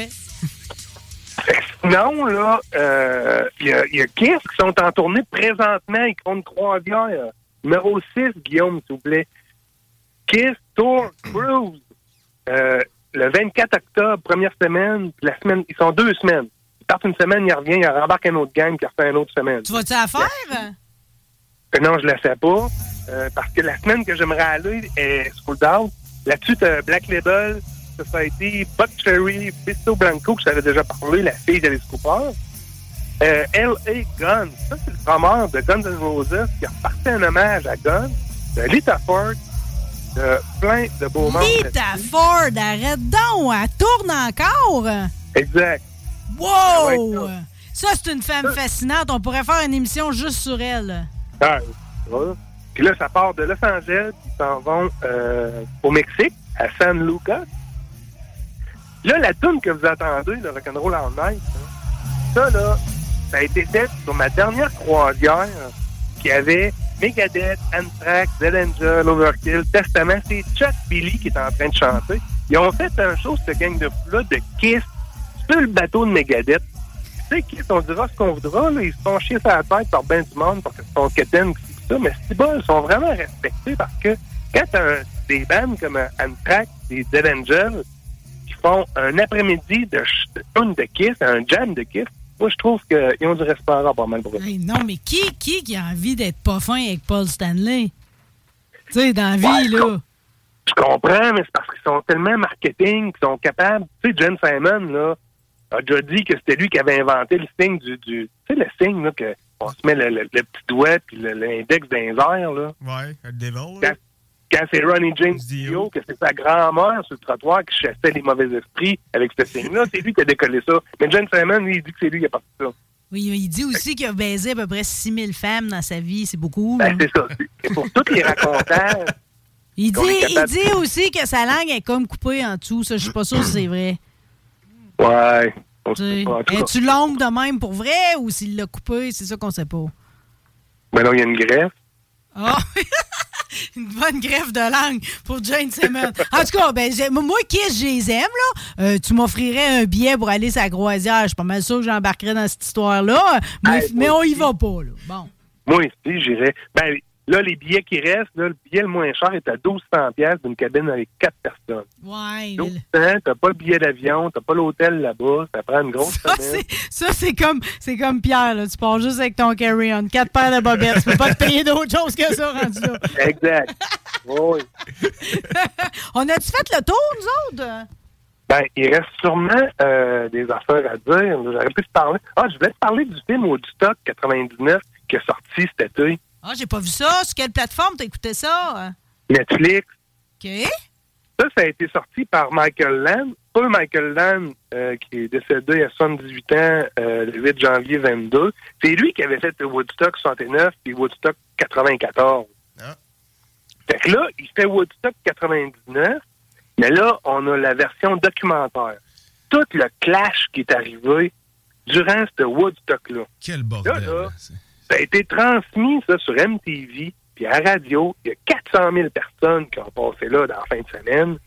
Sinon, là, euh, il y, a, y a Kiss qui sont en tournée présentement. Ils font une croisière. Numéro 6, Guillaume, s'il vous plaît. Kiss Tour Cruise. Euh, le 24 octobre, première semaine. Puis la semaine, ils sont deux semaines. Ils partent une semaine, ils reviennent, ils rembarquent un autre gang, puis ils refait une autre semaine. Tu vas-tu la faire? Euh, non, je ne la sais pas. euh, parce que la semaine que j'aimerais aller est sold out. Là-dessus, t'as Black Label, Society, Buck Cherry, Pisto Blanco, que je t'avais déjà parlé, la fille d'Alice Cooper. Euh, L.A. Gun, ça, c'est le drummer de Guns N' Roses qui a reparti un hommage à Gun, de Lita Ford, de plein de beaux membres. Lita Ford, arrête donc, elle tourne encore. Exact. Wow! Ça, c'est une femme fascinante. On pourrait faire une émission juste sur elle. Ah, voilà. Puis là, ça part de Los Angeles, puis ils s'en vont euh, au Mexique, à San Lucas. Là, la tune que vous attendez, le Rock'n'Roll All Night, hein, ça, là, ça a été fait sur ma dernière croisière qui avait Megadeth, Anthrax, Dead Angel, Overkill, Testament. C'est Chuck Billy qui est en train de chanter. Ils ont fait un show, cette gang de fous-là, de Kiss, sur le bateau de Megadeth. Tu sais, Kiss, on dira ce qu'on voudra, là, ils se font chier sur la tête par ben du monde parce que c'est son quétaine, pis tout ça, mais c'est bon, ils sont vraiment respectés parce que quand t'as des bands comme Anthrax, des Dead Angel, font un après-midi de, ch- de Kiss, un jam de Kiss, moi, je trouve qu'ils ont du respect à pas mal pour eux. Hey, non, mais qui, qui, qui a envie d'être pas fin avec Paul Stanley? Tu sais, dans la vie, Ouais, là. Je comprends, mais c'est parce qu'ils sont tellement marketing qu'ils sont capables. Tu sais, Jen Simon, là, a déjà dit que c'était lui qui avait inventé le signe du. du tu sais, le signe, là, que on se met le, le- le petit doigt puis le- l'index les airs, là. Ouais, le Devil. Quand, quand c'est Ronnie James Dio, que c'est sa grand-mère sur le trottoir qui chassait les mauvais esprits avec ce signe-là, c'est lui qui a décollé ça. Mais Jen Simon, lui, il dit que c'est lui qui a parti ça. Oui, il dit aussi qu'il a baisé à peu près 6000 femmes dans sa vie. C'est beaucoup. Ben, c'est ça. C'est pour tous les raconteurs. Il dit, il dit aussi que sa langue est comme coupée en dessous. Ça, je suis pas sûr si c'est vrai. Ouais. Es-tu longue de même pour vrai ou s'il l'a coupé? C'est ça qu'on sait pas? ben non, il y a une greffe. Ah! <laughs> Une bonne greffe de langue pour Jane Simmons. En tout cas, ben, moi, Kiss, je les aime, là. Euh, tu m'offrirais un billet pour aller la croisière. Je suis pas mal sûr que j'embarquerais dans cette histoire-là. Mais, Hey, mais moi on y va pas, là. Bon. Moi aussi, j'irais. Ben, là, les billets qui restent, là, le billet le moins cher est à 1200 pièces d'une cabine avec quatre personnes. Ouais. 1200, t'as pas le billet d'avion, t'as pas l'hôtel là-bas, ça prend une grosse Ça, semaine. Ça, c'est comme, c'est comme Pierre, là. Tu pars juste avec ton carry-on. Quatre paires de bobettes. Tu peux pas te payer d'autre chose que ça, rendu là. Exact. Oui. <laughs> On a-tu fait le tour, nous autres? Ben, il reste sûrement euh, des affaires à dire. J'aurais pu te parler. Ah, je voulais te parler du film Woodstock 99 qui est sorti cet été. Ah, j'ai pas vu ça. Sur quelle plateforme t'as écouté ça? Netflix. OK. Ça, ça a été sorti par Michael Land. Pas Michael Land, euh, qui est décédé à 78 ans euh, le 8 janvier 22. C'est lui qui avait fait Woodstock 69 puis Woodstock 94. Fait que là, il fait Woodstock 99, mais là, on a la version documentaire. Tout le clash qui est arrivé durant ce Woodstock-là. Quel bordel. Là, là, ça a été transmis, sur MTV, puis à la radio. Il y a 400 000 personnes qui ont passé là dans la fin de semaine.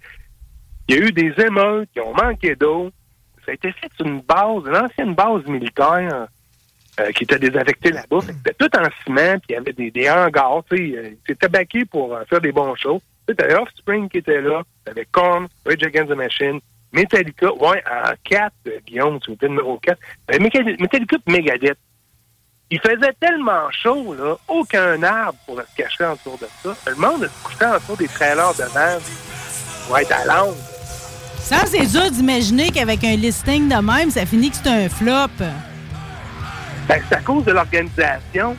Il y a eu des émeutes, qui ont manqué d'eau. Ça a été fait sur une base, une ancienne base militaire euh, qui était désaffectée là-bas. C'était tout en ciment, puis il y avait des, des hangars. sais, euh, C'était baqué pour euh, faire des bons shows. T'avais Offspring qui était là, t'avais Korn, Rage Against the Machine, Metallica, ouais, en 4, Guillaume, me plaît, numéro 4. Ben, Metallica et Megadeth. Il faisait tellement chaud, là, aucun arbre pourrait se cacher autour de ça. Le monde se couchait autour des trailers de merde pour être à l'ombre. Ça, c'est dur d'imaginer qu'avec un listing de même, ça finit que c'est un flop. Ben, c'est à cause de l'organisation.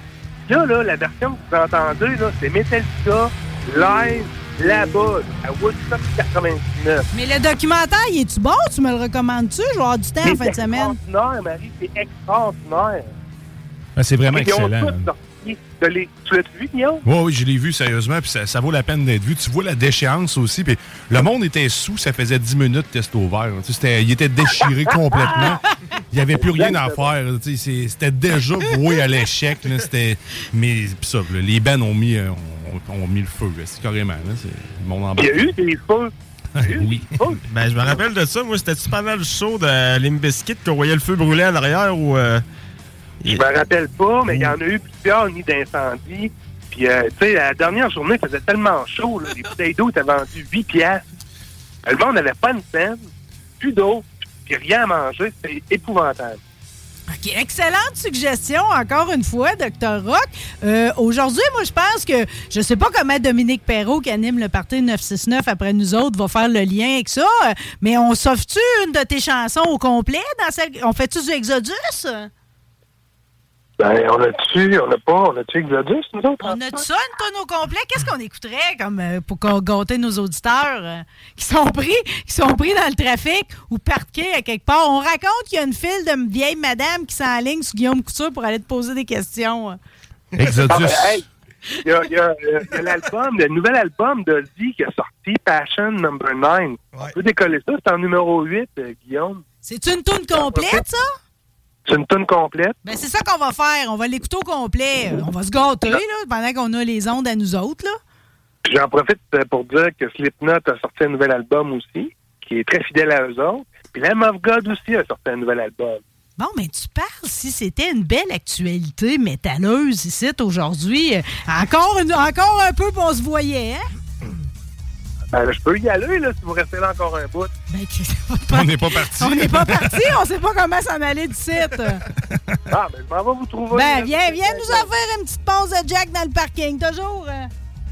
Là, là, la version que vous entendez, là, c'est Metallica live là-bas, à Woodstock 99. Mais le documentaire, il est-tu bon? Tu me le recommandes-tu? Je vais avoir du temps en C'est fin de semaine. extraordinaire, Marie, c'est extraordinaire. Ah, c'est vraiment excellent. de les- Tu l'as vu, Guillaume? Oui, oui, je l'ai vu sérieusement, puis ça, ça vaut la peine d'être vu. Tu vois la déchéance aussi, puis le monde était sous, ça faisait 10 minutes test au vert. Tu sais, c'était- il était déchiré <laughs> complètement. Il n'y avait plus rien à faire. tu sais, c'est- C'était déjà voué à l'échec. là, c'était- Mais pis ça, là, les bands ont mis, euh, ont, ont mis le feu, là, c'est carrément. Là, c'est- le monde en Il y a eu des feux. oui. Ben, je me rappelle de ça. Moi, c'était-tu pendant le show de Limbiskit qu'on voyait le feu brûler en arrière ou. euh, Je me rappelle pas, mais il y en a eu plusieurs nids d'incendie. Puis, euh, tu sais, la dernière journée, il faisait tellement chaud. Là, les bouteilles d'eau étaient vendues 8 piastres. Le monde n'avait pas une scène, plus d'eau, puis rien à manger. C'était épouvantable. OK, excellente suggestion, encore une fois, Dr. Rock. Euh, Aujourd'hui, moi, je pense que je sais pas comment Dominique Perrault, qui anime le Parti 969 après nous autres, va faire le lien avec ça, euh, mais on sauve-tu une de tes chansons au complet? Dans celle... On fait-tu du Exodus? Ben, on a-tu, on a pas, on a-tu Exodus, nous autres? On a-tu ça, une tonne au complet? Qu'est-ce qu'on écouterait comme euh, pour qu'on- gâter nos auditeurs euh, qui sont pris qui sont pris dans le trafic ou parqués à quelque part? On raconte qu'il y a une file de vieilles madames qui s'enlignent sur Guillaume Couture pour aller te poser des questions. Ah, ben, hey, Il y a, il y a, il y a l'album, le nouvel album d'Ozzy qui a sorti, Passion Number 9. On peut décoller ça, c'est en numéro 8, euh, Guillaume. C'est une toune complète, ça? C'est une tune complète. Ben, c'est ça qu'on va faire. On va l'écouter au complet. On va se gâter, là, pendant qu'on a les ondes à nous autres, J'en profite euh, pour dire que Slipknot a sorti un nouvel album aussi, qui est très fidèle à eux autres. Puis Lamb of God aussi a sorti un nouvel album. Bon, mais tu parles si c'était une belle actualité métalleuse ici aujourd'hui. Euh, Encore, une- encore un peu, on se voyait, hein? Ben, je peux y aller, là, si vous restez là encore un bout. On n'est pas parti. On n'est pas parti, on sait pas comment s'en aller du site. Ah, ben, je m'en vais vous trouver. Ben, viens, viens nous en faire une petite pause de Jack dans le parking, toujours.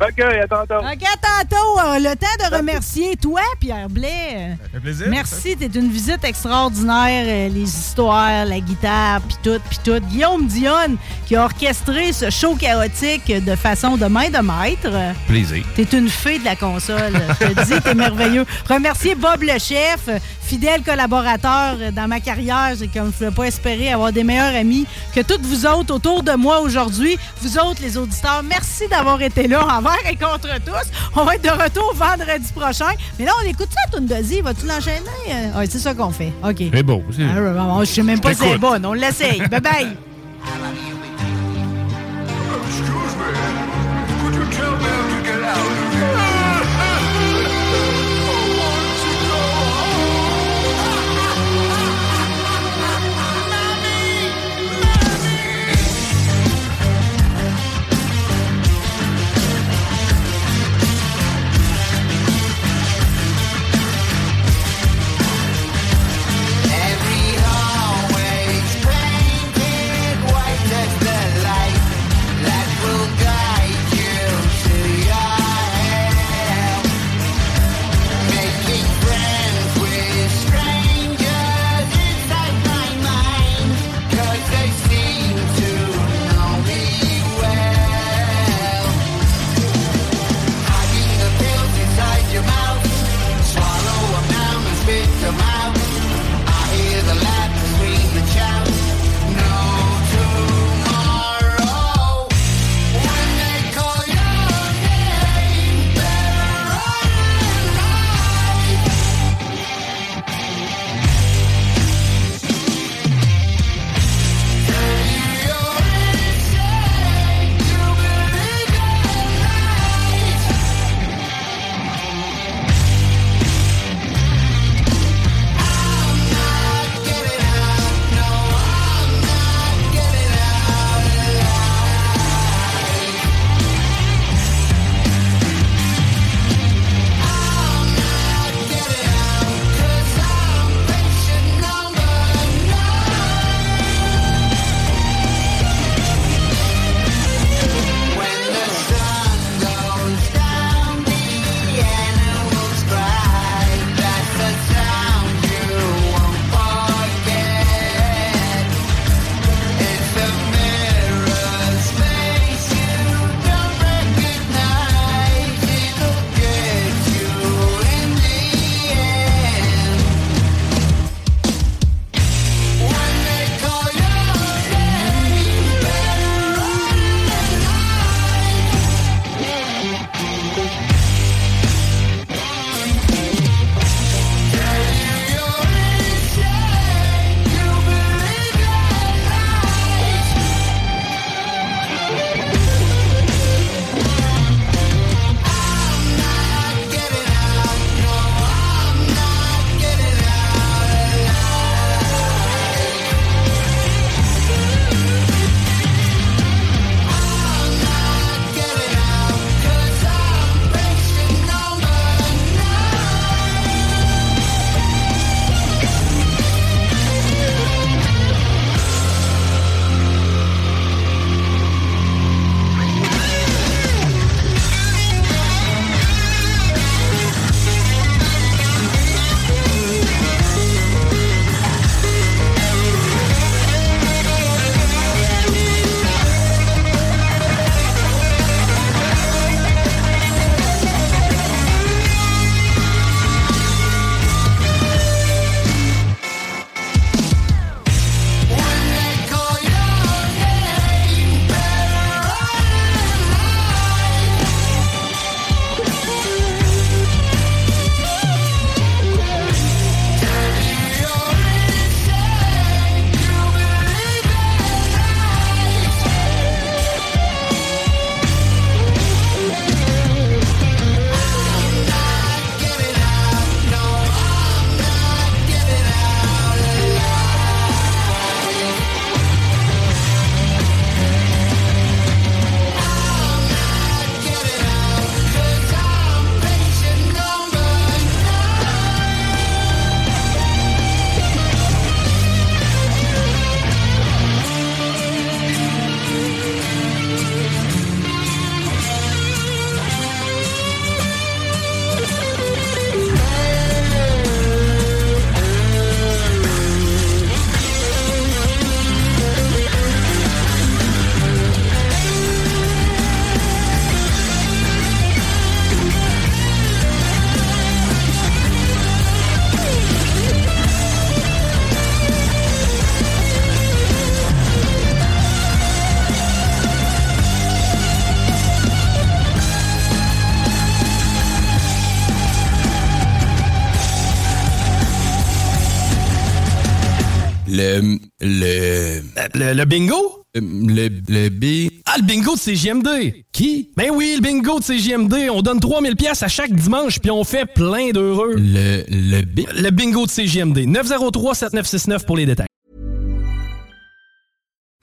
OK, à tantôt. OK, à tantôt. Le temps de remercier toi, Pierre Blais. Ça fait plaisir. Merci, t'es une visite extraordinaire. euh, les histoires, la guitare, puis tout, puis tout. Guillaume Dionne, qui a orchestré ce show chaotique de façon de main de maître. Plaisir. T'es une fée de la console. Je te dis, t'es merveilleux. <laughs> Remercier Bob le chef, fidèle collaborateur dans ma carrière. J'ai comme je ne pouvais pas espérer avoir des meilleurs amis que toutes vous autres autour de moi aujourd'hui. Vous autres, les auditeurs, merci d'avoir été là envers et contre tous. On va être de retour vendredi prochain. Mais là, on écoute ça, Toon Dozy. Vas-tu l'enchaîner? Euh, ouais, c'est ça qu'on fait. OK. C'est beau. c'est- Ah, je sais même pas si c'est bon. On l'essaye. Bye Le, bingo? Le, le B... Ah, le bingo de CGMD! Qui? Ben oui, le bingo de CGMD. On donne 3000 pièces à chaque dimanche, puis on fait plein d'heureux. Le... Le B... Le bingo de CGMD. 903-7969 pour les détails.